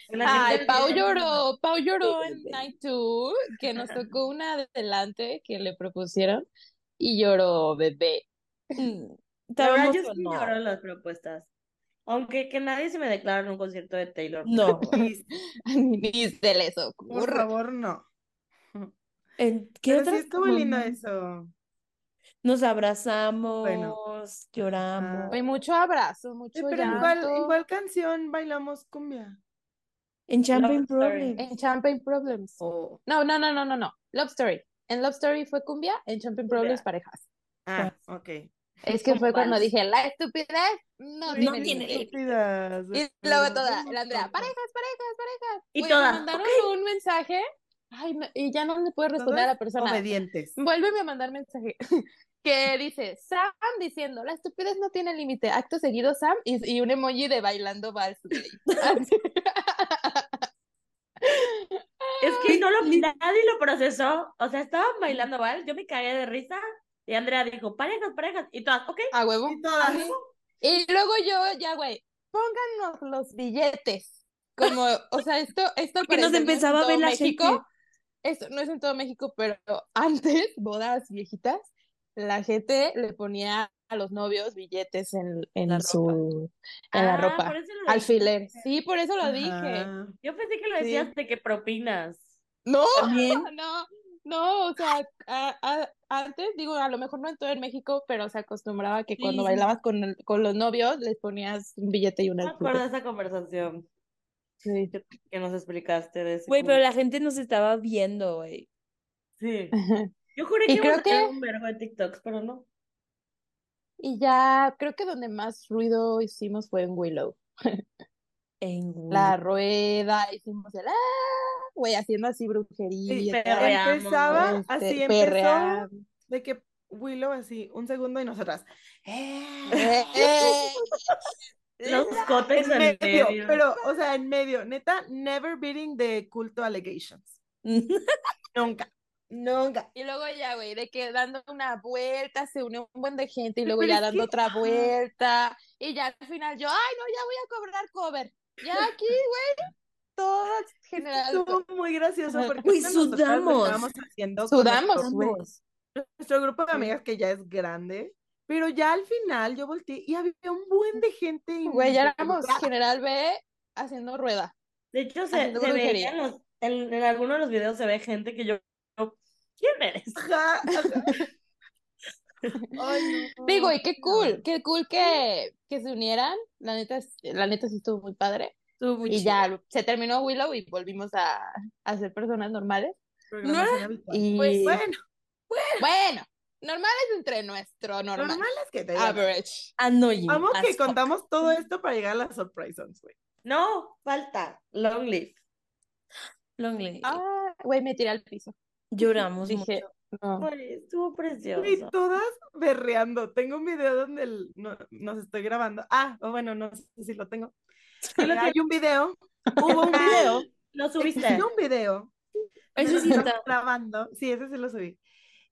La Ay, Pau lloró, Pau lloró en. Night 2, que nos tocó una adelante que le propusieron y lloró, bebé. Mm, La verdad, yo sí lloro las propuestas. Aunque que nadie se me declara en un concierto de Taylor. No, Ni se les por ocurre. favor, no. ¿en qué Pero sí estuvo lindo eso. Nos abrazamos, lloramos. Hay mucho abrazo, Eh, mucho pero ¿en cuál, llanto. en cuál canción bailamos cumbia? En Champagne Love Story. Problems. En Champagne Problems. Oh, No, no, no, no, no, no. Love Story. En Love Story fue cumbia, en Champagne Cumbia. Problems parejas. Ah, ok. Es que fue cuando vals. dije, la estupidez no No tiene tiene límite". Estúpidas, de Y luego verdad, toda, la Andrea, parejas, parejas, parejas. Y Güey, me todas, mandaron un mensaje Ay, no, y ya no le puede responder a la persona. obedientes. Vuélveme a mandar mensaje. que dice, Sam diciendo, la estupidez no tiene límite. Acto seguido, Sam, y, y un emoji de bailando vals. Es que no lo, nadie lo procesó. O sea, estaban bailando mal. Yo me cagué de risa. Y Andrea dijo, parejas, parejas. Y todas, ok. A huevo. Y todas. Y luego yo, ya, güey, pónganos los billetes. Como, o sea, esto, esto Porque nos empezaba a ver la México. gente. Esto no es en todo México, pero antes, bodas viejitas, la gente le ponía a los novios billetes en, en La su, en la Ah, ropa. Alfiler. Sí, por eso lo dije. Yo pensé que lo Sí. decías de que propinas. No, También. no, no, o sea, a- a- antes, digo, a lo mejor no en todo en México, pero se acostumbraba que cuando bailabas con, el- con los novios les ponías un billete y un No me acuerdo de esa conversación Sí. que, nos explicaste de ese Güey, pero la gente nos estaba viendo, güey. Sí. Yo juré Y que íbamos creo a tener que- un verbo de TikToks, pero no. Y ya, creo que donde más ruido hicimos fue en Willow. En La rueda, hicimos el ¡ah! güey, haciendo así Sí, brujería. perreamos, empezaba, este, así empezó, perreamos. de que Willow así, un segundo y nosotras. Eh, eh. Los cótex En medio, medio. pero, o sea, en medio, neta, never beating the culto allegations. Nunca, nunca. Y luego ya, güey, de que dando una vuelta se unió un buen de gente y luego ya dando que- otra vuelta y ya al final yo, ay, no, ya voy a cobrar cover. Ya aquí, güey, todo general. Estuvo muy gracioso porque lo sudamos. estábamos haciendo Sudamos, nuestro- güey. nuestro grupo de amigas que ya es grande, pero ya al final yo volteé y había un buen de gente. Güey, ya éramos general B haciendo rueda. De hecho, se, se veía brujería. en, los- en, en algunos de los videos se ve gente que yo, yo, ¿quién eres? Ajá, ajá. Ay, no. Digo, y qué cool, qué cool que, que se unieran. La neta, la neta sí estuvo muy padre. Estuvo muy Y chido. ya se terminó Willow y volvimos a, a ser personas normales. Y Pues bueno, bueno, normales entre nuestro normal. normal es que te digan. Average. Annoying. Vamos que fuck. contamos todo esto para llegar a las surprise songs, güey. No, falta. Long live. Lonely. Ah, güey, me tiré al piso. Lloramos Dije, mucho. No. Estuvo precioso. Y todas berreando. Tengo un video donde el- no, nos estoy grabando. Ah, o bueno, no sé si lo tengo. Hay un video. Hubo un video. Lo subiste. Existió un video. Donde sí está. grabando. Sí, ese sí lo subí.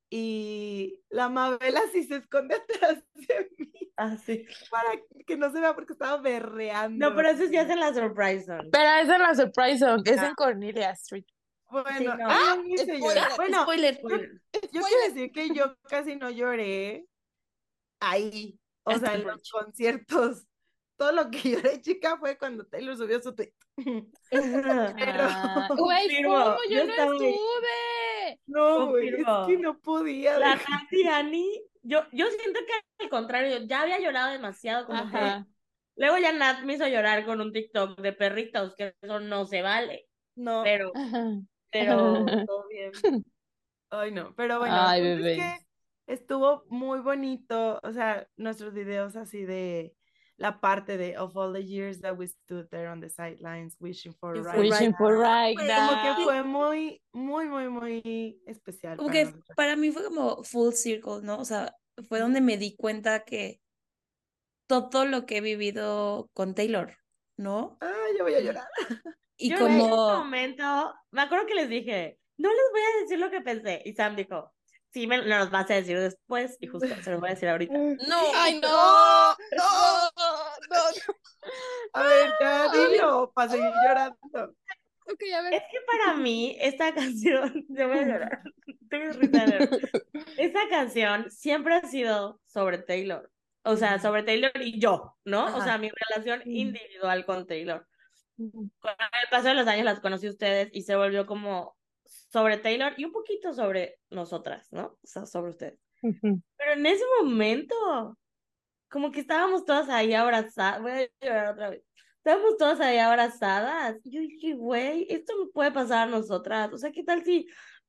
Y la Mabela sí se esconde atrás de mí Ah, sí. para que no se vea porque estaba berreando. No, pero eso sí hacen la surprise song. Pero es la surprise song, es Ah. en Cornelia Street. Bueno, Sí, no. ah, spoiler. Bueno, Spoiler. yo quiero decir que yo casi no lloré ahí. O Hasta sea, en los conciertos. Todo lo que lloré, chica, fue cuando Taylor subió su tweet. Pero- Ah, Güey, ¿cómo? yo Yo no ahí. estuve. No, güey, es que no podía. La Annie, yo, yo siento que al contrario, ya había llorado demasiado, como que luego ya Nat me hizo llorar con un TikTok de perritos, que eso no se vale, No, pero, Ajá. Pero todo bien. ay no, pero bueno, Ay, es que estuvo muy bonito, o sea, nuestros videos así de la parte de of all the years that we stood there on the sidelines wishing for Wishing right Wishing now". for right Pues, Como que now. fue muy, muy, muy, muy especial. Como para que nosotras. para mí fue como full circle, ¿no? O sea, fue donde me di cuenta que todo lo que he vivido con Taylor, ¿no? Ay, yo voy a llorar. Y Yo en ese como, momento, me acuerdo que les dije, no les voy a decir lo que pensé, y Sam dijo, sí, me los vas a decir después, y justo se los voy a decir ahorita. no, Ay, no, no, no, no. A ver, ya dilo, para seguir llorando. Ok, a ver. Es que para mí, esta canción, yo voy a llorar, tengo risa de nervios. Esta canción siempre ha sido sobre Taylor. O sea, sobre Taylor y yo, ¿no? O sea, mi relación individual con Taylor. Con el paso de los años las conocí a ustedes y se volvió como sobre Taylor y un poquito sobre nosotras, ¿no? O sea, sobre ustedes. Ujú. Pero en ese momento, como que estábamos todas ahí abrazadas. Voy a llorar otra vez. Estábamos todas ahí abrazadas. Y yo dije, güey, esto me puede pasar a nosotras. O sea, ¿qué tal si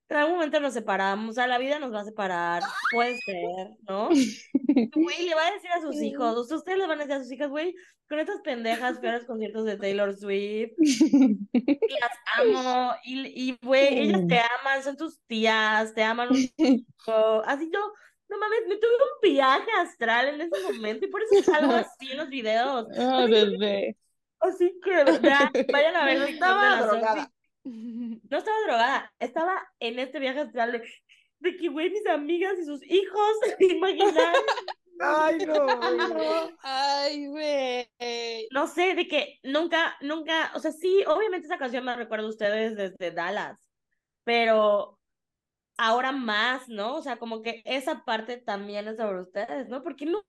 en algún momento nos separamos? O sea, la vida nos va a separar. Puede ser, ¿no? güey, le va a decir a sus hijos, o sea, ustedes le van a decir a sus hijas, güey, con estas pendejas los conciertos de Taylor Swift, las amo, y, y güey, ellas te aman, son tus tías, te aman un chico, así yo, no mames, me tuve un viaje astral en ese momento, y por eso salgo así en los videos. Ah, bebé. Así que, vean, vayan a ver. Estaba drogada. No estaba drogada, estaba en este viaje astral de, de que, güey, mis amigas y sus hijos, imaginar. Ay, no, no. Ay, güey. No sé, de que nunca, nunca, o sea, sí, obviamente esa canción me recuerda a ustedes desde Dallas, pero ahora más, ¿no? O sea, como que esa parte también es sobre ustedes, ¿no? Porque no,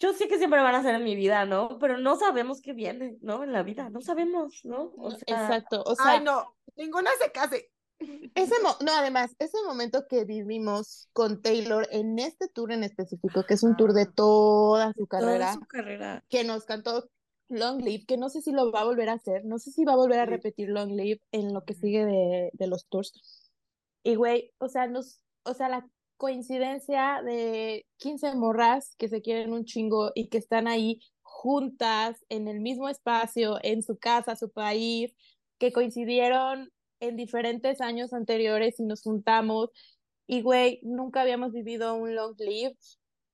yo sé que siempre van a ser en mi vida, ¿no? Pero no sabemos qué viene, ¿no? En la vida, no sabemos, ¿no? O sea, Exacto, o sea, Ay, no. Ninguna se case. ese mo- no, además, ese momento que vivimos con Taylor en este tour en específico, que es un tour de toda su Toda carrera, su carrera. que nos cantó Long Live, que no sé si lo va a volver a hacer, no sé si va a volver a repetir Long Live en lo que sigue de, de los tours. Y güey, o sea, nos, o sea, la coincidencia de 15 morras que se quieren un chingo y que están ahí juntas en el mismo espacio, en su casa, su país, que coincidieron en diferentes años anteriores y nos juntamos. Y güey, nunca habíamos vivido un long live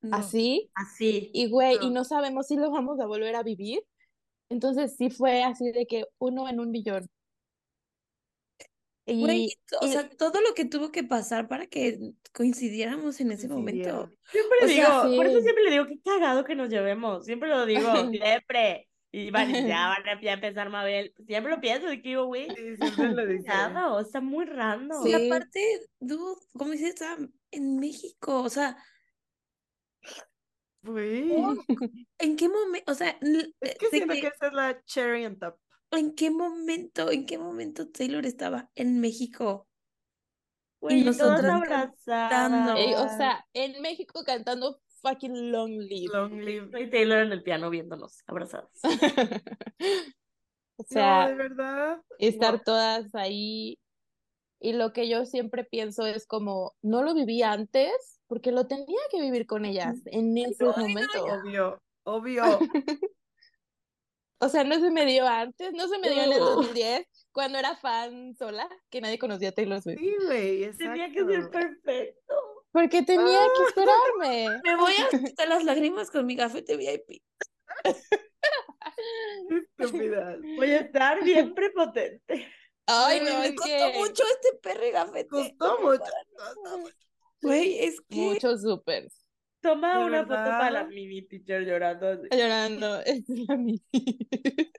No. así. así. Y güey, y No. no sabemos si lo vamos a volver a vivir. Entonces sí fue así de que uno en un Güey, Y, o y- sea, todo lo que tuvo que pasar para que coincidiéramos en ese momento. Siempre O le sea, digo, por eso sí. siempre le digo, qué cagado que nos llevemos. Siempre lo digo, siempre. Y van, y ya van a empezar Mabel. Siempre lo pienso, de que digo, güey, Sí, siempre lo dice. cagado, está muy random. Y Sí. aparte, dude, como dices, está en México, o sea, Güey. ¿en qué momento? O sea, Es que siento que- que esa es la cherry on top. ¿En qué momento, en qué momento Taylor estaba en México? Güey, todas nosotras abrazadas. Ey, o sea, en México cantando fucking Long Live. Long live. Y Taylor en el piano viéndonos, abrazadas. O No, sea, de verdad. estar Wow. todas ahí. Y lo que yo siempre pienso es como, no lo viví antes, porque lo tenía que vivir con ellas en ese momento. Obvio, obvio. O sea, no se me dio antes, no se me dio en el Uh. 2010, cuando era fan sola, que nadie conocía a Taylor Swift. Sí, güey, Tenía que ser perfecto. Porque tenía Ah. que esperarme. Me voy a quitar las lágrimas con mi gafete VIP. Qué estúpidas. Voy a estar bien prepotente. Ay, no, me es costó que mucho este perre gafete. Costó mucho. costó mucho. Güey, es que muchos súper Toma ¿De una foto para la mini teacher llorando. así. llorando. Es la mía.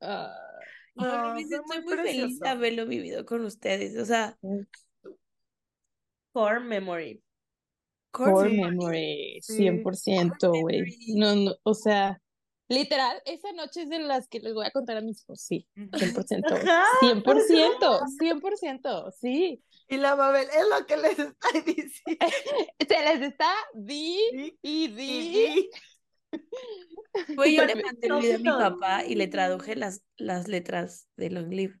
Ah, No, fue estoy muy muy feliz de haberlo vivido con ustedes. O sea, Core memory. core Sí, memory, sí. 100%, güey. memory. No, no, o sea, literal, esa noche es de las que les voy a contar a mis hijos, sí, 100%. Ajá, 100%, 100%, sí. Y la Mabel es lo que les está diciendo. Se les está di Sí, y di. sí. güey, yo le mandé el video a mi papá y le traduje las, las letras de Long Live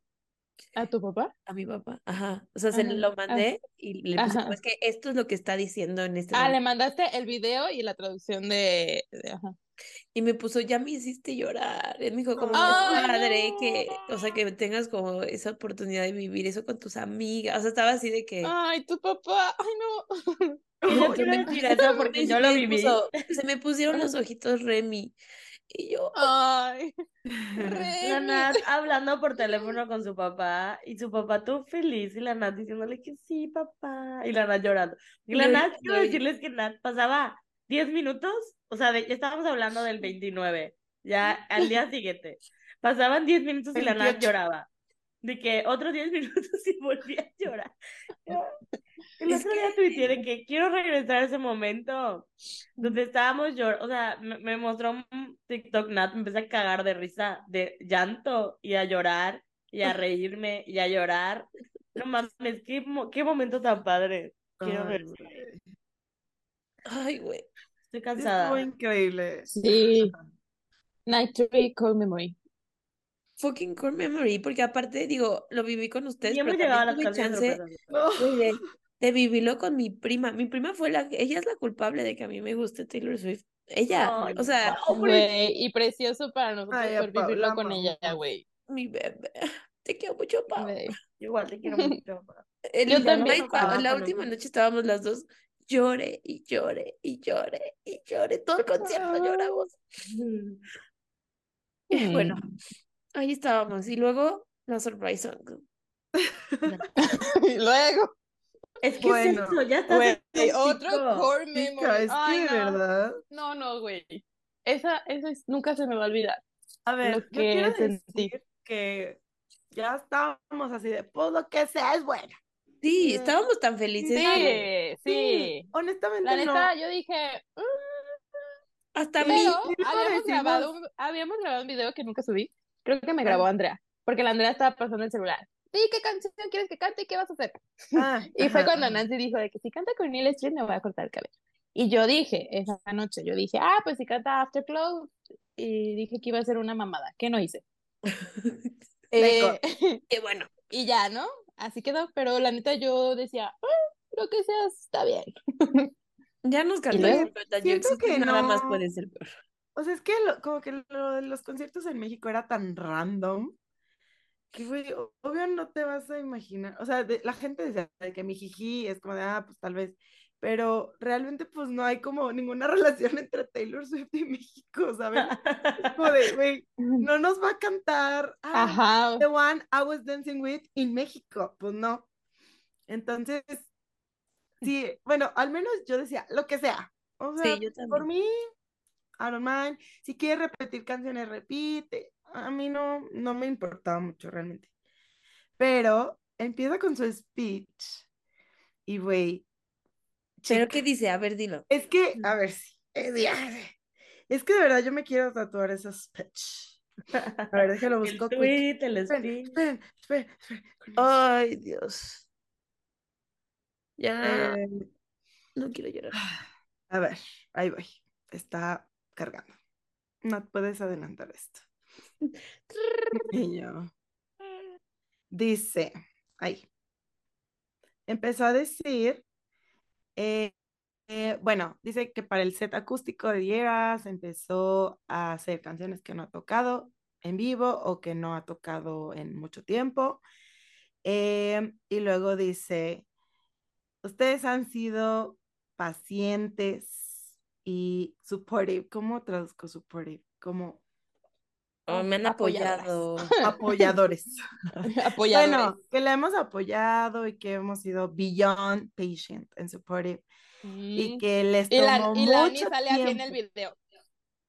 ¿A tu papá? a mi papá. Ajá. O sea, se Ajá, lo mandé y le puse, pues que esto es lo que está diciendo en este Ah, le mandaste el video y la traducción de, de- ajá. Y me puso, ya me hiciste llorar. Él me dijo, como, Ay, padre no. que, o sea, que tengas como esa oportunidad de vivir eso con tus amigas. O sea, estaba así de que... Ay, tu papá, ay no. Y yo No, quiero me- decir eso porque yo lo viví. puso- se me pusieron los ojitos Remy. Y yo, Ay, La Remy. Nat hablando por teléfono con su papá y su papá todo feliz y la Nat diciéndole que sí, papá. Y la Nat llorando. Y la Nat, quiero decirles que Nat pasaba 10 minutos, o sea, de- ya estábamos hablando del 29, ya al día siguiente. Pasaban 10 minutos y la 28. lloraba. De que otros 10 minutos y volvía a llorar. El otro día tuiteé de que quiero regresar a ese momento donde estábamos llorando, o sea, me, me mostró un TikTok Nat, me empecé a cagar de risa, de llanto y a llorar y a reírme y a llorar. No mames, qué, qué momento tan padre. Quiero regresar. ay, güey. Estoy Estuvo cansada. increíble. Sí. Night Tree Core Memory. Fucking core memory, porque aparte, digo, lo viví con ustedes, Y hemos pero llegado a las tuve chance, de, de vivirlo con mi prima. Mi prima fue la, ella es la culpable de que a mí me guste Taylor Swift. Ella, Ay, o sea, Güey, y precioso para nosotros Ay, apa, vivirlo la con ella, güey. mi bebé. Te quiero mucho, Pau. Igual te quiero mucho. Yo también. la última ¿no? noche estábamos las dos, lloré y lloré y lloré y lloré. Todo el concierto lloramos. Y Bueno, Mm. ahí estábamos. Y luego la surprise song. y luego, Es que Bueno, es eso, ya estás güey, otro core memory. es que Ay, no. verdad. No, no, güey. Esa, esa es- nunca se me va a olvidar. A ver, Lo yo que quiero sentí. decir que ya estábamos así de, pues lo que sea es bueno. Sí, Mm. estábamos tan felices. que Sí, sí. Honestamente La no. neta, yo dije, "Mm", Hasta Sí, mí. sí, habíamos grabado, un, habíamos grabado un video que nunca subí. Creo que me grabó Andrea, porque la Andrea estaba pasando el celular. Sí, ¿qué canción quieres que cante y qué vas a hacer? Ah, Y fue cuando. Nancy dijo de que si canta con Neil Street me voy a cortar el cabello. Y yo dije, esa noche, yo dije, ah, pues si canta Afterglow, y dije que iba a ser una mamada, que no hice. Eh, Qué bueno. y ya, ¿no? Así quedó, pero la neta yo decía, "Ah, lo que sea está bien. Ya nos Siento Jokes, que nada más puede ser peor. O sea, es que lo- como que lo de los conciertos en México era tan random que, güey, obvio no te vas a imaginar. O sea, de- la gente decía de que mi jiji es como de, ah, pues tal vez. Pero realmente, pues no hay como ninguna relación entre Taylor Swift y México, ¿sabes? Es como de, güey, no nos va a cantar ah. The One I Was Dancing With in México. Pues no. Entonces, sí, bueno, al menos yo decía, lo que sea. O sea, Sí, yo por mí, I don't mind. Si quiere repetir canciones, repite. A mí no, no me importaba mucho realmente. Pero empieza con su speech. Y güey, ¿Pero qué dice? A ver, dilo. es que, a ver si. Es, es que de verdad yo me quiero tatuar esa speech. A ver, déjalo El busco. quick. tweet, el Esperen, speech. esperen, esperen, esperen. Ay, Dios. Ya Eh, no quiero llorar. a ver, ahí voy. Está cargando. No puedes adelantar esto. Yo. Dice, ahí. Empezó a decir, eh, eh, bueno, dice que para el set acústico de Yeras empezó a hacer canciones que no ha tocado en vivo o que no ha tocado en mucho tiempo. Eh, y luego dice, ustedes han sido pacientes y supportive. ¿Cómo traduzco supportive? Como Oh, me han apoyado. apoyadores. Apoyadores. Bueno, que la hemos apoyado y que hemos sido beyond patient and supportive y que les Y la, tomó y la Ani mucho sale así en tiempo. el video.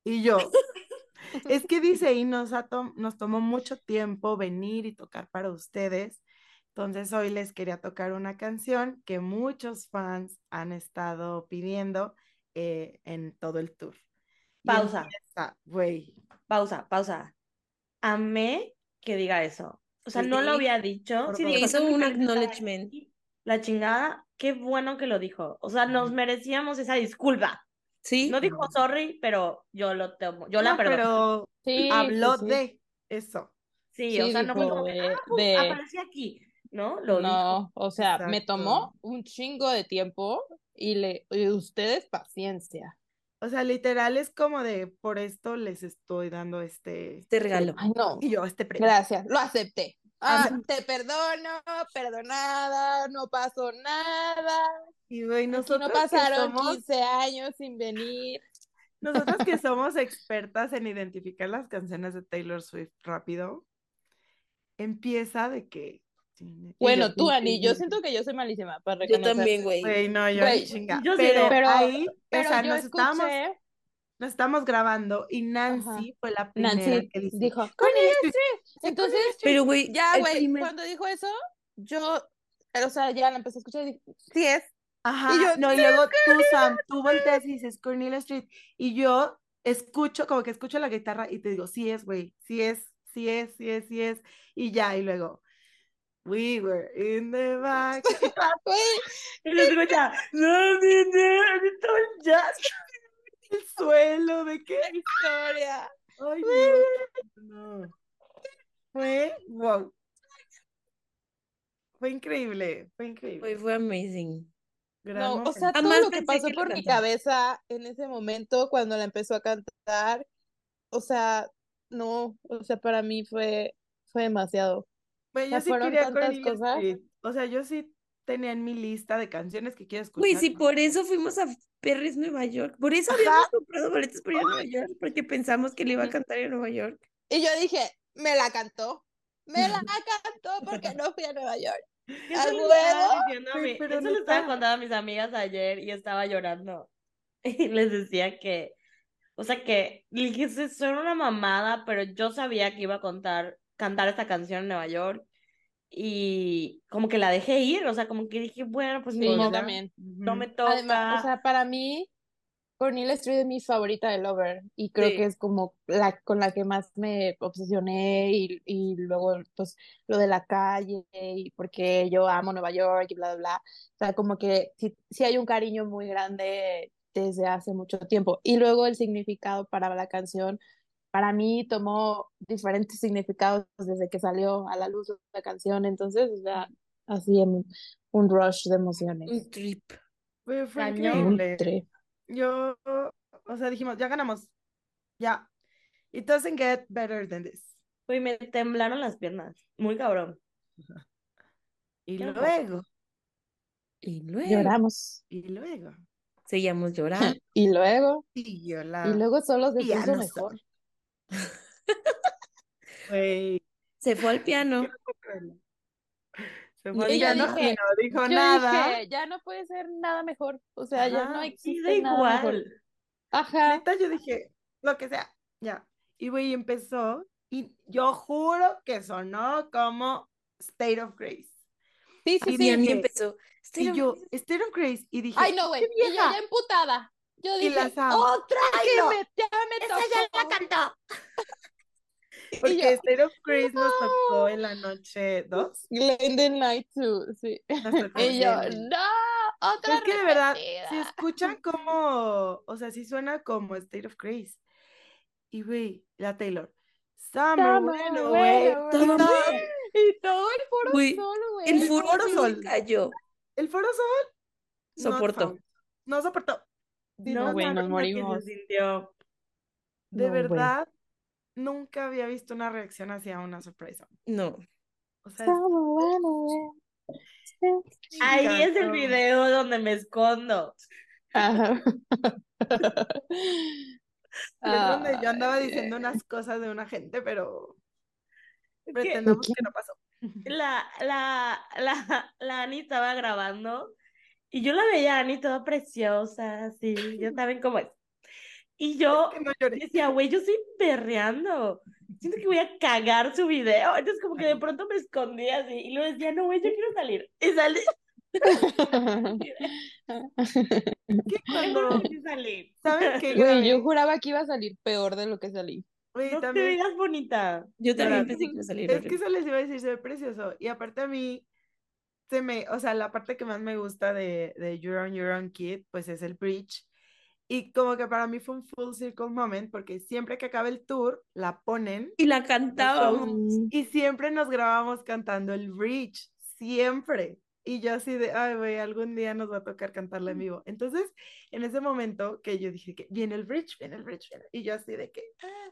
Y yo, es que dice, y nos, ha nos tomó mucho tiempo venir y tocar para ustedes. Entonces hoy les quería tocar una canción que muchos fans han estado pidiendo eh, en todo el tour. Pausa. Güey, Pausa, pausa. Amé que diga eso. O sea, no lo había dicho. Sí, dijo, Hizo "Estoy muy un acknowledgement. aquí". La chingada, qué bueno que lo dijo. O sea, nos merecíamos esa disculpa. Sí, No dijo sorry, pero yo lo tomo, yo la no, perdono. pero Sí, habló sí, sí. de eso. Sí, Sí, o sea, no fue como que, de- ah, de- aparecí aquí, ¿no? Lo dijo. No, o sea, me tomó un chingo de tiempo y le y ustedes paciencia. O sea, literal es como de, por esto les estoy dando este, este regalo. Ay, no. y yo, este premio. Gracias, lo acepté. Ah, te perdono, perdonada, no pasó nada. Y güey, Aquí nosotros no que pasaron somos, 15 años sin venir. nosotras que somos expertas en identificar las canciones de Taylor Swift rápido, empieza de que... Bueno, yo, tú, Ani, yo siento que yo soy malísima para Yo reconocer. también, güey. Güey, no, yo Güey, ni chinga. yo sí pero Pero, ahí, pero o sea, yo nos estábamos, escuché, nos estábamos grabando y Nancy fue la primera Nancy que dice, dijo, Cornelia Street, entonces, Pero, güey, ya, güey, primer- cuando dijo eso, yo, o sea, ya la empecé a escuchar y dije, sí es. Ajá, Y yo, no, y luego tú, Sam, tú volteas y dices Cornelia Street, y yo escucho, como que escucho la guitarra y te digo, sí es, güey, sí es, sí es, sí es, sí es, y ya, y luego, we were in the back, Güey, Y les digo ya, no, no, no, todo el jazz. el suelo, de qué, historia. ay, Dios, no, fue, wow, fue increíble, fue increíble. Fue, fue amazing. Gran No, o sea, todo lo que pasó que por mi cabeza en ese momento cuando la empezó a cantar, o sea, no, o sea, para mí fue, fue demasiado. Güey, o sea, yo sí quería cosas. O sea, yo sí tenía en mi lista de canciones que quiero escuchar. Güey, sí, por eso fuimos a Perris, Nueva York. Por eso habíamos comprado boletos para ir a Nueva York, porque pensamos que le iba a cantar en Nueva York. Y yo dije, me la cantó, me la cantó porque no fui a Nueva York. Eso ¡A le estaba huevo! pero eso le estaba contando a mis amigas ayer y estaba llorando. Y les decía que, o sea que, le dije, "Sí, son una mamada, pero yo sabía que iba a contar, cantar esta canción en Nueva York y como que la dejé ir, o sea, como que dije, bueno, pues Sí, ni yo también. no me toca. Además, o sea, para mí, Cornelia Street es mi favorita de Lover y creo Sí. que es como la con la que más me obsesioné y, y luego pues lo de la calle y porque yo amo Nueva York y bla, bla, bla. O sea, como que sí, sí hay un cariño muy grande desde hace mucho tiempo. Y luego el significado para la canción, para mí tomó diferentes significados desde que salió a la luz la canción. Entonces, o sea, así en un rush de emociones. Un trip. Fue Cañón. Un increíble. trip. Yo, o sea, dijimos, ya ganamos. Ya. It doesn't get better than this. Güey, me temblaron las piernas, muy cabrón. Y luego, Y luego Lloramos. y luego, seguíamos llorando. Y luego, y yo la, y luego solo se puso mejor. güey, Se fue al piano. no. Se Y fue al piano dije- y no dijo Yo nada. dije, ya no puede ser nada mejor. O sea, ya no Ajá, Sí, da existe nada mejor. igual. Ajá. Neta, yo dije, lo que sea, ya. Y güey, empezó, y yo juro que sonó como State of Grace. Sí, sí, Y Y sí. dije- empezó. Y "State yo, of Grace". State of Grace, y dije, Ay, no, güey. ¡qué Y yo ya emputada. Yo Y dije, la Sam, otra "Ay, que no, me, ya me tocó. cantó. Porque yo, State of Grace nos tocó en la noche 2. Glendon Night too, sí. Nos tocó Y yo, no, otra es que de verdad, si escuchan como, o sea, si suena como State of Grace. Y güey, la Taylor. Summer, Summer, bueno, güey. Y todo el foro Güey, solo, güey. El El foro Sol Sol. cayó. El Foro Sol. Soportó. No soportó. Did No, not güey, nos que se morimos. sintió. De No, güey. verdad, nunca había visto una reacción hacia una sorpresa. No. O sea. Sí. Ahí es el encantó. video donde me escondo. Ajá. es donde yo andaba Ay, diciendo unas cosas de una gente, pero Es que pretendamos ¿De que no pasó. la, la, la, la Ani estaba grabando y yo la veía a Ani toda preciosa, así, ya saben cómo es. Y yo Que no decía, güey, yo estoy perreando. Siento que voy a cagar su video. Entonces, como que de pronto me escondí así y luego decía, no, güey, yo quiero salir. Y salí. Que cuando, salí. ¿saben qué? Güey, yo juraba que iba a salir peor de lo que salí. Güey, No te también, veías bonita. Yo también pensé que iba a salir es que eso les iba a decir, se ve precioso. Y aparte a mí, se me, o sea, la parte que más me gusta de, de You're on Your Own Kid, pues es el bridge. Y como que para mí fue un full circle moment, porque siempre que acaba el tour, la ponen Y la cantábamos. Mm, y siempre nos grabamos cantando el bridge, siempre. Y yo así de, ay, güey, algún día nos va a tocar cantarla en vivo. Entonces, en ese momento que yo dije que viene el bridge, viene el bridge, viene", y yo así de que, ah,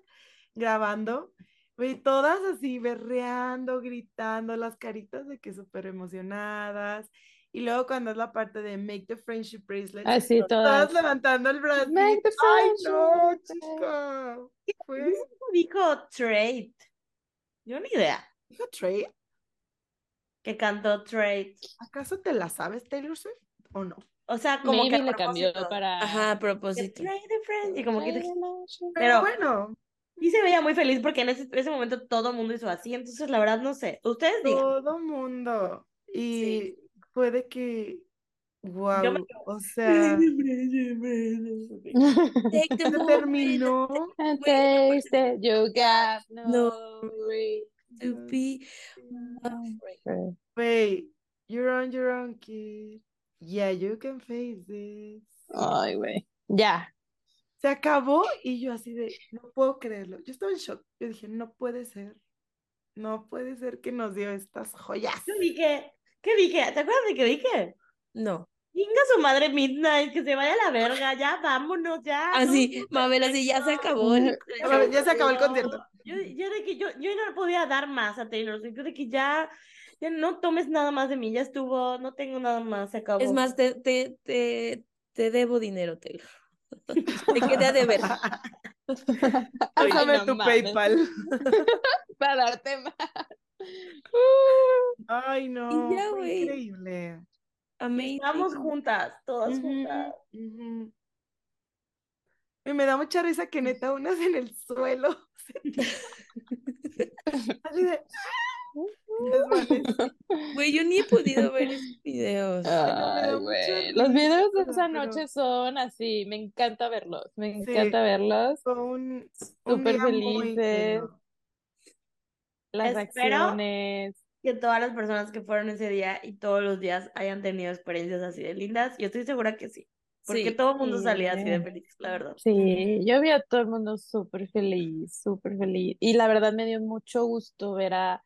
grabando, güey, todas así berreando, gritando, las caritas de que súper emocionadas. Y luego cuando es la parte de Make the Friendship Bracelet, Así todas todas. levantando el brazo. Make the Ay, no, friendship chica. Fue, ¿Cómo dijo Trade? Yo ni idea dijo Trey, que cantó Trade. ¿acaso te la sabes, Taylor Swift? ¿O no? O sea, como que Maybe le cambió para. Ajá, a propósito. Trade the. Y como que Pero, Pero- bueno, y se veía muy feliz porque en ese, ese momento todo el mundo hizo así. Entonces, la verdad, no sé. Ustedes digan. todo mundo. Y puede que, wow, me- o sea, Take the se moment terminó. Taste it, you got no, to be afraid. Wait, you're on your own, kid. Yeah, you can face this. Ay, güey. Ya. Se acabó y yo así de, no puedo creerlo. Yo estaba en shock. Yo dije, no puede ser. No puede ser que nos dio estas joyas. Yo dije, ¿Qué dije? ¿Te acuerdas de qué dije? No. Venga su madre Midnight, que se vaya a la verga, ya vámonos, ya. Así, no, Mabel, así ya se acabó. el- Ya, ya se acabó el concierto. Yo, yo de que yo, yo no le podía dar más a Taylor Swift, yo de que ya, ya no tomes nada más de mí, ya estuvo, no tengo nada más, se acabó. Es más, te, te, te, te debo dinero, Taylor. Te quedé a deber. Pásame no tu mames. PayPal. Para darte más. Ay, no. Ya. Increíble. Amazing. Estamos juntas, todas juntas. ujú. Y me da mucha risa que neta unas en el suelo. Así de. Güey, yo ni he podido ver esos videos. Ay, güey. Los videos de esa pero- noche son así, me encanta verlos, me Sí. encanta verlos. Fue un, un Súper felices. Las Espero- acciones. Que todas las personas que fueron ese día y todos los días hayan tenido experiencias así de lindas, yo estoy segura que sí. Porque Sí. todo el mundo salía así de feliz, la verdad. Sí, yo vi a todo el mundo súper feliz, súper feliz. Y la verdad me dio mucho gusto ver a,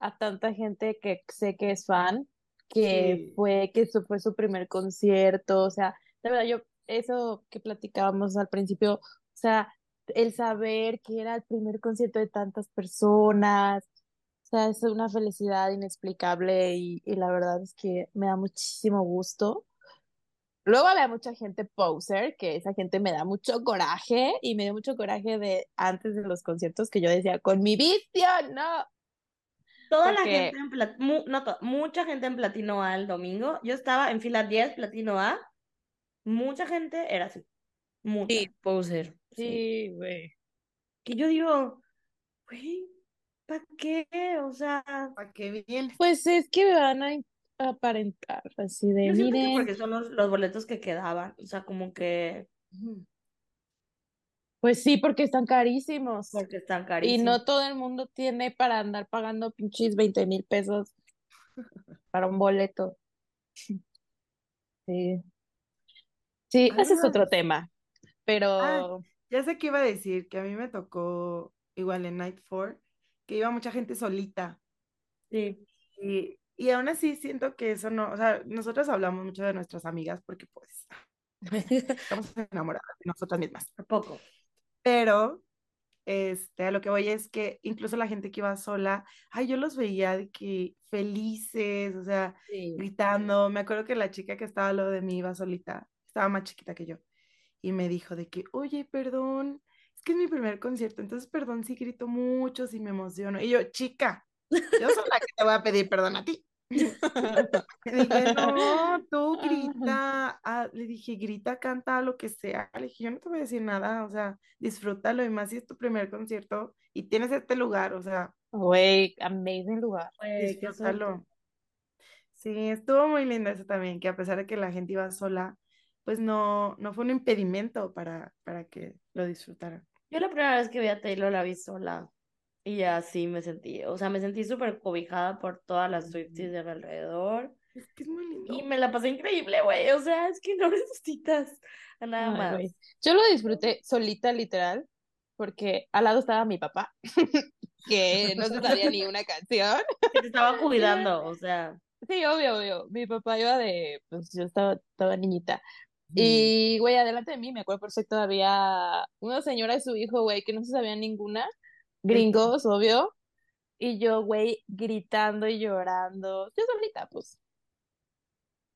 a tanta gente que sé que es fan, que Sí. fue, que eso fue su primer concierto. O sea, la verdad, yo, eso que platicábamos al principio, o sea, el saber que era el primer concierto de tantas personas, o sea, es una felicidad inexplicable y, y la verdad es que me da muchísimo gusto. Luego había mucha gente poser, que esa gente me da mucho coraje y me dio mucho coraje de antes de los conciertos que yo decía, con mi vicio, no. Toda la gente en platino, no to- mucha gente en platino A el domingo. Yo estaba en fila 10, platino A. Mucha gente era así. Mucha. Sí, poser. Sí. Sí, güey. Que yo digo, güey, ¿para qué? O sea, ¿Para qué vienes? Pues es que me van a aparentar así de, yo que miren, porque son los, los boletos que quedaban. O sea, como que pues sí, porque están carísimos. porque están Y carísimos. no todo el mundo tiene para andar pagando pinches 20 mil pesos para un boleto. Sí. Sí, ese es otro tema. Pero Ah, Ya sé qué iba a decir, que a mí me tocó igual en Night 4, que iba mucha gente solita. Sí. Y, y aún así siento que eso no, o sea, nosotros hablamos mucho de nuestras amigas porque pues estamos enamoradas de nosotras mismas. ¿A poco? Pero, este, a lo que voy es que incluso la gente que iba sola, ay, yo los veía de que felices, o sea, Sí. gritando. Me acuerdo que la chica que estaba al lado de mí iba solita, estaba más chiquita que yo, y me dijo de que, oye, perdón, es que es mi primer concierto, entonces perdón si grito mucho, si me emociono. Y yo, chica, yo soy la que te voy a pedir perdón a ti. Le dije, no, tú grita, ah, le dije, grita, canta, lo que sea. Le dije, yo no te voy a decir nada, o sea, disfrútalo y más si es tu primer concierto y tienes este lugar, o sea, Güey, amazing lugar. Disfrútalo. Sí, estuvo muy lindo eso también, que a pesar de que la gente iba sola, pues no, no fue un impedimento para, para que lo disfrutaran. Yo la primera vez que vi a Taylor la vi sola y así me sentí, o sea, me sentí súper cobijada por todas las Swifties de alrededor Es que es muy lindo. y me la pasé increíble, güey, o sea, es que no necesitas a nada Ay, más. Yo lo disfruté solita, literal, porque al lado estaba mi papá, que no se sabía ni una canción. Que te estaba cuidando, o sea, Sí, obvio, obvio. Mi papá iba de, pues yo estaba, estaba niñita. Y, güey, adelante de mí, me acuerdo perfecto, había una señora y su hijo, güey, que no se sabía ninguna, gringos, obvio, y yo, güey, gritando y llorando, yo solita, pues.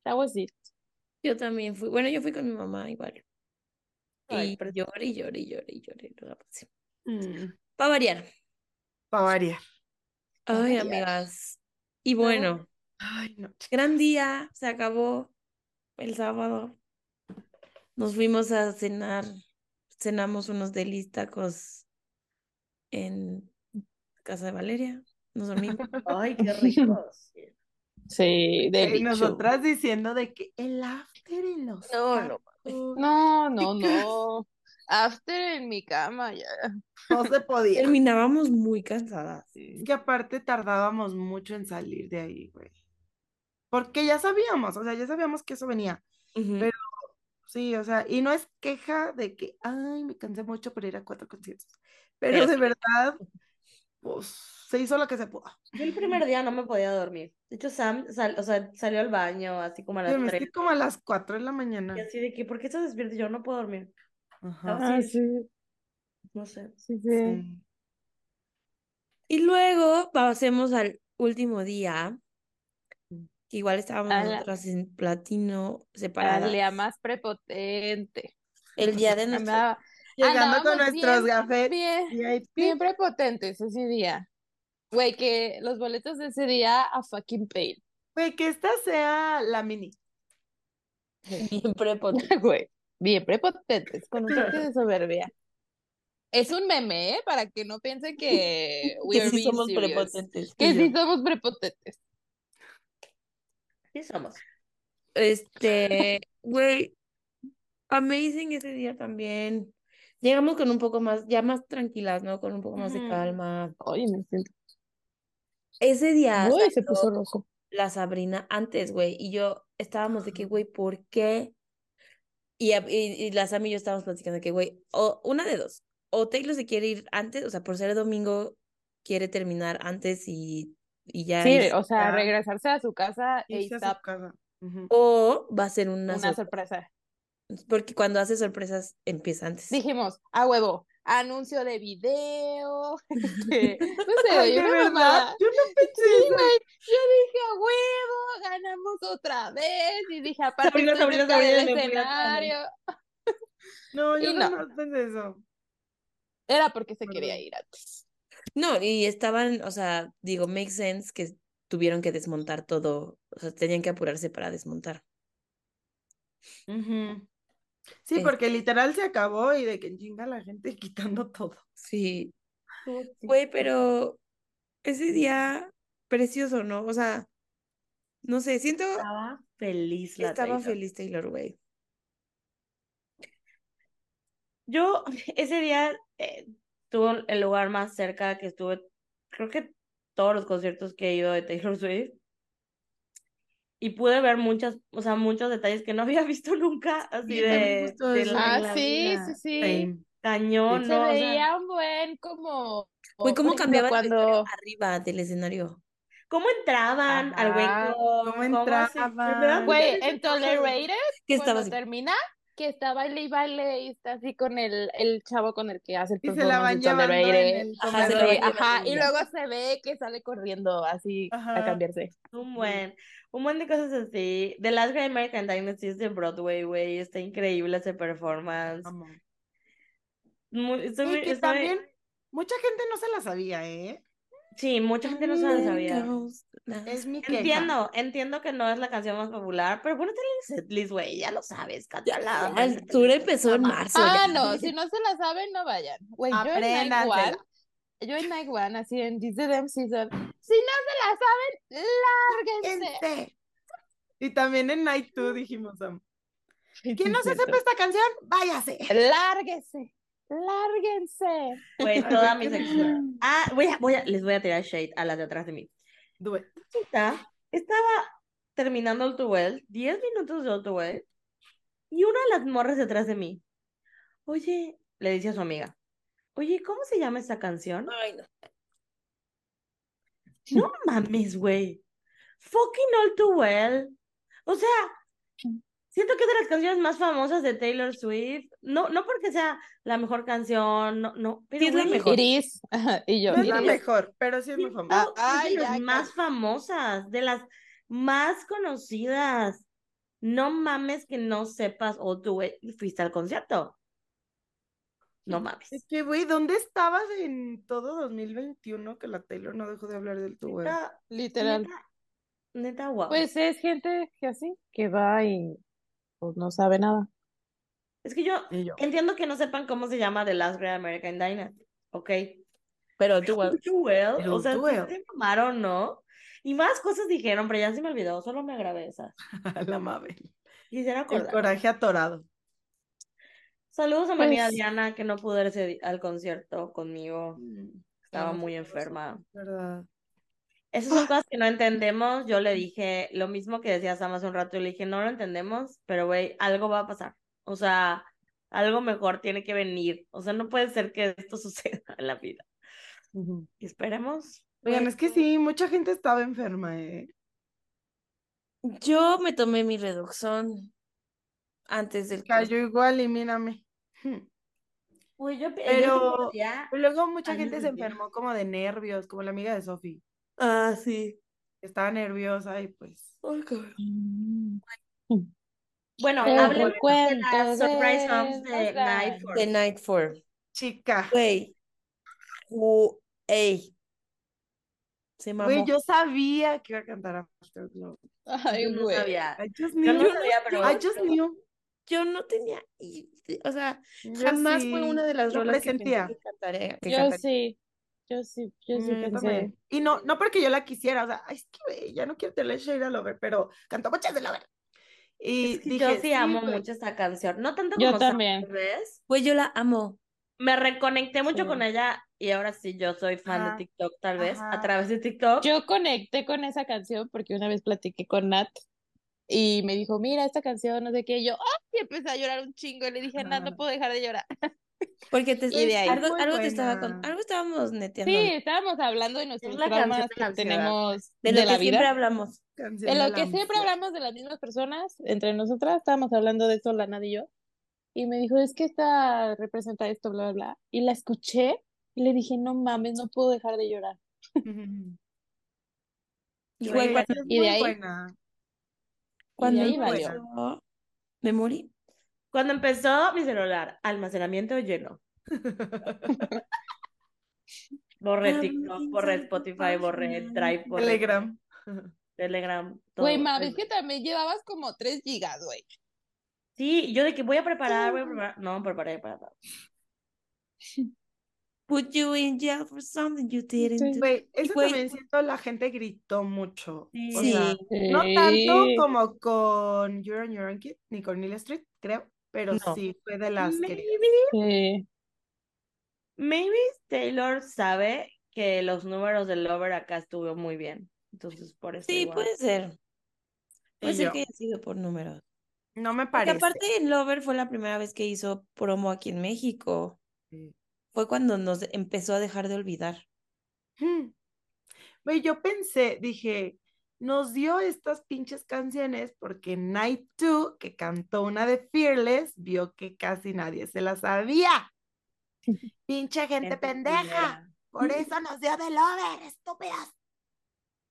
That was it. Yo también fui. Bueno, yo fui con mi mamá igual. Ay, Y pero- lloré, y lloré, y lloré, y lloré. no la pasé. Mm, Para variar. para variar. Ay, variar. amigas. Y bueno, Ay, no. gran día. Se acabó el sábado. Nos fuimos a cenar. Cenamos unos delis tacos en casa de Valeria. Nos dormimos. ay, qué rico. Sí, Y delicho. nosotras diciendo de que el after en los No, no No, no, no. After en mi cama, ya. no se podía. Terminábamos muy cansadas. Es que aparte tardábamos mucho en salir de ahí, güey. Porque ya sabíamos, o sea, ya sabíamos que eso venía. Pero- Sí, o sea, y no es queja de que, ay, me cansé mucho por ir a cuatro conciertos. Pero de verdad, pues se hizo lo que se pudo. Yo el primer día no me podía dormir. De hecho, Sam sal- o sea, salió al baño así como a las Yo me 3. estoy como a las 4 de la mañana. Y así de que, ¿por qué estás despierto? Yo no puedo dormir. Ajá. Ah, sí, No sé. sí, sí. Sí. Y luego pasemos al último día, que igual estábamos A la- nosotras en platino Al separadas. día más prepotente. El día de nuestro... Llegando con nuestros gafetes bien, bien prepotentes ese día. Güey, que los boletos de ese día a fucking pain. Güey, que esta sea la mini. Bien prepotente. Güey, bien prepotentes, con un toque de soberbia. Es un meme, ¿eh? Para que no piensen que we Que are sí somos serious. prepotentes. Que sí somos prepotentes. Sí somos. Este, güey, amazing ese día también. Llegamos con un poco más, ya más tranquilas, ¿no? Con un poco más de calma. Ay, me siento. Ese día Uy, se puso rojo. la Sabrina antes, güey, y yo estábamos de que, güey, ¿por qué? Y, y, y la Sam y yo estábamos platicando de que, güey, o una de dos, o Taylor se quiere ir antes, o sea, por ser domingo, quiere terminar antes y, y ya Sí, o sea, regresarse a su casa e Irse a su casa. O va a ser una, una sorpresa, sorpresa. Porque cuando hace sorpresas empieza antes. Dijimos, a huevo, anuncio de video, este, no sé, Ay, verdad, yo no pensé Sí, eso. yo dije, a huevo, ganamos otra vez, y dije, aparte del a escenario, No, yo no. no. pensé eso. era porque se quería ir antes. No, y estaban, o sea, digo, make sense que tuvieron que desmontar todo, o sea, tenían que apurarse para desmontar. Ujú. Sí, porque literal se acabó y de que chinga la gente quitando todo. Sí, güey, pero ese día precioso, ¿no? O sea, no sé, siento Estaba feliz la estaba Taylor. feliz Taylor, güey. Yo ese día eh, tuve el lugar más cerca que estuve, creo que todos los conciertos que he ido de Taylor Swift. Y pude ver muchas, o sea, muchos detalles que no había visto nunca, así de, la, Ah, sí, sí, sí. Same. Cañón, Se ¿no? Veía un buen como, Güey, ¿cómo cambiaba cuando arriba del escenario? ¿cómo entraban al hueco? ¿Cómo entraban? Güey, en. Tolerated, Que estaba cuando así. termina, que está baile y baile y está así con el, el chavo con el que hace el Y se la van performance de llevando en el Ajá, se y luego se ve que sale corriendo así a Ajá. cambiarse. Un buen, un buen de cosas así. The Last Great American Dynasty es de Broadway, güey. Está increíble ese performance. Muy- estoy Y que estoy- también mucha gente no se la sabía, ¿eh? Sí, mucha gente no se la sabía. Es mi queja. Entiendo, entiendo que no es la canción más popular, pero ponete en el setlist, güey. Ya lo sabes, cántala. El tour empezó en marzo. Ah, ya. no, si no se la saben, no vayan. Güey, yo en Night. One, yo en Night One, así en This the Damn Season, si no se la saben, lárguense. Y también en Night 2 dijimos, ¿quién no se sepa esta canción? Váyase. Lárguense, lárguense. Güey, toda mi sección. Ah, voy a, voy a, les voy a tirar shade a las de atrás de mí. Está- estaba terminando el Well, 10 minutos de Well, y una de las morras detrás de mí. Oye, le dice a su amiga, oye, ¿cómo se llama esta canción? Ay, no. No mames, güey. Fucking All Too Well. O sea, siento que es de las canciones más famosas de Taylor Swift. No, no porque sea la mejor canción, no, no, pero Sí, es la mejor. Iris, y yo, No es la mejor, pero sí es muy famosa. Ah, que es de ay, las más famosas, de las más conocidas. No mames que no sepas Too Well y fuiste al concierto. No mames. Es que, güey, ¿dónde estabas en todo 2021 que la Taylor no dejó de hablar del tu güey? Literal. neta, neta, wow. Pues es gente que así, que va y pues no sabe nada. Es que yo entiendo que no sepan cómo se llama The Last Great American Dynasty, ¿ok? Pero tú, Well, o sea, se mamaron, ¿no? Y más cosas dijeron, pero ya se me olvidó, solo me grabé esas. la Mabel. Quisiera El acordar. coraje atorado. Saludos a mi amiga Pues- Diana, que no pudo ir ese di- al concierto conmigo. Estaba no, muy enferma. ¿Verdad? Esas son cosas que no entendemos. Yo le dije lo mismo que decía Sam hace un rato. Yo le dije, no lo entendemos, pero güey, algo va a pasar. O sea, algo mejor tiene que venir. O sea, no puede ser que esto suceda en la vida. Y esperemos. Oigan, es que sí, mucha gente estaba enferma, ¿eh? Yo me tomé mi redoxón antes del Cayó igual y mírame. Hmm. Uy, yo, pe- yo Pero sí podía- luego mucha gente se enfermó como de nervios, como la amiga de Sofi. Ah, sí. Estaba nerviosa y pues. Ay, cabrón. Mm. Bueno, El hablemos de las surprise de songs de Oscar. Night The Night Four. Chica. Güey. Ey. Se mamó. Güey, yo sabía que iba a cantar Afterglow. Ay, Yo no güey. sabía. I just Yo knew. no sabía, pero I just knew. Yo no tenía. O sea, Yo jamás fue una de las lo rolas que pensé que cantaré. que Yo sí, yo sí, yo sí Mm, yo pensé. también. Y no, no porque yo la quisiera, o sea, ay, es que ya no quiero tener Shade a Lover, pero cantó muchas de Lover. Y Es que dije, yo sí amo mucho esta canción. No tanto Yo como Sam, también. ¿ves? Güey, yo la amo. Me reconecté mucho Sí. con ella y ahora sí yo soy fan Ajá, de TikTok, tal vez, a ajá. través de TikTok. Yo conecté con esa canción porque una vez platiqué con Nat y me dijo, mira esta canción, no sé qué, y yo, ¡ay! Y empecé a llorar un chingo y le dije, Nat, no puedo dejar de llorar. Porque te, Y de ahí. algo, algo te estaba con, algo estábamos neteando. Sí, estábamos hablando de nuestros la canción traumas de que ansiedad. tenemos de de, lo la que siempre vida. hablamos. Canción De lo que siempre hablamos de las mismas personas, entre nosotras, estábamos hablando de eso, la Nat y yo. Y me dijo, es que esta representa esto, bla, bla, bla. Y la escuché y le dije, no mames, no puedo dejar de llorar. Y de ahí- buena. cuando ahí valió. empezó, me morí. Cuando empezó mi celular, almacenamiento lleno. Borré TikTok, borré Spotify, borré Drive, borré Telegram. Telegram. Güey, ma, ves que también llevabas como 3 gigas, güey. Sí, yo de que voy a preparar, voy a preparar. No, preparé para nada. Put you in jail for something you didn't do. Güey, eso también siento, la gente gritó mucho. Sí. O Sí. no tanto como con You're on Your Own Kid, ni con Neil Street, creo, pero No. sí fue de las queridas. Maybe, Sí. maybe Taylor sabe que los números del Lover acá estuvo muy bien. Entonces, por eso Sí, igual. puede ser. Puede Y ser yo, que haya sido por números. no me Porque parece. aparte en Lover fue la primera vez que hizo promo aquí en México. Sí. Fue cuando nos empezó a dejar de olvidar. Hmm. Yo pensé, dije, nos dio estas pinches canciones porque Night 2, que cantó una de Fearless, vio que casi nadie se la sabía. Pinche gente Gente pendeja. Por eso nos dio de Lover, estúpidas.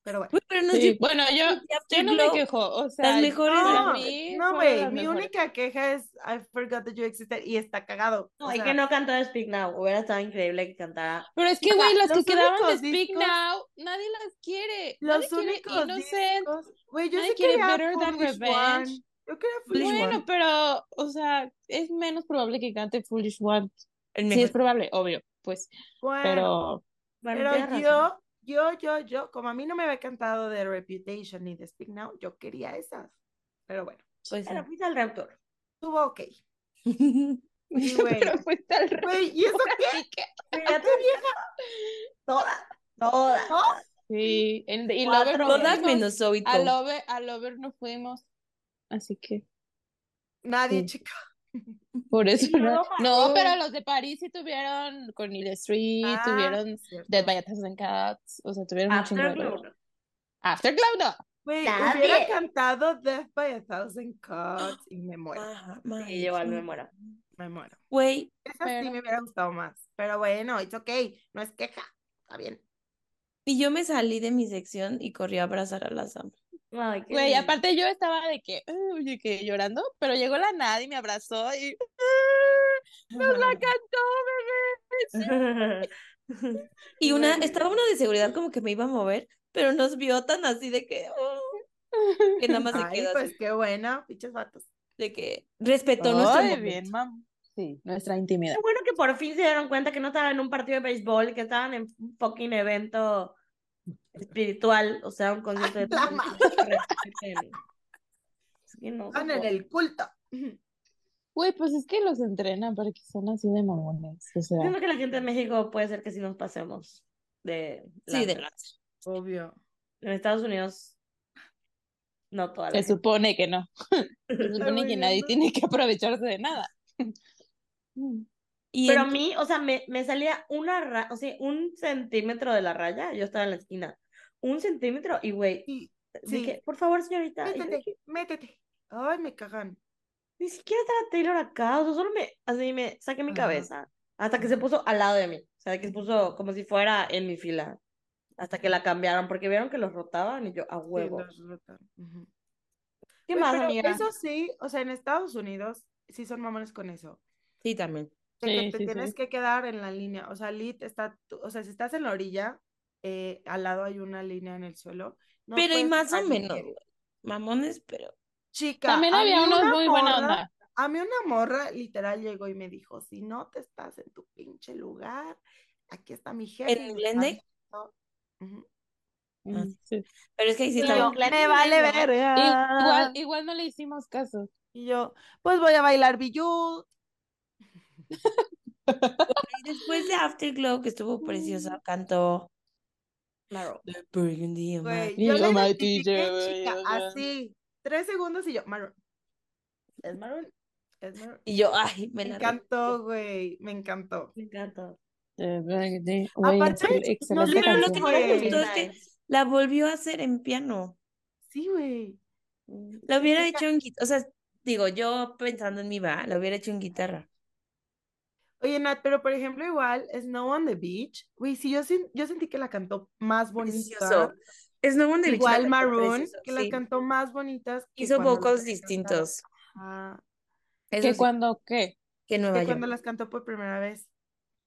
Pero bueno. Güey, pero nos Sí, dio Bueno, yo, yo no me quejo, o sea, mejores para No, mí no, güey, las mi mejores. única queja es I forgot that you existed y está cagado. No, o sea, que no cantó de Speak Now. Hubiera estado increíble que cantara. Pero es que, güey, las que quedaban de Speak discos- Now, nadie las quiere. Nadie Los quiere únicos Innocent. discos, güey, yo nadie sí quiere quería Better Than Revenge. One. Yo quería Foolish Bueno, One. pero, o sea, es menos probable que cante Foolish One. el Sí, es probable, obvio, pues, Bueno, pero Bueno, pero yo, yo, yo, yo, como a mí no me había cantado de Reputation ni de Speak Now, yo quería esas. Pero bueno, Pues sí. Pero fuiste al Raptor. estuvo ok. Y pero fuiste al güey, ¿y eso qué? Que- Fíjate, vieja. Toda. Toda. Sí, en- y Lover no Todas fuimos. menos Zoe A. Lover, a Lover no fuimos. Así que, Nadie, Sí. chica. Por eso no. pero los de París sí tuvieron Cornelia Street, Ah, tuvieron cierto. Dead by a Thousand Cats, o sea, tuvieron de Afterglow. no. Güey, Nadie. hubiera cantado Death by a Thousand Cuts y me muero, Ajá, Sí, igual me muero. me muero. Güey, Esa sí me hubiera gustado más. Pero bueno, it's okay, no es queja, está bien. y yo me salí de mi sección y corrí a abrazar a la Sam. Ay, qué Güey, lindo. aparte yo estaba de que, oye, que llorando, pero llegó la Nad y me abrazó y "Ah, nos la cantó, bebé. Y una, estaba una de seguridad como que me iba a mover, pero nos vio tan así de que, oh, que nada más se Ay, quedó pues así, qué bueno, pinches vatos. de que respetó nuestro bien, mam. Sí, nuestra intimidad. Qué bueno que por fin se dieron cuenta que no estaban en un partido de béisbol, que estaban en un fucking evento espiritual, o sea, un concierto de. Es que no, en el culto. Güey, pues es que los entrenan para que sean así de mamones, o sea. Siento que la gente de México puede ser que sí nos pasemos de Sí, de lanza. Obvio. En Estados Unidos, no toda la Se gente. supone que no. Se supone que nadie ¿no? tiene que aprovecharse de nada. Y Pero a mí, o sea, me, me salía una ra o sea, un centímetro de la raya, yo estaba en la esquina, un centímetro, y güey, Sí, sí. dije, por favor, señorita, Métete, dije, métete. Ay, me cagan. ni siquiera estaba Taylor acá, o sea, solo me, así me saqué mi Ajá. cabeza, hasta que se puso al lado de mí, o sea, que se puso como si fuera en mi fila, hasta que la cambiaron, porque vieron que los rotaban, y yo, a Sí, huevo. los rotan. Ujú. ¿Qué más, amiga? Eso sí, o sea, en Estados Unidos sí son mamones con eso. sí, también. De que Sí, te sí, tienes sí. que quedar en la línea. O sea, lit está, tú- o sea, si estás en la orilla, eh, al lado hay una línea en el suelo. no pero y más o menos. Mamones, pero. Chica, También había unos una muy buena morra- onda. A mí una morra literal llegó y me dijo, si no te estás en tu pinche lugar, aquí está mi jefe. ¿En Glendale? está viendo". Ujú. Ah, Mm, sí. Pero es que ahí sí me vale verga. Igual, igual no le hicimos caso. Y yo, pues voy a bailar Billú. Y después de Afterglow, que estuvo preciosa, cantó Claro. The Burgundy of Güey, My- yo le my identifiqué, teacher, chica, así, tres segundos y yo, Maroon. Es Maroon, es Maroon. Y yo, ay, me Me la encantó, güey, me encantó. Me Güey, Aparte, no excelente Pero lo que no me gustó es que la volvió a hacer en piano. Sí, güey. La hubiera hecho en guitarra. O sea, digo, yo pensando en mi va, la hubiera hecho en guitarra. Oye, Nat, pero por ejemplo, igual, Snow on the Beach, güey, sí, yo, yo sentí que la cantó más Precioso. bonita. Snow on the Beach la Igual Maroon, precioso, que las sí. cantó más bonitas Hizo vocals distintos. Eso ¿Que sí, cuando qué? que Nueva que York. cuando las cantó por primera vez.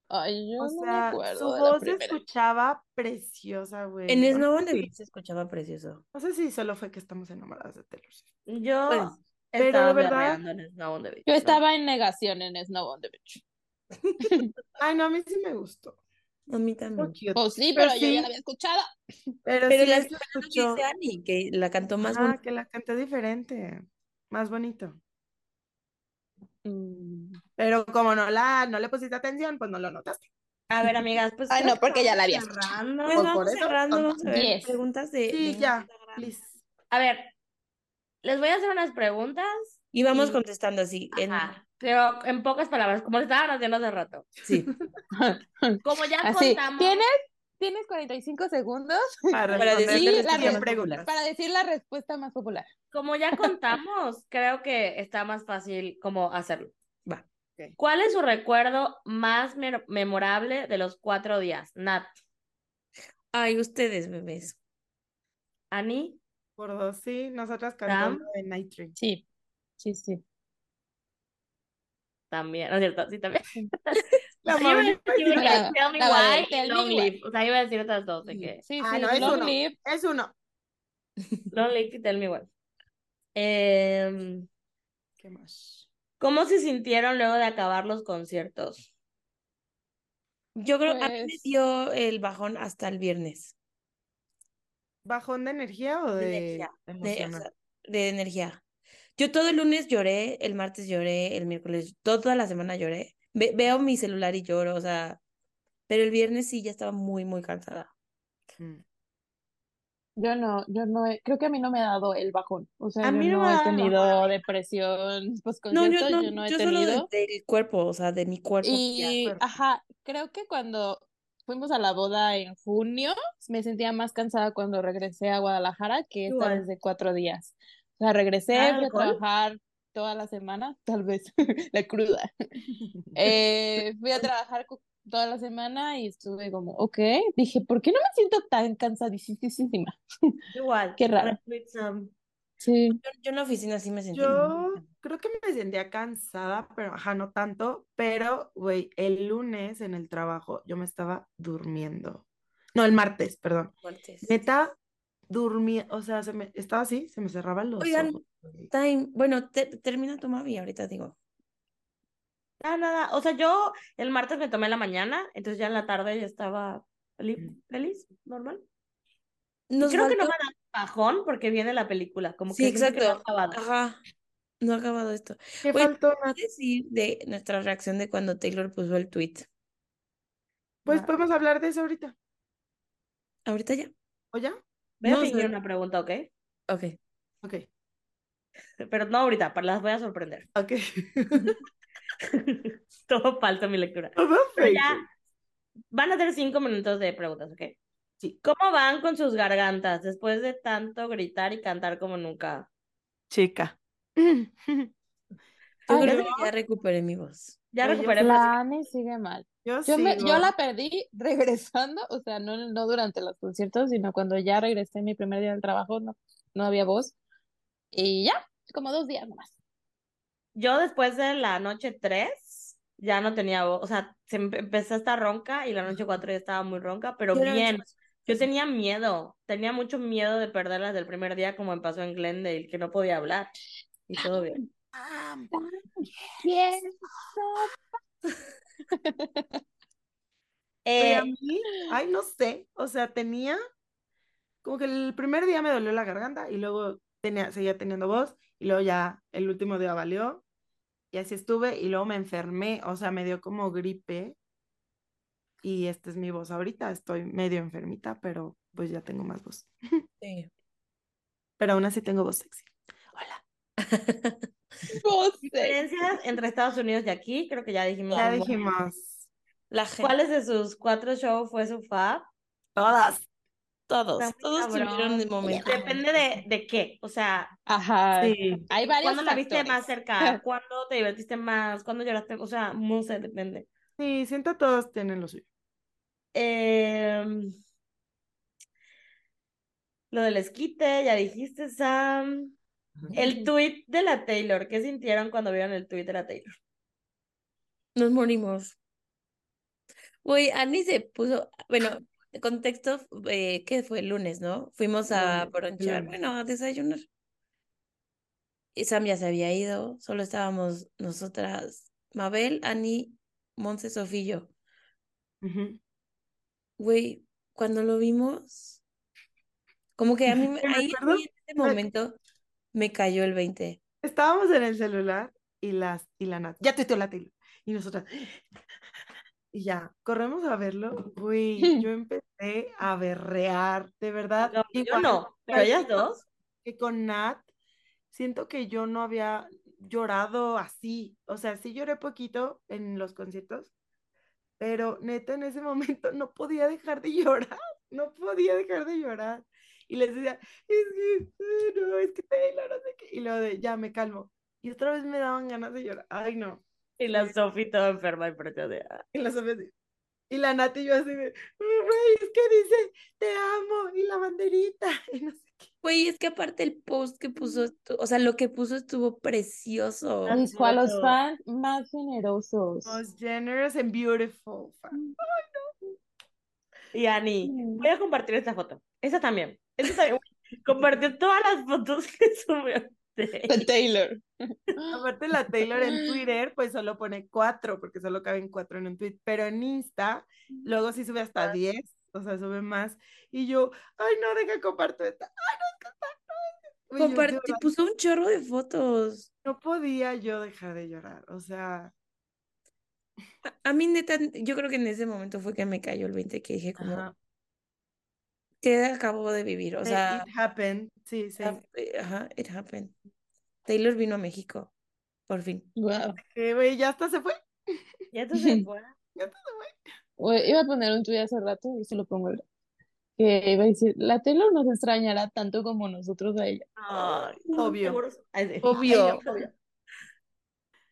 Ay, yo O no me sea, acuerdo su la voz se escuchaba preciosa, güey. En No Snow on the Beach se escuchaba precioso. No sé si solo fue que estamos enamoradas de Taylor Swift. Yo Pues, pero verdad- en Snow on the Beach, Yo ¿no? estaba en negación en Snow on the Beach. Ay, no, a mí sí me gustó. A mí también. Pues sí, Pero pero yo sí. ya la había escuchado. Pero, Pero sí la escuchó. que la cantó más bonita. que la canté diferente. Más bonito. Mm. Pero como no la, no le pusiste atención, pues no lo notaste. A ver, amigas, pues Ay, no, porque que ya la había escuchado. cerrando. Pues vamos eso, cerrando, vamos a ver Diez. preguntas de, Sí, de ya, Instagram. A ver, les voy a hacer unas preguntas. Y vamos Y- contestando así. En, Ajá, pero en pocas palabras, como estaban haciendo hace rato. sí, Como ya Así, contamos. ¿tienes, tienes 45 segundos Para Para decir la 100 respuesta preguntas. para decir la respuesta más popular. Como ya contamos, creo que está más fácil como hacerlo. va. ¿Cuál es su recuerdo más memorable de los cuatro días? Nat, Ay, ustedes, bebés. Ani, Por dos, sí, nosotras cantando en Night Train. Sí, sí, sí. también, ¿no es cierto? Sí, también. La O sea, yo iba a Mauri- decir una La- que Tell Me la Why Tell Long. Live. O sea, iba a decir otras dos de que Sí, Ah, sí, no, es Long uno. Live. Es uno. Long Live y Tell Me Why. Em, ¿Qué más? ¿Cómo se sintieron luego de acabar los conciertos? Yo creo a mí me Pues- dio el bajón hasta el viernes. ¿Bajón de energía o De de, energía, De, o emocional? sea, de energía. Yo todo el lunes lloré, el martes lloré, el miércoles, toda la semana lloré. Ve- veo mi celular y lloro, o sea, pero el viernes sí ya estaba muy, muy cansada. Mm. Yo no, yo no, he- creo que a mí no me ha dado el bajón. O sea, A yo mí no no me ha he tenido depresión post No, yo no, yo no he yo solo de- tenido. del cuerpo, o sea, de mi cuerpo. Y, cuerpo. ajá, creo que cuando fuimos a la boda en junio, me sentía más cansada cuando regresé a Guadalajara que esta Igual. vez de cuatro días. O sea, regresé, ¿Ah, fui a trabajar toda la semana, tal vez, la cruda. Eh, fui a trabajar toda la semana y estuve como, ok, dije, ¿por qué no me siento tan cansadísima? Igual. Qué raro. Sí. Yo, yo en la oficina sí me sentí. muy Yo creo que me sentía cansada, pero ajá, no tanto. Pero, güey, el lunes en el trabajo yo me estaba durmiendo. No, el martes, perdón. Martes. Neta, dormía, o sea, se me, estaba así, se me cerraban los Oigan, ojos. Time, bueno, te- termina tu mami, ahorita digo. Ah, nada. O sea, yo el martes me tomé la mañana, entonces ya en la tarde ya estaba feliz, Mm. feliz, normal. Nos creo que no me da bajón porque viene la película, como Sí, que que no ha exacto. acabado. Ajá. No ha acabado esto. ¿Qué Oye, faltó, ¿qué Nat? decir de nuestra reacción de cuando Taylor puso el tweet? Pues podemos hablar de eso ahorita. Ahorita ya. ¿O ya? Voy a No, fingir una pregunta, ¿ok? Ok. Ok. Pero no ahorita, para las voy a sorprender. Ok. Todo falso mi lectura. Ya van a ser cinco minutos de preguntas, ¿ok? Sí. ¿Cómo van con sus gargantas después de tanto gritar y cantar como nunca? Chica. Yo creo que ya recuperé mi voz. Ya recuperé. La Ani sigue mal. Yo, Yo, me, yo la perdí regresando, o sea, no, no durante los conciertos, sino cuando ya regresé mi primer día del trabajo, no, no había voz. Y ya, como dos días nomás. Yo después de la noche 3 ya no tenía voz, o sea, se empe- empezó a estar ronca y la noche 4 ya estaba muy ronca, pero noche bien. Yo tenía miedo, tenía mucho miedo de perderlas del primer día como me pasó en Glendale, que no podía hablar. Y todo bien. Eh, a mí, ay, no sé, o sea, tenía, como que el primer día me dolió la garganta y luego tenía, seguía teniendo voz y luego ya el último día valió y así estuve y luego me enfermé, o sea, me dio como gripe y esta es mi voz ahorita, estoy medio enfermita, pero pues ya tengo más voz, Sí. pero aún así tengo voz sexy. Hola. Diferencias entre Estados Unidos y aquí, creo que ya dijimos. Ya dijimos, La gente, ¿Cuáles de sus cuatro shows fue su fab? todas. todos, Está todos cabrón. tuvieron de momento. Depende de, de qué, o sea, Ajá. Sí. Hay varios ¿cuándo la viste más cerca? ¿Cuándo te divertiste más? ¿Cuándo lloraste? O sea, no sé, depende. Sí, siento todos tienen lo suyo. Em, lo del esquite, ya dijiste, Sam. El tweet de la Taylor, ¿qué sintieron cuando vieron el tweet de la Taylor? Nos morimos. Güey, Ani se puso, bueno, contexto, eh, ¿qué fue? El lunes, ¿no? Fuimos a bronchar, bueno, a desayunar. Y Sam ya se había ido, solo estábamos nosotras, Mabel, Ani, Monse. Ujú. Güey, cuando lo vimos, como que a mí, ahí en ese momento me cayó el 20. Estábamos en el celular y las y la Nat, ya tuiteó la Taylor. Y nosotras, y ya, corremos a verlo. Uy, yo empecé a berrear, de verdad. No, yo Igual no, pero ellas dos. Que con Nat, siento que yo no había llorado así. O sea, sí lloré poquito en los conciertos, pero neta en ese momento no podía dejar de llorar. No podía dejar de llorar. Y les decía, es que, no, es que Taylor, no sé qué. Y luego de, ya me calmo. Y otra vez me daban ganas de llorar. Ay, no. Y la Sofi toda enferma y pero de, ah. Y la Sofía así- Y la Nati y yo así de, güey, es que dice, te amo, y la banderita, y no sé qué. Güey, es que aparte el post que puso, o sea, lo que puso estuvo precioso. Y fue a los fans más generosos. Most generous and beautiful. fan. Y Ani, Mm. voy a compartir esta foto. Esa también. Compartir todas las fotos que subió. De Taylor. Aparte la Taylor en Twitter, pues solo pone cuatro, porque solo caben cuatro en un tweet, pero en Insta, luego sí sube hasta diez, o sea, sube más. Y yo, ay, no, deja comparto esta. Ay, no, es que está. Uy, yo de Compart- verdad puso un chorro de fotos. no podía yo dejar de llorar, o sea, A, a mí, neta, yo creo que en ese momento fue que me cayó el 20, que dije como, ajá. ¿Qué acabo de vivir? O Eh, sea, It happened, sí, sí. eh, ajá, it happened. Taylor vino a México, por fin. Wow. Que, güey, ya hasta se fue. Ya tú se fue. Ya hasta se fue. Iba a poner un tuit hace rato y se lo pongo ahora. Que iba a decir, la Taylor nos extrañará tanto como nosotros a ella. Obvio. Obvio.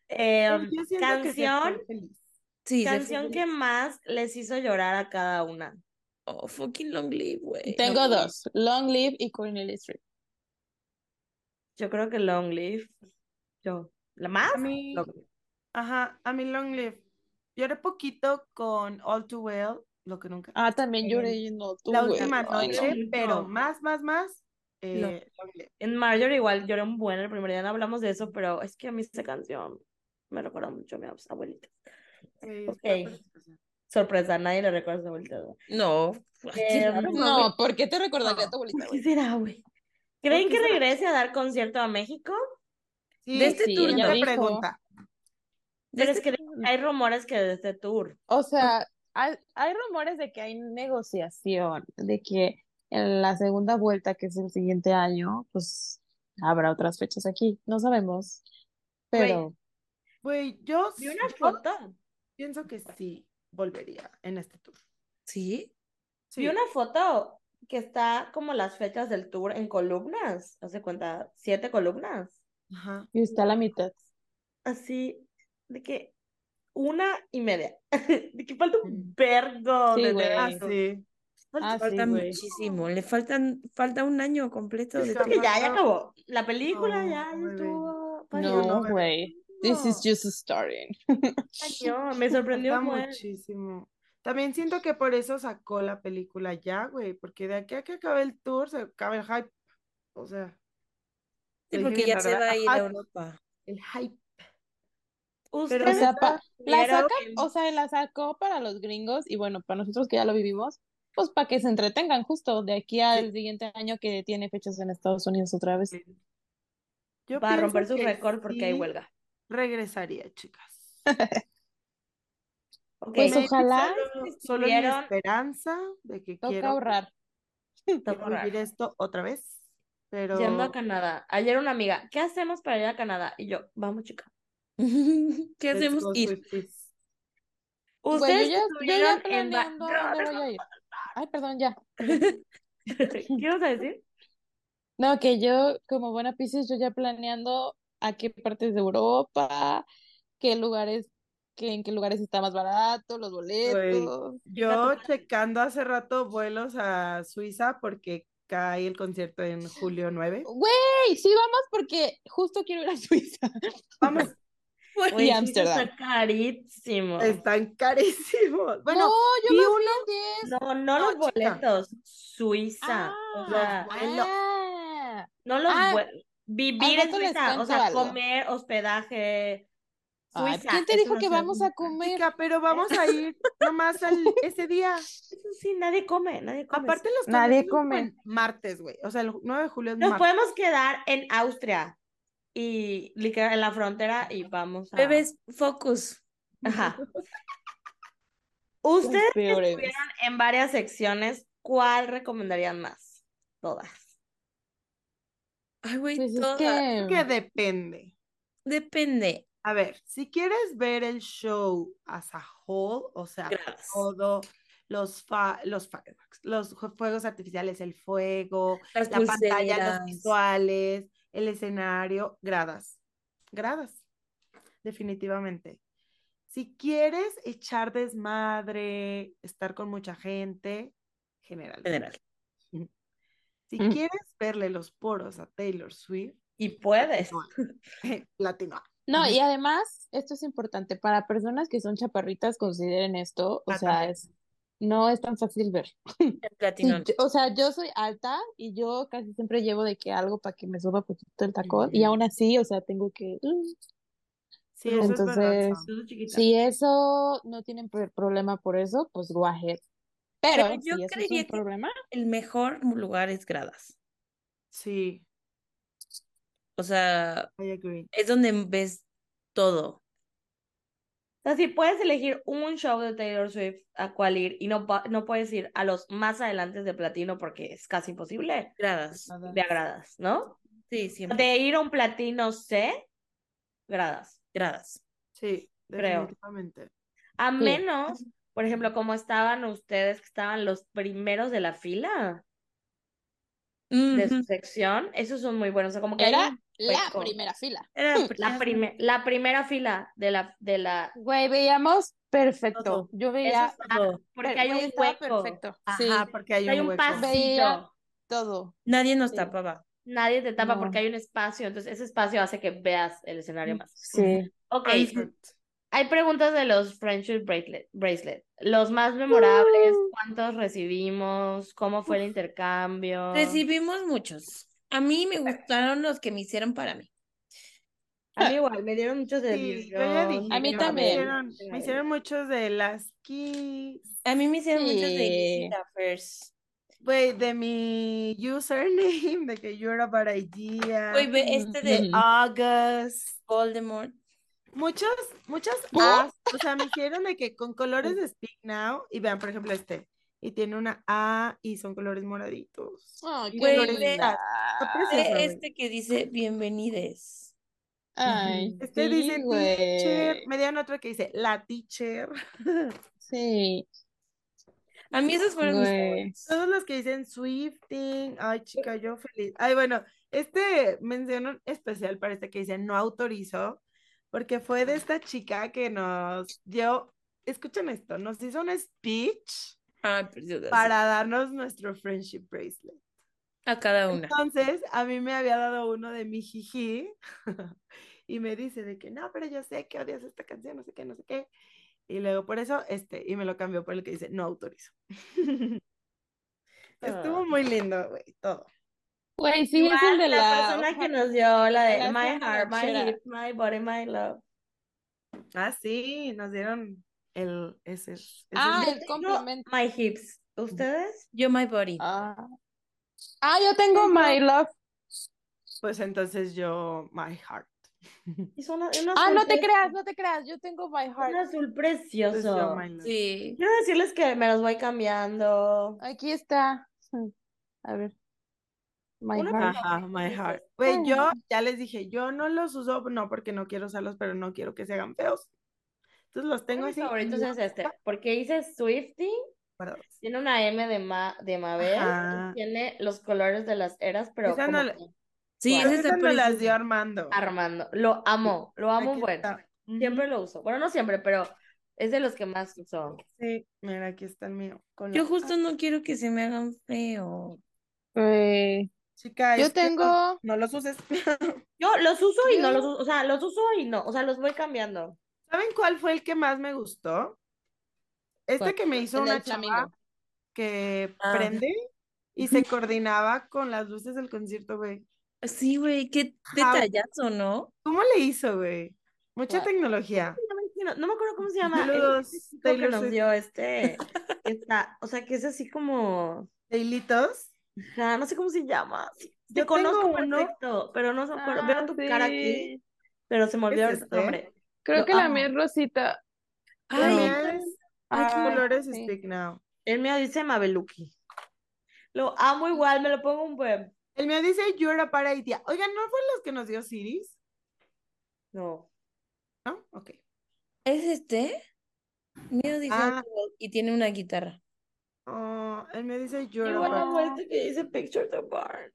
Eh, que fue canción, feliz. Sí, canción que más les hizo llorar a cada una. Oh, fucking long live, güey. Tengo No, dos, Long Live y Cornelia Street. Yo creo que Long Live. Yo. ¿La más? A mí, Long Live. ajá, a mí Long Live. Lloré poquito con All Too Well, lo que nunca. Ah, también Eh, lloré y no tú, La güey. última Ay, no. noche, no. pero más, más, más, eh, Long Live. En Marjorie igual lloré un buen el primer día, no hablamos de eso, pero es que a mí esa canción me recuerda mucho a mi abuelita. Sí, Ok. Sorpresa, nadie le recuerda a su abuelita. ¿no? No, Eh, raro, No, ¿por qué te recordaría a No. tu abuelita, ¿Por qué será, güey? ¿Creen ¿Por qué que será? regrese a dar concierto a México? Sí, De este Sí, tour, ella ¿no? dijo. pregunta. Pero este es que hay rumores que de este tour. O sea, hay, hay rumores de que hay negociación, de que en la segunda vuelta, que es el siguiente año, pues habrá otras fechas aquí. No sabemos. Pero Güey, yo, Vi una foto. pienso que sí volvería en este tour. ¿Sí? Sí. Vi una foto que está como las fechas del tour en columnas. ¿Hace cuenta? Siete columnas. Ajá. Y está a la mitad. Así, de que una y media. De que falta Mm. un vergo Sí, de. Ah, sí. Falta- Ah, Falta muchísimo. Le faltan, falta un año completo de que ya, ya no. acabó. La película No, ya, bebé. estuvo. No, güey. This is No. just starting. Cañón, me sorprendió muchísimo. También siento que por eso sacó la película ya, güey, porque de aquí a que acabe el tour se acaba el hype. O sea, Sí, porque ya se va a ir a Europa. el hype. Ustedes O sea, pa- la saca, o sea, la sacó para los gringos y bueno, para nosotros que ya lo vivimos, pues para que se entretengan justo de aquí al siguiente año que tiene fechas en Estados Unidos otra vez. Yo va a romper su récord porque hay huelga. Regresaría, chicas. Pues ojalá Solo, solo en mi esperanza de que Toca quiero ahorrar. toca vivir esto otra vez. Pero Yendo a Canadá. Ayer una amiga, ¿qué hacemos para ir a Canadá? Y yo, vamos, chica. ¿Qué hacemos? Ir. Ustedes yo ya, yo estuvieron ya en a dónde voy a ir. Ay, perdón, ya. ¿Qué ibas a decir? No, que yo, como buena Piscis, yo ya planeando a qué partes de Europa, qué lugares, que, en qué lugares está más barato, los boletos. Yo checando hace rato vuelos a Suiza porque cae el concierto en julio 9. Güey, sí vamos porque justo quiero ir a Suiza. Vamos, Güey, Y Suiza Ámsterdam. Está carísimo. están carísimos. Bueno, no, yo vi uno- en 10. No, no No, los chica. boletos. Suiza. o Ah, sea, vuelos. ah. no los ah, Vivir en Suiza. O sea, algo. comer, hospedaje. Ay, Suiza. ¿Quién te dijo que vamos a comer? chica, pero vamos a ir nomás al, ese día. Eso sí, nadie come, nadie come. Aparte los Nadie come. martes, güey. O sea, el 9 de julio es Nos martes. podemos quedar en Austria y literal en la frontera y vamos a. Bebés, focus. Ajá. Ustedes estuvieron en varias secciones, ¿cuál recomendarían más? Todas. Ay, güey, Pues es que... Que depende. Depende. A ver, si quieres ver el show as a whole, o sea, todo, los, fa- los fireworks, los fuegos artificiales, el fuego, Las la pantalla, los visuales, el escenario, gradas, gradas, definitivamente. Si quieres echar desmadre, estar con mucha gente, general. General. Si Mm. quieres verle los poros a Taylor Swift, Y puedes. latino. No, y además, esto es importante, para personas que son chaparritas, consideren esto, o Ah, sea, también. es, no es tan fácil ver. El o sea, yo soy alta y yo casi siempre llevo de que algo para que me suba poquito el tacón y aún así, o sea, tengo que... mm, Sí, eso es verdad. Entonces, chiquita. Si eso no tienen pr- problema por eso, pues go ahead. Pero, Pero yo si es un que- problema, El mejor lugar es gradas. Sí, O sea, I agree. es donde ves todo. O sea, si puedes elegir un show de Taylor Swift a cuál ir y no, no puedes ir a los más adelante de platino porque es casi imposible, Gradas. de agradas, ¿no? Sí, siempre. De ir a un platino C, gradas. Gradas. Sí, Creo. definitivamente. A Sí. menos, por ejemplo, como estaban ustedes, que estaban los primeros de la fila de su sección, esos son muy buenos. O sea, como que hay era un la primera fila. Era La, primera- prime- la primera fila de la, de la, Güey, veíamos perfecto. Todo. Yo eso veía, está, todo. porque hay güey, un estaba hueco, perfecto. Ajá, Sí, porque hay hay un un hueco. pasillo, Veía- todo. Nadie nos Sí. tapaba. nadie te tapa No. porque hay un espacio, entonces ese espacio hace que veas el escenario más. Sí. Ok, Comfort. Hay preguntas de los Friendship Bracelet, bracelet. Los más memorables, Uh. ¿cuántos recibimos? ¿Cómo fue el intercambio? Recibimos muchos. A mí me gustaron los que me hicieron para mí. A mí igual, me dieron muchos de Sí, yo dije, A mí yo también. Me hicieron, me hicieron muchos de las keys, A mí me hicieron muchos de Sí. First. güey, de mi username, de que yo era para idea, Güey, este de Ujú. August, Voldemort. Muchos, muchos ¿Por? As, o sea, me hicieron de que con colores de Speak Now, y vean, por ejemplo, este, y tiene una A y son colores moraditos. Y qué precioso, güey. este que dice bienvenides. Ay, Este sí, dice teacher. Me dieron otro que dice la teacher. Sí, A mí esos fueron mis güey. Todos los que dicen Swifting. Ay, chica, yo feliz. Ay, bueno, este mención especial para este que dice no autorizo, porque fue de esta chica que nos dio, escuchen esto, nos hizo un speech sí. para darnos nuestro friendship bracelet. A cada una. Entonces, a mí me había dado uno de mi jiji y me dice de que no, pero yo sé que odias esta canción, no sé qué, no sé qué. Y luego por eso, este, y me lo cambió por el que dice no autorizo. Estuvo Ah. muy lindo, güey, todo. Güey, sí, es el de la, la, persona que nos dio la de la My Heart, My. Hip, My Body, My Love. Ah, sí, nos dieron el ese. ese Ah, el complemento. My Hips. ¿Ustedes? Yo, my body. Ah. Ah, yo tengo My Love. Pues entonces yo my heart. Una- una Ah, azul no te creas, no te creas, yo tengo My Un Heart. azul Entonces yo precioso. love. Sí. Quiero decirles que me los voy cambiando. Aquí está. A ver. My Una Heart. Ajá, my heart. Güey, yo ya les dije, yo no los uso, no porque no quiero usarlos, pero no quiero que se hagan feos. Entonces los tengo así. favoritos y es este, porque dice Swifty, guardados. tiene una M de, ma de Mabel, tiene los colores de las eras, pero como no la- que Sí, ese está nos las dio. Armando. Armando. Lo amo, lo amo Aquí bueno. Siempre lo uso. Bueno, no siempre, pero es de los que más uso. Sí, mira, aquí está el mío. con Yo justo no quiero que se me hagan feo. Güey. Chica, Yo no- tengo. No los uses. Yo los uso y no los uso, o sea, los uso y no, o sea, los voy cambiando. ¿Saben cuál fue el que más me gustó? Este ¿Cuál? que me hizo El una chava que Ah. prende y se coordinaba con las luces del concierto, güey. Sí, güey, qué detallazo, ¿no? ¿Cómo le hizo, güey? Mucha ¿Cuál? tecnología. No, no me acuerdo cómo se llama. Saludos, chico que nos dio este, esta, o sea, que es así como, Hilitos. Ajá, no sé cómo se llama. Sí, Te Yo conozco uno. perfecto, pero no se acuerdo. Veo Ah, tu cara aquí, pero se me olvidó ¿Es el este? nombre. Creo que la mía es Rosita. La Ay, mía es Ay, Which colores sí. speak now. El mío dice Mabeluki. Lo amo igual, me lo pongo un buen. El mío dice You're a Paradia. Oigan, ¿no fue los que nos dio Ciris? No. ¿No? Ok. ¿es este? Mío dice Ah. y tiene una guitarra. Oh, el mío dice You're Igual que dice Picture the Barn.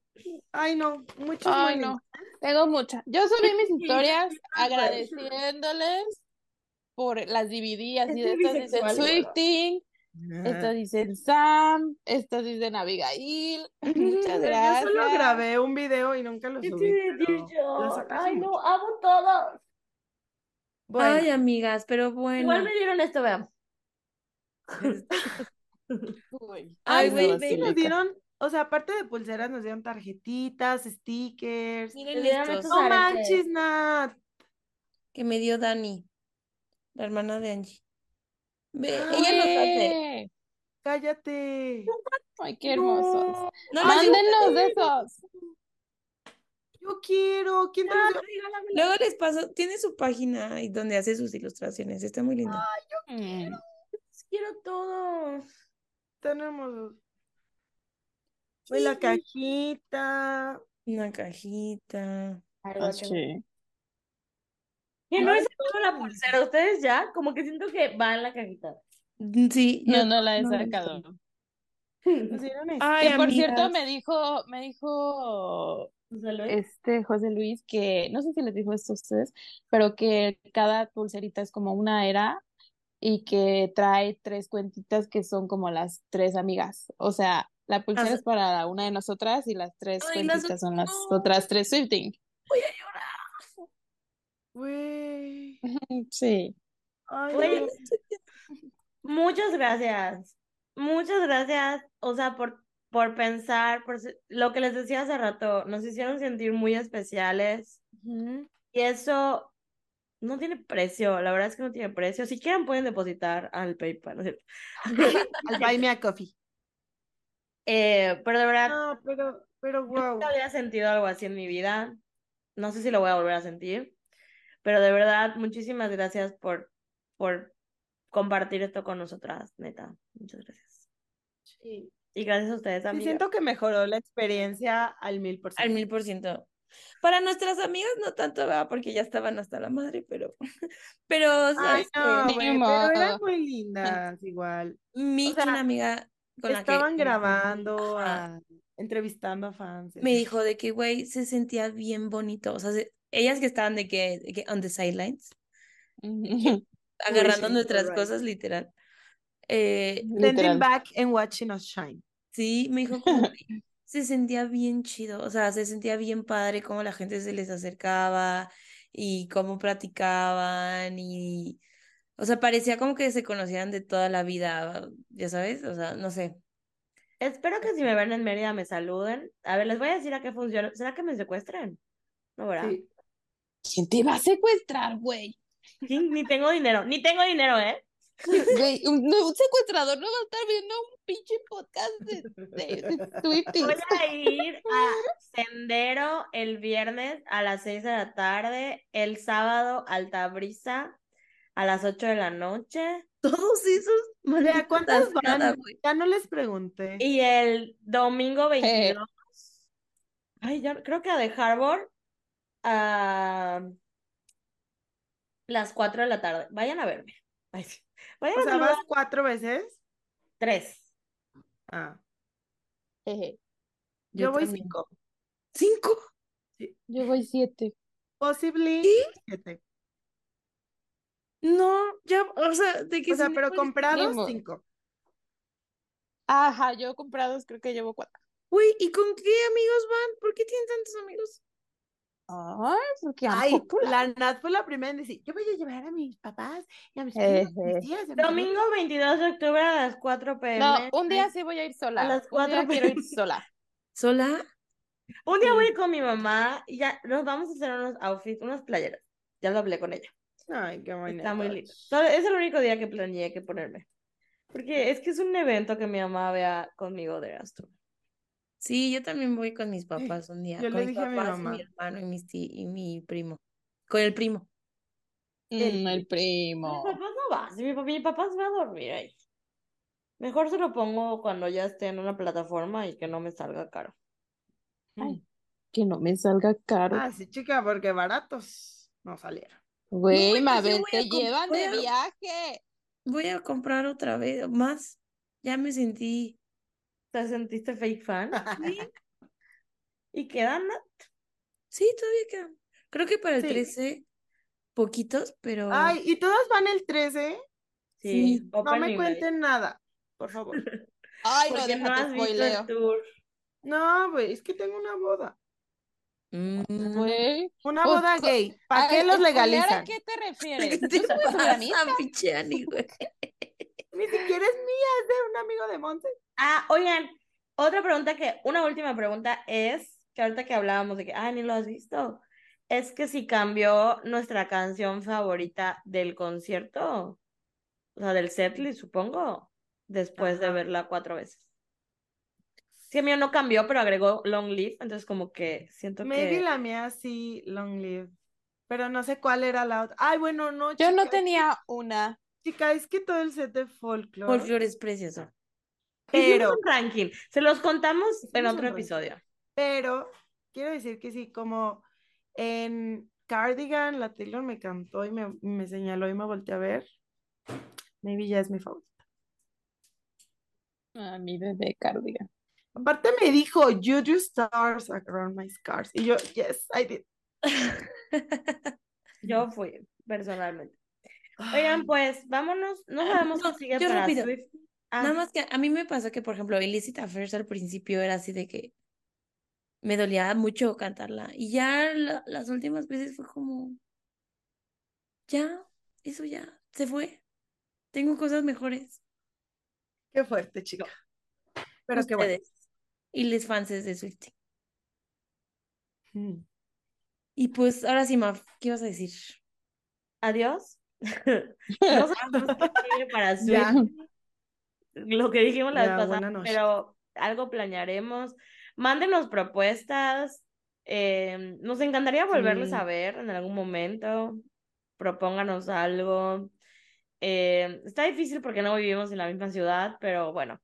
Ay, no. Muchos Ay, no. Tengo muchas. Yo subí mis historias agradeciéndoles por las DVD, así de Este estas dicen. Swifting, estas dicen Sam, estas dicen Abigail. Muchas Yo gracias. solo grabé un video y nunca lo subí. Ay, no, amo todos. Bueno, Ay, amigas, pero bueno. Igual me dieron esto, vean. Uy, Ay, güey, nos dieron, o sea, aparte de pulseras, nos dieron tarjetitas, stickers. Miren No manches, Nat. que me dio Dani, la hermana de Angie. Ve, Ah, ella los hace. ¡Eh! Cállate. Ay, qué hermosos. No Mándenos de esos. Yo quiero. ¿Quién te los dio? Luego les paso, tiene su página ahí donde hace sus ilustraciones, está muy linda. Mm. Quiero todos. Tan hermosos. Fue la cajita. Una cajita. Ah, sí. Que no he sacado la pulsera. ¿Ustedes ya? Como que siento que va en la cajita. Mm, Sí, No, yo- no la he no, no, sacado. Ay, Que por cierto me dijo, me dijo este José Luis que, no sé si les dijo esto a ustedes, pero que cada pulserita es como una era y que trae tres cuentitas que son como las tres amigas. O sea, la pulsera Las- es para una de nosotras y las tres Ay, las cuentitas son las no. otras tres Swifting. Voy a llorar. Güey. Sí. Ay, Güey, no. Muchas gracias. Muchas gracias, o sea, por, por pensar, por lo que les decía hace rato, nos hicieron sentir muy especiales y eso no tiene precio, la verdad es que no tiene precio. Si quieren pueden depositar al PayPal, ¿no es cierto? Al Buy Me a Coffee. Eh, pero de verdad, No, pero, pero wow. nunca había sentido algo así en mi vida. No sé si lo voy a volver a sentir, pero de verdad, muchísimas gracias por, por compartir esto con nosotras, neta. Muchas gracias. Sí. Y gracias a ustedes, Sí, amigas. siento que mejoró la experiencia al mil por Al ciento. mil por ciento. Para nuestras amigas no tanto, ¿verdad? Porque ya estaban hasta la madre, pero, pero, o sea, Ay, no, Ni güey, pero eran muy lindas igual. Mitch, sea, una amiga con la que Estaban grabando, a- entrevistando a fans. me dijo de que, güey, se sentía bien bonito. O sea, se- ellas que estaban de que, de que on the sidelines, agarrando Wishing nuestras for cosas, literal. Eh, Literal. back and watching us shine. sí, me dijo como que se sentía bien chido. O sea, se sentía bien padre cómo la gente se les acercaba y cómo platicaban y, o sea, parecía como que se conocían de toda la vida, ya sabes, o sea, no sé. Espero que si me ven en Mérida me saluden. A ver, les voy a decir a qué funciona. ¿Será que me secuestren? No, ¿verdad? Sí. ¿Quién te va a secuestrar, güey? Ni tengo dinero, ni tengo dinero, ¿eh? Güey, un, secuestrador no va a estar viendo un pinche podcast de, de. Voy a ir a Sendero el viernes a las 6 de la tarde, el sábado Altabrisa a las 8 de la noche Todos esos, malditas ¿cuántas nada, van? güey. Ya no les pregunté. y el domingo 22, ay, ya creo que a The Harbor a las 4 de la tarde. Vayan a verme. Ay, sí. Vayan O sea, saludar. vas cuatro veces. Tres. Ah, Jeje. yo, Yo voy también. cinco. ¿Cinco? Yo voy siete. Possibly siete. No, ya, o sea, de que O sea, pero comprados cinco. Ajá, yo comprados creo que llevo cuatro. Güey, ¿y con qué amigos van? ¿Por qué tienen tantos amigos? Ay, porque Ay, la Nat fue la primera en decir, yo voy a llevar a mis papás y a mis a mis Ejé. tías, a Domingo 22 de octubre a las 4 pm. No, un día sí voy a ir sola. las un cuatro día quiero ir sola. ¿Sola? Un día voy a ir con mi mamá y ya nos vamos a hacer unos outfits, unas playeras. Ya lo hablé con ella. Ay, qué bonito. Está muy lindo. Solo- es el único día que planeé que ponerme. Porque es que es un evento que mi mamá vea conmigo de gasto. Sí, yo también voy con mis papás un día. yo con le mis dije a mi papás y mamá. mi hermano y, mis y mi primo. Con el primo. Mm, el Mi primo. papá no va, si mi, papá, mi papá se va a dormir ahí. Mejor se lo pongo cuando ya esté en una plataforma y que no me salga caro. Ay, que no me salga caro. Ah, sí, chica, porque baratos no salieron. Güey, yo Mabel, voy a te com- llevan voy de a- viaje. Voy a comprar otra vez, más. Ya me sentí. ¿Te sentiste fake fan? Sí, ¿Y quedan? sí, todavía quedan. Creo que para el Sí. 13, poquitos, pero. Ay, ¿y todas van el 13? Sí, Sí, No me cuenten nada, por favor. Ay, no, Porque no déjate has visto spoileo. el tour. No, güey, es que tengo una boda. mm, Güey. Una Pues, boda gay. ¿Para qué los ¿spoilear legalizan? ¿A qué te ¿Qué refieres? te ¿Yo soy pasa? Ni siquiera es mía, es de un amigo de Monte. Ah, oigan, otra pregunta que, una última pregunta es, que ahorita que hablábamos de que, ah, ni lo has visto, es que si cambió nuestra canción favorita del concierto, o sea, del setlist, supongo, después de verla cuatro veces. Sí, el mío no cambió, pero agregó Long Live, entonces como que siento Maybe que... la mía sí, Long Live. Pero no sé cuál era la otra. Ay, bueno, no, Yo no tenía una. Chica, es que todo el set de folklore. Folklore es precioso. Pero, un ranking, se los contamos en otro ranking. episodio. pero, quiero decir que sí, como en Cardigan, la Taylor me cantó y me, me señaló y me volteé a ver. Maybe ya es mi favorita. A mi bebé cardigan. Aparte me dijo, you drew stars around my scars. Y yo, yes, I did. Yo fui, personalmente. Oigan, pues, vámonos, no sabemos no, qué sigue yo para rápido. Swift. Ah, Nada más que a mí me pasó que, por ejemplo, Illicit Affairs al principio era así de que me dolía mucho cantarla. Y ya la- las últimas veces fue como, ya, eso ya, se fue. Tengo cosas mejores. Qué fuerte, chica. Pero qué bueno. Ustedes y les fans de Swiftie. Mm. Y pues ahora sí, Maf, ¿qué ibas a decir? Adiós. No sabemos qué sigue para Swift. Lo que dijimos la vez pasada, pero algo planearemos. Mándenos propuestas. eh, nos encantaría volverles Sí. a ver en algún momento. Propónganos algo. Eh, está difícil porque no vivimos en la misma ciudad, pero bueno,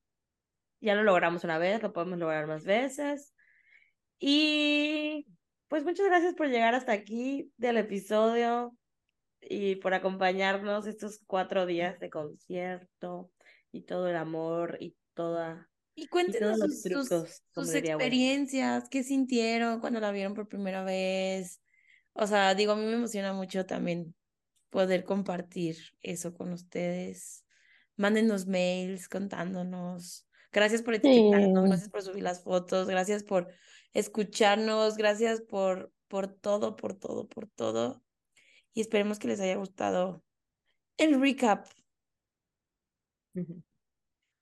ya lo logramos una vez, lo podemos lograr más veces. Y pues muchas gracias por llegar hasta aquí del episodio y por acompañarnos estos cuatro días de concierto y todo el amor y toda y cuéntenos sus, sus, experiencias, qué sintieron cuando la vieron por primera vez. O sea, digo, a mí me emociona mucho también poder compartir eso con ustedes. Mándenos mails contándonos. Gracias por etiquetarnos, gracias por subir las fotos, gracias por escucharnos, gracias por, por todo, por todo, por todo. Y esperemos que les haya gustado el recap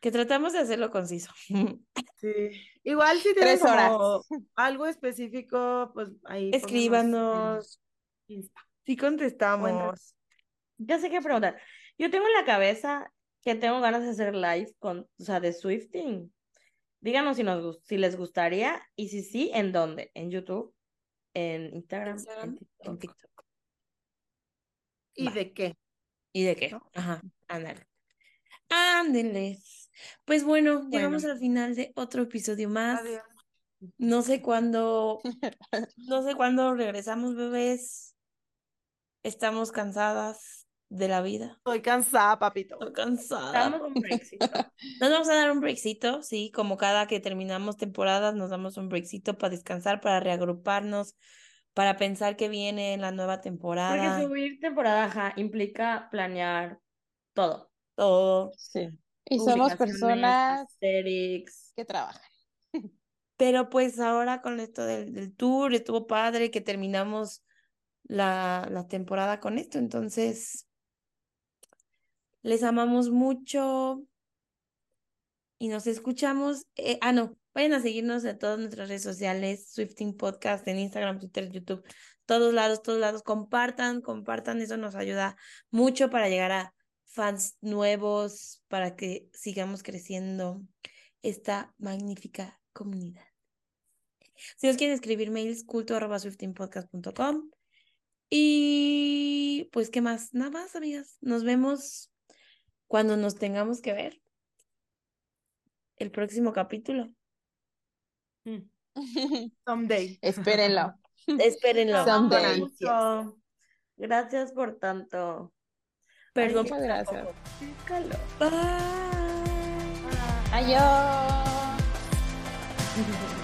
que tratamos de hacerlo conciso. Sí. Igual si tienen como algo específico, pues ahí. Escríbanos. Sí contestamos. Ya sé qué preguntar. Yo tengo en la cabeza que tengo ganas de hacer live con, o sea, de Swifting. Díganos si nos si les gustaría y si sí, ¿en dónde? ¿En YouTube? ¿En Instagram? en, TikTok. ¿Y de qué? ¿Y de qué? Ajá, ándale. Ándenles. Pues bueno, llegamos al final de otro episodio más. No sé cuándo, no sé cuándo regresamos, bebés. Estamos cansadas de la vida. Estoy cansada, papito. Estoy cansada. un Nos vamos a dar un breakcito, sí, como cada que terminamos temporadas, nos damos un breakcito para descansar, para reagruparnos, para pensar que viene la nueva temporada. Porque subir temporada implica planear todo. Todo. Sí. Y somos personas que trabajan. Pero pues ahora con esto del, del tour, estuvo padre que terminamos la, la temporada con esto. Entonces, les amamos mucho y nos escuchamos. Eh, ah, no, vayan a seguirnos en todas nuestras redes sociales, Swifting Podcast, en Instagram, Twitter, YouTube, todos lados, todos lados. Compartan, compartan, eso nos ayuda mucho para llegar a fans nuevos, para que sigamos creciendo esta magnífica comunidad. Si nos quieren escribir mails, culto.swiftingpodcast.com. Y pues, ¿qué más? Nada más, amigas. Nos vemos cuando nos tengamos que ver. El próximo capítulo. Mm. Someday. Espérenlo. Espérenlo. Someday. Gracias por tanto. Perdón. Muchas gracias. Bye. Adiós.